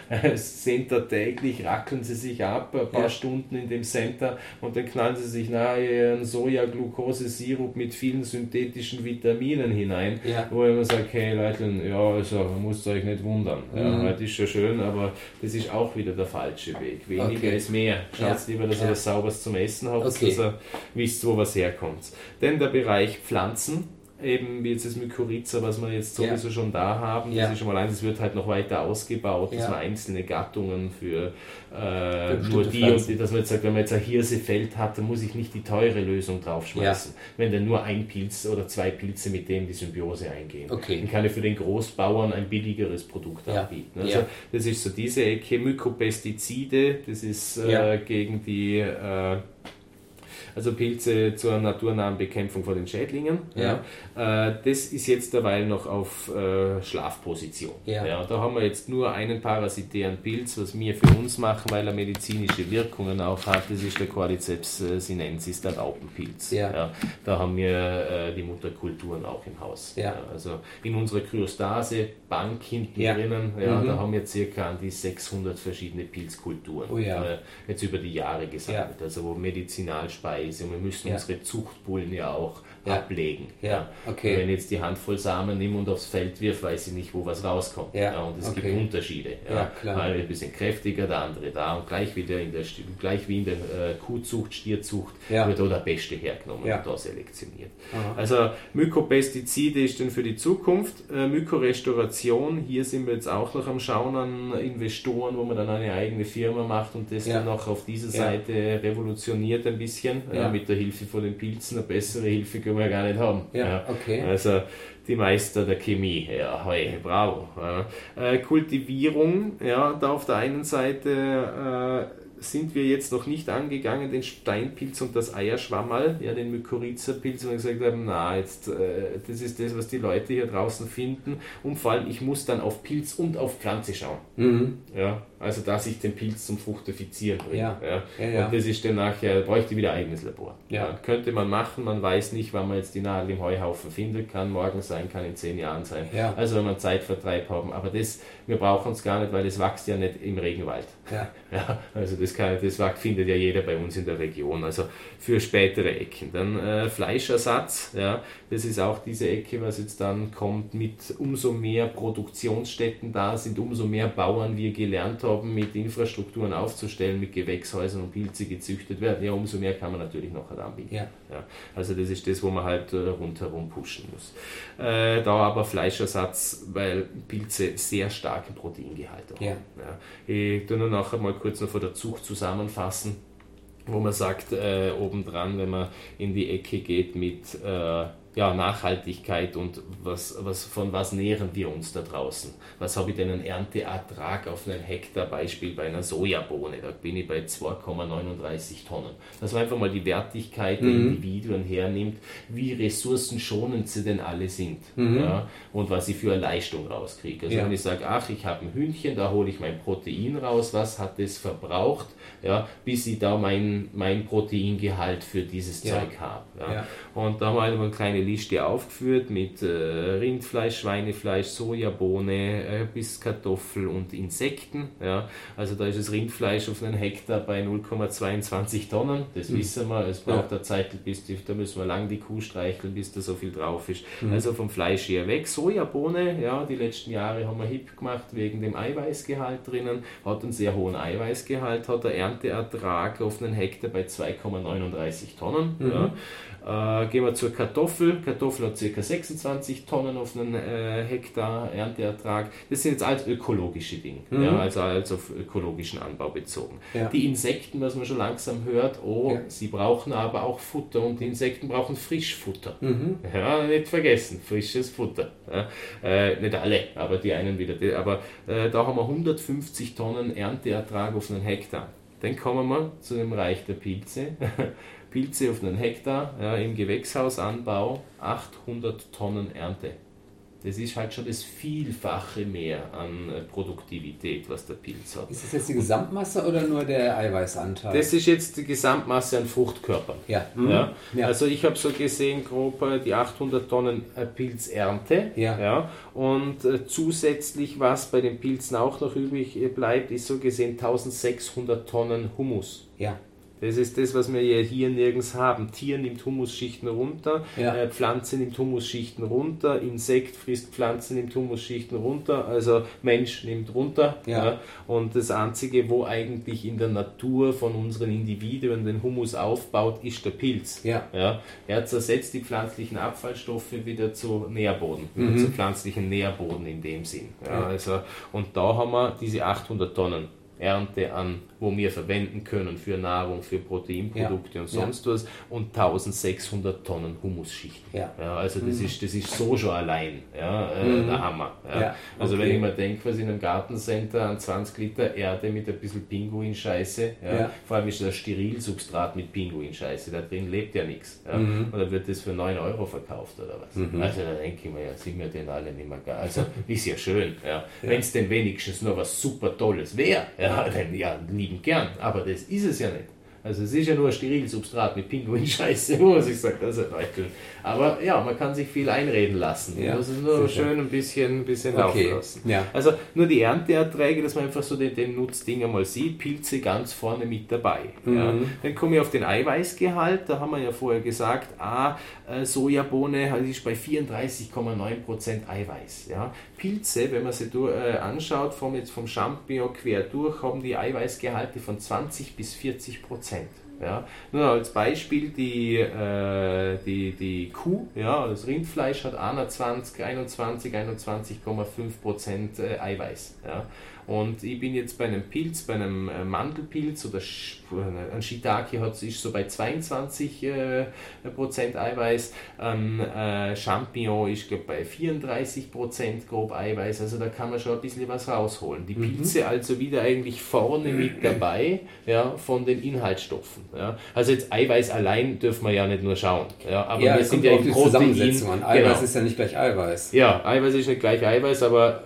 Ja. Center täglich rackeln sie sich ab, ein paar ja. Stunden in dem Center und dann knallen sie sich nahe einen Soja-Glucose-Sirup mit vielen synthetischen Vitaminen hinein, ja. wo man sagt, hey Leute, ja, also müsst euch nicht wundern. Ja, mhm. Das ist schon schön, aber das ist auch wieder der falsche Weg. Weniger okay. ist mehr. Schaut lieber, dass ihr was Sauberes zum Essen habt, okay. dass ihr wisst, wo was herkommt. Denn der Bereich Pflanzen, eben wie jetzt das Mykorrhiza, was wir jetzt sowieso ja. schon da haben, ja. das ist schon mal eins, das wird halt noch weiter ausgebaut, dass man einzelne Gattungen für äh, nur die Pflanzen. und die, dass man jetzt sagt, wenn man jetzt ein Hirsefeld hat, dann muss ich nicht die teure Lösung draufschmeißen, wenn dann nur ein Pilz oder zwei Pilze mit dem die Symbiose eingehen. Okay. Dann kann ich für den Großbauern ein billigeres Produkt anbieten. Also das ist so diese Ecke, Mykopestizide, das ist äh, gegen die äh, also Pilze zur naturnahen Bekämpfung von den Schädlingen. Ja. ja. Äh, das ist jetzt derweil noch auf äh, Schlafposition. Ja. ja. Da haben wir jetzt nur einen parasitären Pilz, was wir für uns machen, weil er medizinische Wirkungen auch hat. Das ist der Cordyceps äh, sinensis, der Raupenpilz. Ja. ja. Da haben wir die Mutterkulturen auch im Haus. Ja. also in unserer Kryostase-Bank hinten drinnen, ja, mhm. da haben wir circa an die 600 verschiedene Pilzkulturen. Oh jetzt über die Jahre gesammelt. Also wo Medizinalspeisen Preise und wir müssen ja. unsere Zuchtbullen ja auch ja. ablegen. Ja. Okay. Wenn ich jetzt die Handvoll Samen nehme und aufs Feld wirf, weiß ich nicht, wo was rauskommt. Ja. und es okay. gibt Unterschiede. Ja. Mal ein bisschen kräftiger, der andere da und gleich, wieder in der, gleich wie in der äh, Kuhzucht, Stierzucht wird da der Beste hergenommen und da selektioniert. Aha. Also Mykopestizide ist dann für die Zukunft. Äh, Mykorestauration, hier sind wir jetzt auch noch am Schauen an Investoren, wo man dann eine eigene Firma macht und das dann auch auf dieser Seite revolutioniert ein bisschen mit der Hilfe von den Pilzen, eine bessere Hilfe können wir gar nicht haben. Ja, okay. Also die Meister der Chemie, ja, hey, bravo. Äh, Kultivierung, ja, da auf der einen Seite äh, sind wir jetzt noch nicht angegangen, den Steinpilz und das Eierschwammerl, ja, den Mykorrhiza-Pilz, und gesagt haben, na, jetzt, äh, das ist das, was die Leute hier draußen finden. Und vor allem, ich muss dann auf Pilz und auf Pflanze schauen. Mhm. Ja, also, dass ich den Pilz zum Fructifizieren bringe. Ja. Ja. Ja. Und das ist dann nachher, bräuchte wieder ein eigenes Labor. Ja. könnte man machen, man weiß nicht, wann man jetzt die Nadel im Heuhaufen finden kann, morgen sein kann, in zehn Jahren sein. Also, wenn man Zeitvertreib haben. Aber das, wir brauchen es gar nicht, weil das wächst ja nicht im Regenwald. Ja. Ja, also das, kann, das findet ja jeder bei uns in der Region, also für spätere Ecken. Dann äh, Fleischersatz, ja, das ist auch diese Ecke, was jetzt dann kommt mit umso mehr Produktionsstätten da sind, umso mehr Bauern wir gelernt haben, mit Infrastrukturen aufzustellen, mit Gewächshäusern und Pilze gezüchtet werden, ja, umso mehr kann man natürlich noch anbieten. Ja. Ja, also das ist das, wo man halt äh, rundherum pushen muss. Äh, da aber Fleischersatz, weil Pilze sehr starken Proteingehalt haben. Ja. Ja. Ich tue nur nachher mal kurz noch vor der Zucht zusammenfassen, wo man sagt, äh, obendran, wenn man in die Ecke geht mit äh, ja, Nachhaltigkeit und was, was, von was nähren wir uns da draußen? Was habe ich denn einen Ernteertrag auf einen Hektar, Beispiel bei einer Sojabohne? Da bin ich bei 2,39 Tonnen. Dass man einfach mal die Wertigkeit der mhm. Individuen hernimmt, wie ressourcenschonend sie denn alle sind mhm. ja, und was ich für eine Leistung rauskriege. Also ja. wenn ich sage, ach, ich habe ein Hühnchen, da hole ich mein Protein raus, was hat es verbraucht, ja, bis ich da mein, mein Proteingehalt für dieses ja. Zeug habe. Ja. Und da haben wir eine kleine Liste aufgeführt mit äh, Rindfleisch, Schweinefleisch, Sojabohne, äh, bis Kartoffel und Insekten. Ja. Also da ist das Rindfleisch auf einen Hektar bei 0,22 Tonnen. Das mhm. wissen wir. Es braucht ja. eine Zeit, bis die, da müssen wir lang die Kuh streicheln, bis da so viel drauf ist. Mhm. Also vom Fleisch her weg. Sojabohne, ja, die letzten Jahre haben wir hip gemacht wegen dem Eiweißgehalt drinnen. Hat einen sehr hohen Eiweißgehalt, hat der Ernteertrag auf einen Hektar bei 2,39 Tonnen. Mhm. Ja. Äh, gehen wir zur Kartoffel. Kartoffel hat ca. 26 Tonnen auf einen äh, Hektar Ernteertrag. Das sind jetzt alles ökologische Dinge, mhm. ja, also alles auf ökologischen Anbau bezogen. Ja. Die Insekten, was man schon langsam hört, oh, sie brauchen aber auch Futter und die Insekten brauchen Frischfutter. Mhm. Ja, nicht vergessen, frisches Futter. Äh, nicht alle, aber die einen wieder. Die, aber äh, da haben wir 150 Tonnen Ernteertrag auf einen Hektar. Dann kommen wir zu dem Reich der Pilze. Pilze auf einen Hektar ja, im Gewächshausanbau 800 Tonnen Ernte. Das ist halt schon das Vielfache mehr an äh, Produktivität, was der Pilz hat. Ist das jetzt die Gesamtmasse oder nur der Eiweißanteil? Das ist jetzt die Gesamtmasse an Fruchtkörpern. Ja. Mhm. ja. ja. Also ich habe so gesehen grob äh, die 800 Tonnen äh, Pilzernte. Ja. ja. Und zusätzlich, was bei den Pilzen auch noch übrig bleibt, ist so gesehen 1600 Tonnen Humus. Ja. Das ist das, was wir ja hier nirgends haben. Tier nimmt Humusschichten runter, ja. äh, Pflanze nimmt Humusschichten runter, Insekt frisst Pflanze, nimmt Humusschichten runter, also Mensch nimmt runter. Ja. ja. Und das Einzige, wo eigentlich in der Natur von unseren Individuen den Humus aufbaut, ist der Pilz. Ja. Er zersetzt die pflanzlichen Abfallstoffe wieder zu Nährboden, mhm. zu pflanzlichen Nährboden in dem Sinn. Also, und da haben wir diese 800 Tonnen Ernte an wo wir verwenden können für Nahrung, für Proteinprodukte ja. und sonst ja. was und 1600 Tonnen Humusschichten. Ja. ja also das, mhm. ist, das ist so schon allein ja, äh, mhm. der Hammer. Ja. Also okay. wenn ich mir denke, was in einem Gartencenter an 20 Liter Erde mit ein bisschen Pinguinscheiße, ja, vor allem ist das Sterilsubstrat mit Pinguinscheiße, da drin lebt ja nichts. Ja, mhm. Oder wird das für 9 Euro verkauft oder was? Mhm. Also da denke ich mir, ja, sind wir denn alle nicht mehr geil. Also ist ja schön, ja. wenn es denn wenigstens nur was super Tolles wäre, ja, ja, nie liebend gern, aber das ist es ja nicht. Also es ist ja nur ein Sterilsubstrat mit Pinguinscheiße, muss ich sagen, das ist ein Aber ja, man kann sich viel einreden lassen. Ja, das ist nur schön ein bisschen, ein bisschen okay. laufen lassen. Ja. Also nur die Ernteerträge, dass man einfach so den, den Nutzding einmal sieht, Pilze ganz vorne mit dabei. Mhm. Ja. Dann komme ich auf den Eiweißgehalt, da haben wir ja vorher gesagt, ah, Sojabohne ist bei 34,9% Eiweiß. Ja. Pilze, wenn man sie durch, äh, anschaut, vom, jetzt vom Champignon quer durch, haben die Eiweißgehalte von 20 bis 40 Prozent. Ja. Nur als Beispiel die, äh, die, die Kuh, ja, das Rindfleisch hat 21, 21, 21,5 Prozent äh, Eiweiß. Ja. Und ich bin jetzt bei einem Pilz, bei einem äh, Mandelpilz oder ein Shiitake hat, ist so bei 22 äh, Prozent Eiweiß, ein äh, Champignon ist glaube bei 34 Prozent grob Eiweiß, also da kann man schon ein bisschen was rausholen. Die mhm. Pilze mhm. also wieder eigentlich vorne mit dabei ja, von den Inhaltsstoffen. Ja. Also jetzt Eiweiß allein dürfen wir ja nicht nur schauen, ja, aber ja, wir sind ja im Protein. Eiweiß genau. ist ja nicht gleich Eiweiß. Ja, Eiweiß ist nicht gleich Eiweiß, aber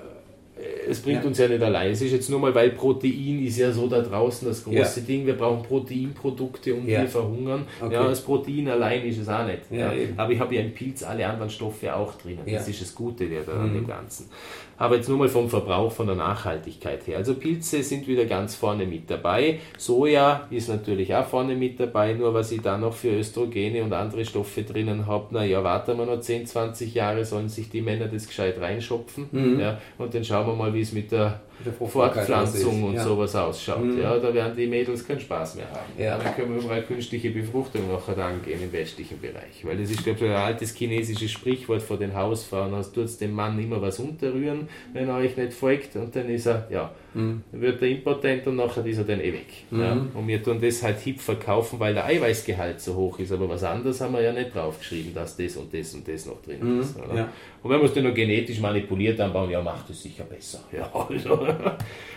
es bringt ja. uns ja nicht allein. Es ist jetzt nur mal, weil Protein ist ja so da draußen das große ja. Ding. Wir brauchen Proteinprodukte und ja. wir verhungern. Okay. Ja, das Protein allein ist es auch nicht. Ja, Aber ich habe ja im Pilz alle anderen Stoffe auch drin. Das ist das Gute der, mhm. dem Ganzen. Aber jetzt nur mal vom Verbrauch, von der Nachhaltigkeit her. Also Pilze sind wieder ganz vorne mit dabei. Soja ist natürlich auch vorne mit dabei, nur was ich da noch für Östrogene und andere Stoffe drinnen habe, naja, warten wir noch 10, 20 Jahre, sollen sich die Männer das gescheit reinschopfen. Mhm. Ja, und dann schauen wir mal, wie es mit der Fortpflanzung und ja. sowas ausschaut. Mhm. Ja, da werden die Mädels keinen Spaß mehr haben. Ja. Dann können wir überall künstliche Befruchtung nachher angehen im westlichen Bereich. Weil das ist, glaube ich, ein altes chinesisches Sprichwort vor den Hausfrauen. Also tut dem Mann immer was unterrühren, wenn er euch nicht folgt und dann ist er, ja, mhm. wird er impotent und nachher ist er dann eh weg. Mhm. Ja. Und wir tun das halt hip verkaufen, weil der Eiweißgehalt so hoch ist. Aber was anderes haben wir ja nicht draufgeschrieben, dass das und das und das noch drin mhm. ist. Ja. Und wenn wir es dann noch genetisch manipuliert anbauen, ja, macht es sicher besser. Ja, also.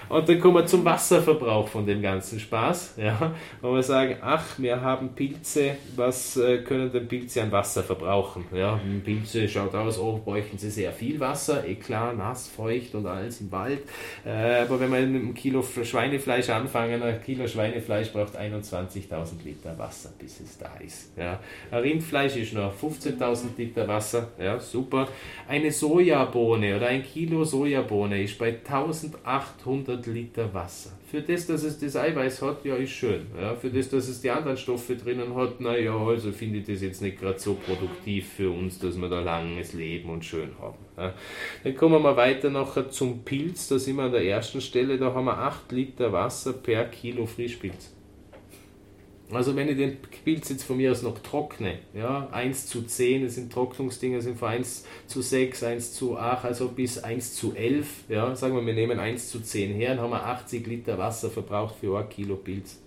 Und dann kommen wir zum Wasserverbrauch von dem ganzen Spaß. Ja, wo wir sagen, ach, wir haben Pilze, was äh, können denn Pilze an Wasser verbrauchen? Ja, Pilze schaut aus, oh, bräuchten sie sehr viel Wasser, eh klar, nass, feucht und alles im Wald. Äh, aber wenn wir mit einem Kilo Schweinefleisch anfangen, ein Kilo Schweinefleisch braucht 21.000 Liter Wasser, bis es da ist. Ja. Ein Rindfleisch ist noch 15.000 Liter Wasser, ja, super. Eine Sojabohne oder ein Kilo Sojabohne ist bei 1800 Liter Wasser. Für das, dass es das Eiweiß hat, ja, ist schön. Ja, für das, dass es die anderen Stoffe drinnen hat, naja, also finde ich das jetzt nicht gerade so produktiv für uns, dass wir da langes Leben und schön haben. Ja. Dann kommen wir weiter nachher zum Pilz, da sind wir an der ersten Stelle, da haben wir 8 Liter Wasser per Kilo Frischpilz. Also wenn ich den Pilz jetzt von mir aus noch trockne, ja, 1 zu 10, das sind Trocknungsdinger, sind von 1 zu 6, 1 zu 8, also bis 1 zu 11, ja, sagen wir, wir nehmen 1 zu 10 her, dann haben wir 80 Liter Wasser verbraucht für ein Kilo Pilz.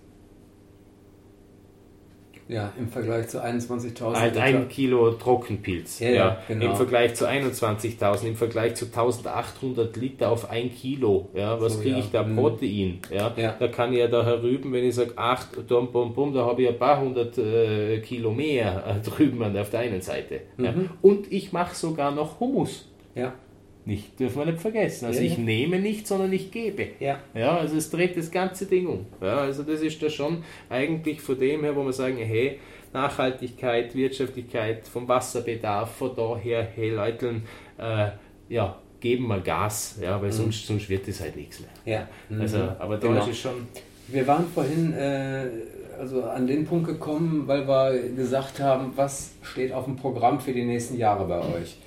Ja, im Vergleich zu 21.000. Halt ein Kilo Trockenpilz. Ja, ja, genau. Im Vergleich zu 21.000, im Vergleich zu 1.800 Liter auf ein Kilo. Ja, was so, kriege ja. ich da mhm. Protein? Ja, ja, Da kann ich ja da herüben, wenn ich sage 8, bum, bum, bum, da habe ich ein paar hundert äh, Kilo mehr äh, drüben auf der einen Seite. Mhm. Und ich mache sogar noch Humus. Ja. Nicht, dürfen wir nicht vergessen. Also ich nehme nicht, sondern ich gebe. Ja. ja. Also es dreht das ganze Ding um. Ja, also das ist da schon eigentlich von dem her, wo wir sagen, hey, Nachhaltigkeit, Wirtschaftlichkeit, vom Wasserbedarf, von daher, hey Leute, äh, ja, geben wir Gas, ja, weil mhm. sonst, sonst wird das halt nichts mehr. Ja. Mhm. Also, aber da genau. ist es schon. Wir waren vorhin äh, also an den Punkt gekommen, weil wir gesagt haben, was steht auf dem Programm für die nächsten Jahre bei euch?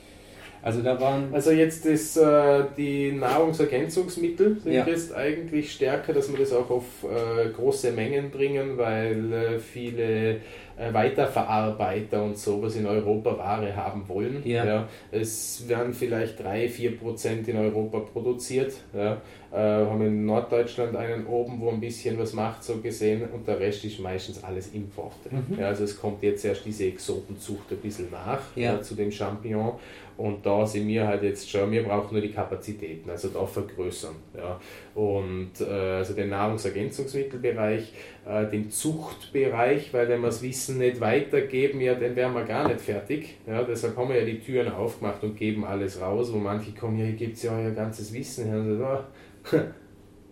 Also da waren. Also jetzt ist äh, die Nahrungsergänzungsmittel sind ja. jetzt eigentlich stärker, dass wir das auch auf äh, große Mengen bringen, weil äh, viele äh, Weiterverarbeiter und sowas in Europa Ware haben wollen. Ja. ja. Es werden vielleicht 3-4% in Europa produziert. Ja. Äh, haben in Norddeutschland einen oben, wo ein bisschen was macht, so gesehen, und der Rest ist meistens alles Importe. Mhm. Ja, also es kommt jetzt erst diese Exotenzucht ein bisschen nach ja. äh, zu dem Champignon. Und da sind wir halt jetzt schon, wir brauchen nur die Kapazitäten, also da vergrößern. Ja. Und äh, also den Nahrungsergänzungsmittelbereich, äh, den Zuchtbereich, weil wenn wir das Wissen nicht weitergeben, ja, dann wären wir gar nicht fertig. Ja. Deshalb haben wir ja die Türen aufgemacht und geben alles raus, wo manche kommen, ja, hier gibt es ja euer ganzes Wissen. Ja, so,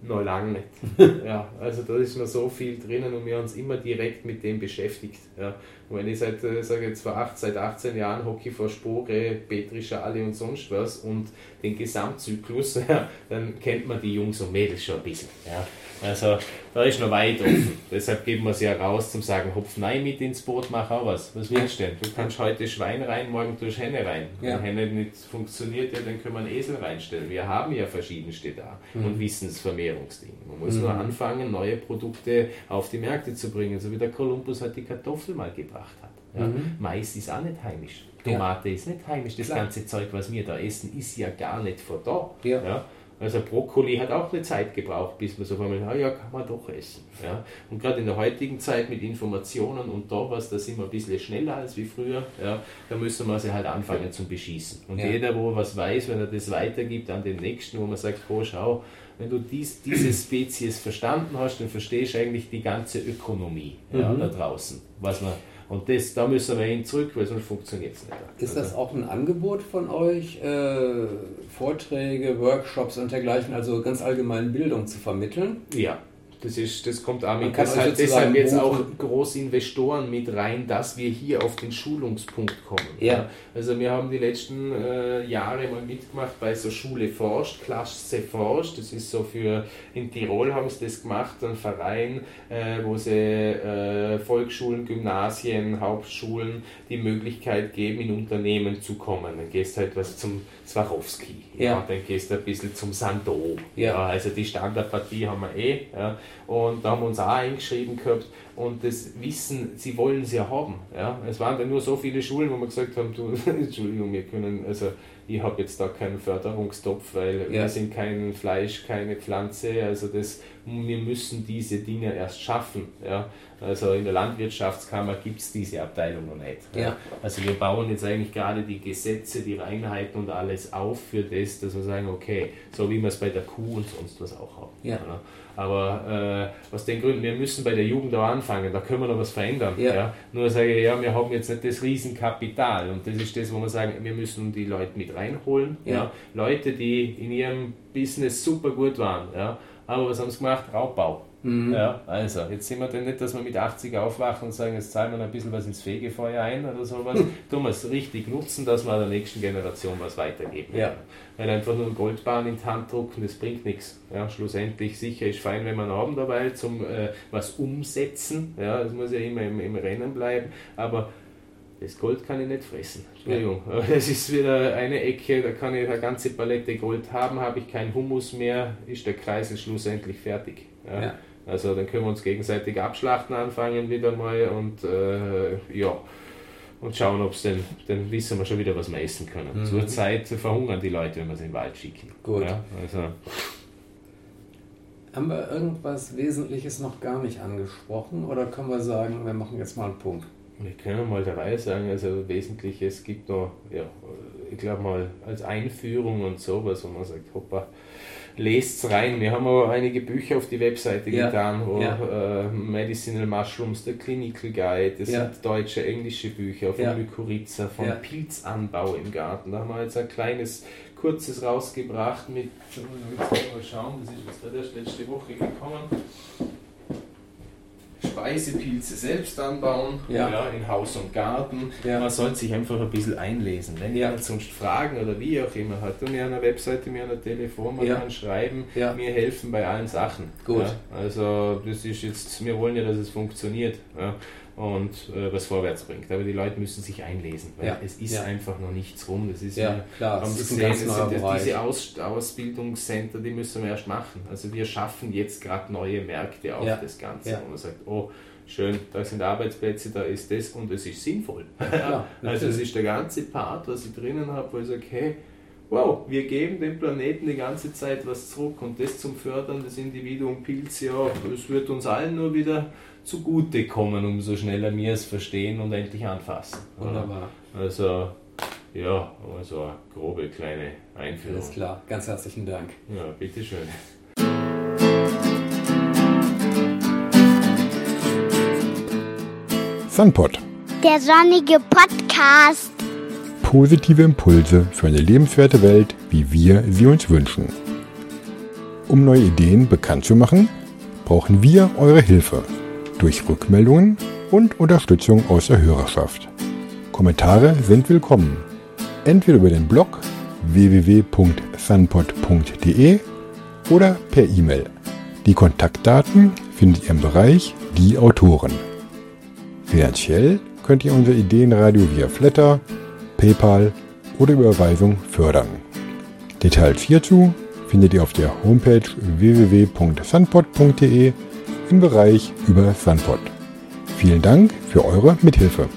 noch lange nicht. ja, also da ist noch so viel drinnen und wir haben uns immer direkt mit dem beschäftigt. Ja. Und wenn ich seit, äh, sage jetzt vor acht, seit 18 Jahren Hockey vor Spore, Petri Schale und sonst was und den Gesamtzyklus, ja, dann kennt man die Jungs und Mädels schon ein bisschen. Ja. Also da ist noch weit offen. Deshalb geben wir es ja raus zum sagen, hopf nein mit ins Boot, mach auch was. Was willst du denn? Du kannst heute Schwein rein, morgen tust Henne rein. Ja. Wenn Henne nicht funktioniert, ja, dann können wir einen Esel reinstellen. Wir haben ja verschiedenste da mhm. und Wissensvermehrungsdinge. Man muss mhm. nur anfangen, neue Produkte auf die Märkte zu bringen, so wie der Kolumbus halt die Kartoffel mal gebracht hat. Ja. Mhm. Mais ist auch nicht heimisch. Tomate ja. ist nicht heimisch. Das Klar. ganze Zeug, was wir da essen, ist ja gar nicht von da. Ja. ja. Also Brokkoli hat auch eine Zeit gebraucht, bis man so einmal, ah ja, kann man doch essen. Ja. Und gerade in der heutigen Zeit mit Informationen und da was, da sind wir ein bisschen schneller als wie früher, ja, da müssen wir sie halt anfangen zum Beschießen. Und ja. jeder, wo was weiß, wenn er das weitergibt an den Nächsten, wo man sagt, oh schau, wenn du dies, diese Spezies verstanden hast, dann verstehst du eigentlich die ganze Ökonomie ja, mhm. da draußen, was man und das, da müssen wir hin zurück, weil sonst funktioniert es nicht. Ist das auch ein Angebot von euch, äh, Vorträge, Workshops und dergleichen, also ganz allgemein Bildung zu vermitteln? Ja, das, ist, das kommt auch mit. Deshalb, deshalb jetzt auch Großinvestoren mit rein, dass wir hier auf den Schulungspunkt kommen. Ja. Also wir haben die letzten äh, Jahre mal mitgemacht bei so Schule forscht, Klasse forscht. Das ist so für, in Tirol haben sie das gemacht, ein Verein, äh, wo sie äh, Volksschulen, Gymnasien, Hauptschulen die Möglichkeit geben, in Unternehmen zu kommen. Dann gehst halt was zum Swarovski. Ja. ja. Dann gehst du ein bisschen zum Sando. Ja. ja. Also die Standardpartie haben wir eh. Ja. Und da haben wir uns auch eingeschrieben gehabt. Und das Wissen, sie wollen es ja haben. Ja. Es waren dann nur so viele Schulen, wo wir gesagt haben, du, Entschuldigung, wir können, also ich habe jetzt da keinen Förderungstopf, weil ja. wir sind kein Fleisch, keine Pflanze, also das, wir müssen diese Dinge erst schaffen. Ja. Also in der Landwirtschaftskammer gibt es diese Abteilung noch nicht. Ja. Also wir bauen jetzt eigentlich gerade die Gesetze, die Reinheiten und alles auf für das, dass wir sagen, okay, so wie wir es bei der Kuh und sonst was auch haben. Ja. Aber äh, aus den Gründen, wir müssen bei der Jugend auch anfangen, da können wir noch was verändern. Ja. ja. Nur sage ich, ja, wir haben jetzt nicht das Riesenkapital und das ist das, wo wir sagen, wir müssen die Leute mit reinholen. Ja. ja. Leute, die in ihrem Business super gut waren. Ja. Aber was haben sie gemacht? Raubbau. Mhm. Ja, also, jetzt sind wir denn nicht, dass wir mit 80 aufwachen und sagen, jetzt zahlen wir ein bisschen was ins Fegefeuer ein oder sowas. Tun wir es richtig nutzen, dass wir der nächsten Generation was weitergeben. Ja. Weil einfach nur Goldbahn in die Hand drucken, das bringt nichts. Ja, schlussendlich sicher ist fein, wenn einen Abend dabei zum äh, was umsetzen. Ja, das muss ja immer im, im Rennen bleiben. Aber das Gold kann ich nicht fressen. Entschuldigung. Das ist wieder eine Ecke, da kann ich eine ganze Palette Gold haben, habe ich keinen Humus mehr, ist der Kreisel schlussendlich fertig. Ja. Ja. Also dann können wir uns gegenseitig abschlachten anfangen wieder mal und äh, ja und schauen, ob es denn, dann wissen wir schon wieder, was wir essen können. Mhm. Zurzeit verhungern die Leute, wenn wir sie in den Wald schicken. Gut. Ja, also. Haben wir irgendwas Wesentliches noch gar nicht angesprochen oder können wir sagen, wir machen jetzt mal einen Punkt? Wir können mal dabei sagen, also Wesentliches gibt noch, ja, ich glaube mal als Einführung und sowas, wo man sagt, hoppa, lest rein. Wir haben auch einige Bücher auf die Webseite ja. getan, wo ja. äh, Medicinal Mushrooms, der Clinical Guide, das ja. sind deutsche, englische Bücher von ja. Mykorrhiza, von Pilzanbau im Garten. Da haben wir jetzt ein kleines, kurzes rausgebracht mit, mal schauen, das ist jetzt letzte Woche gekommen. Speisepilze selbst anbauen, ja. ja. in Haus und Garten. Ja. Man sollte sich einfach ein bisschen einlesen. Wenn ja. jemand sonst Fragen oder wie auch immer hat, und mir an der Webseite, mir an der Telefon, man kann schreiben, mir helfen bei allen Sachen. Gut. Also das ist jetzt, wir wollen ja, dass es funktioniert und äh, was vorwärts bringt. Aber die Leute müssen sich einlesen, weil ja. es ist ja. einfach noch nichts rum. Das ist ja, klar, das ist gesehen, das, diese Aus, Ausbildungscenter, die müssen wir erst machen. Also wir schaffen jetzt gerade neue Märkte auf ja. das Ganze. Und man sagt, oh, schön, da sind Arbeitsplätze, da ist das und es ist sinnvoll. also es ist der ganze Part, was ich drinnen habe, wo ich sage, hey, wow, wir geben dem Planeten die ganze Zeit was zurück und das zum Fördern des Individuum Pilz, ja, es wird uns allen nur wieder zugute kommen, umso schneller wir es verstehen und endlich anfassen. Wunderbar. Also, ja, also eine grobe kleine Einführung. Alles klar, ganz herzlichen Dank. Ja, bitteschön. Sunpod. Der sonnige Podcast. Positive Impulse für eine lebenswerte Welt, wie wir sie uns wünschen. Um neue Ideen bekannt zu machen, brauchen wir eure Hilfe durch Rückmeldungen und Unterstützung aus der Hörerschaft. Kommentare sind willkommen. Entweder über den Blog www.sunpod.de oder per E-Mail. Die Kontaktdaten findet ihr im Bereich Die Autoren. Finanziell könnt ihr unser Ideenradio via Flatter, PayPal oder Überweisung fördern. Details hierzu findet ihr auf der Homepage www.sunpod.de im Bereich über Sunpod. Vielen Dank für eure Mithilfe.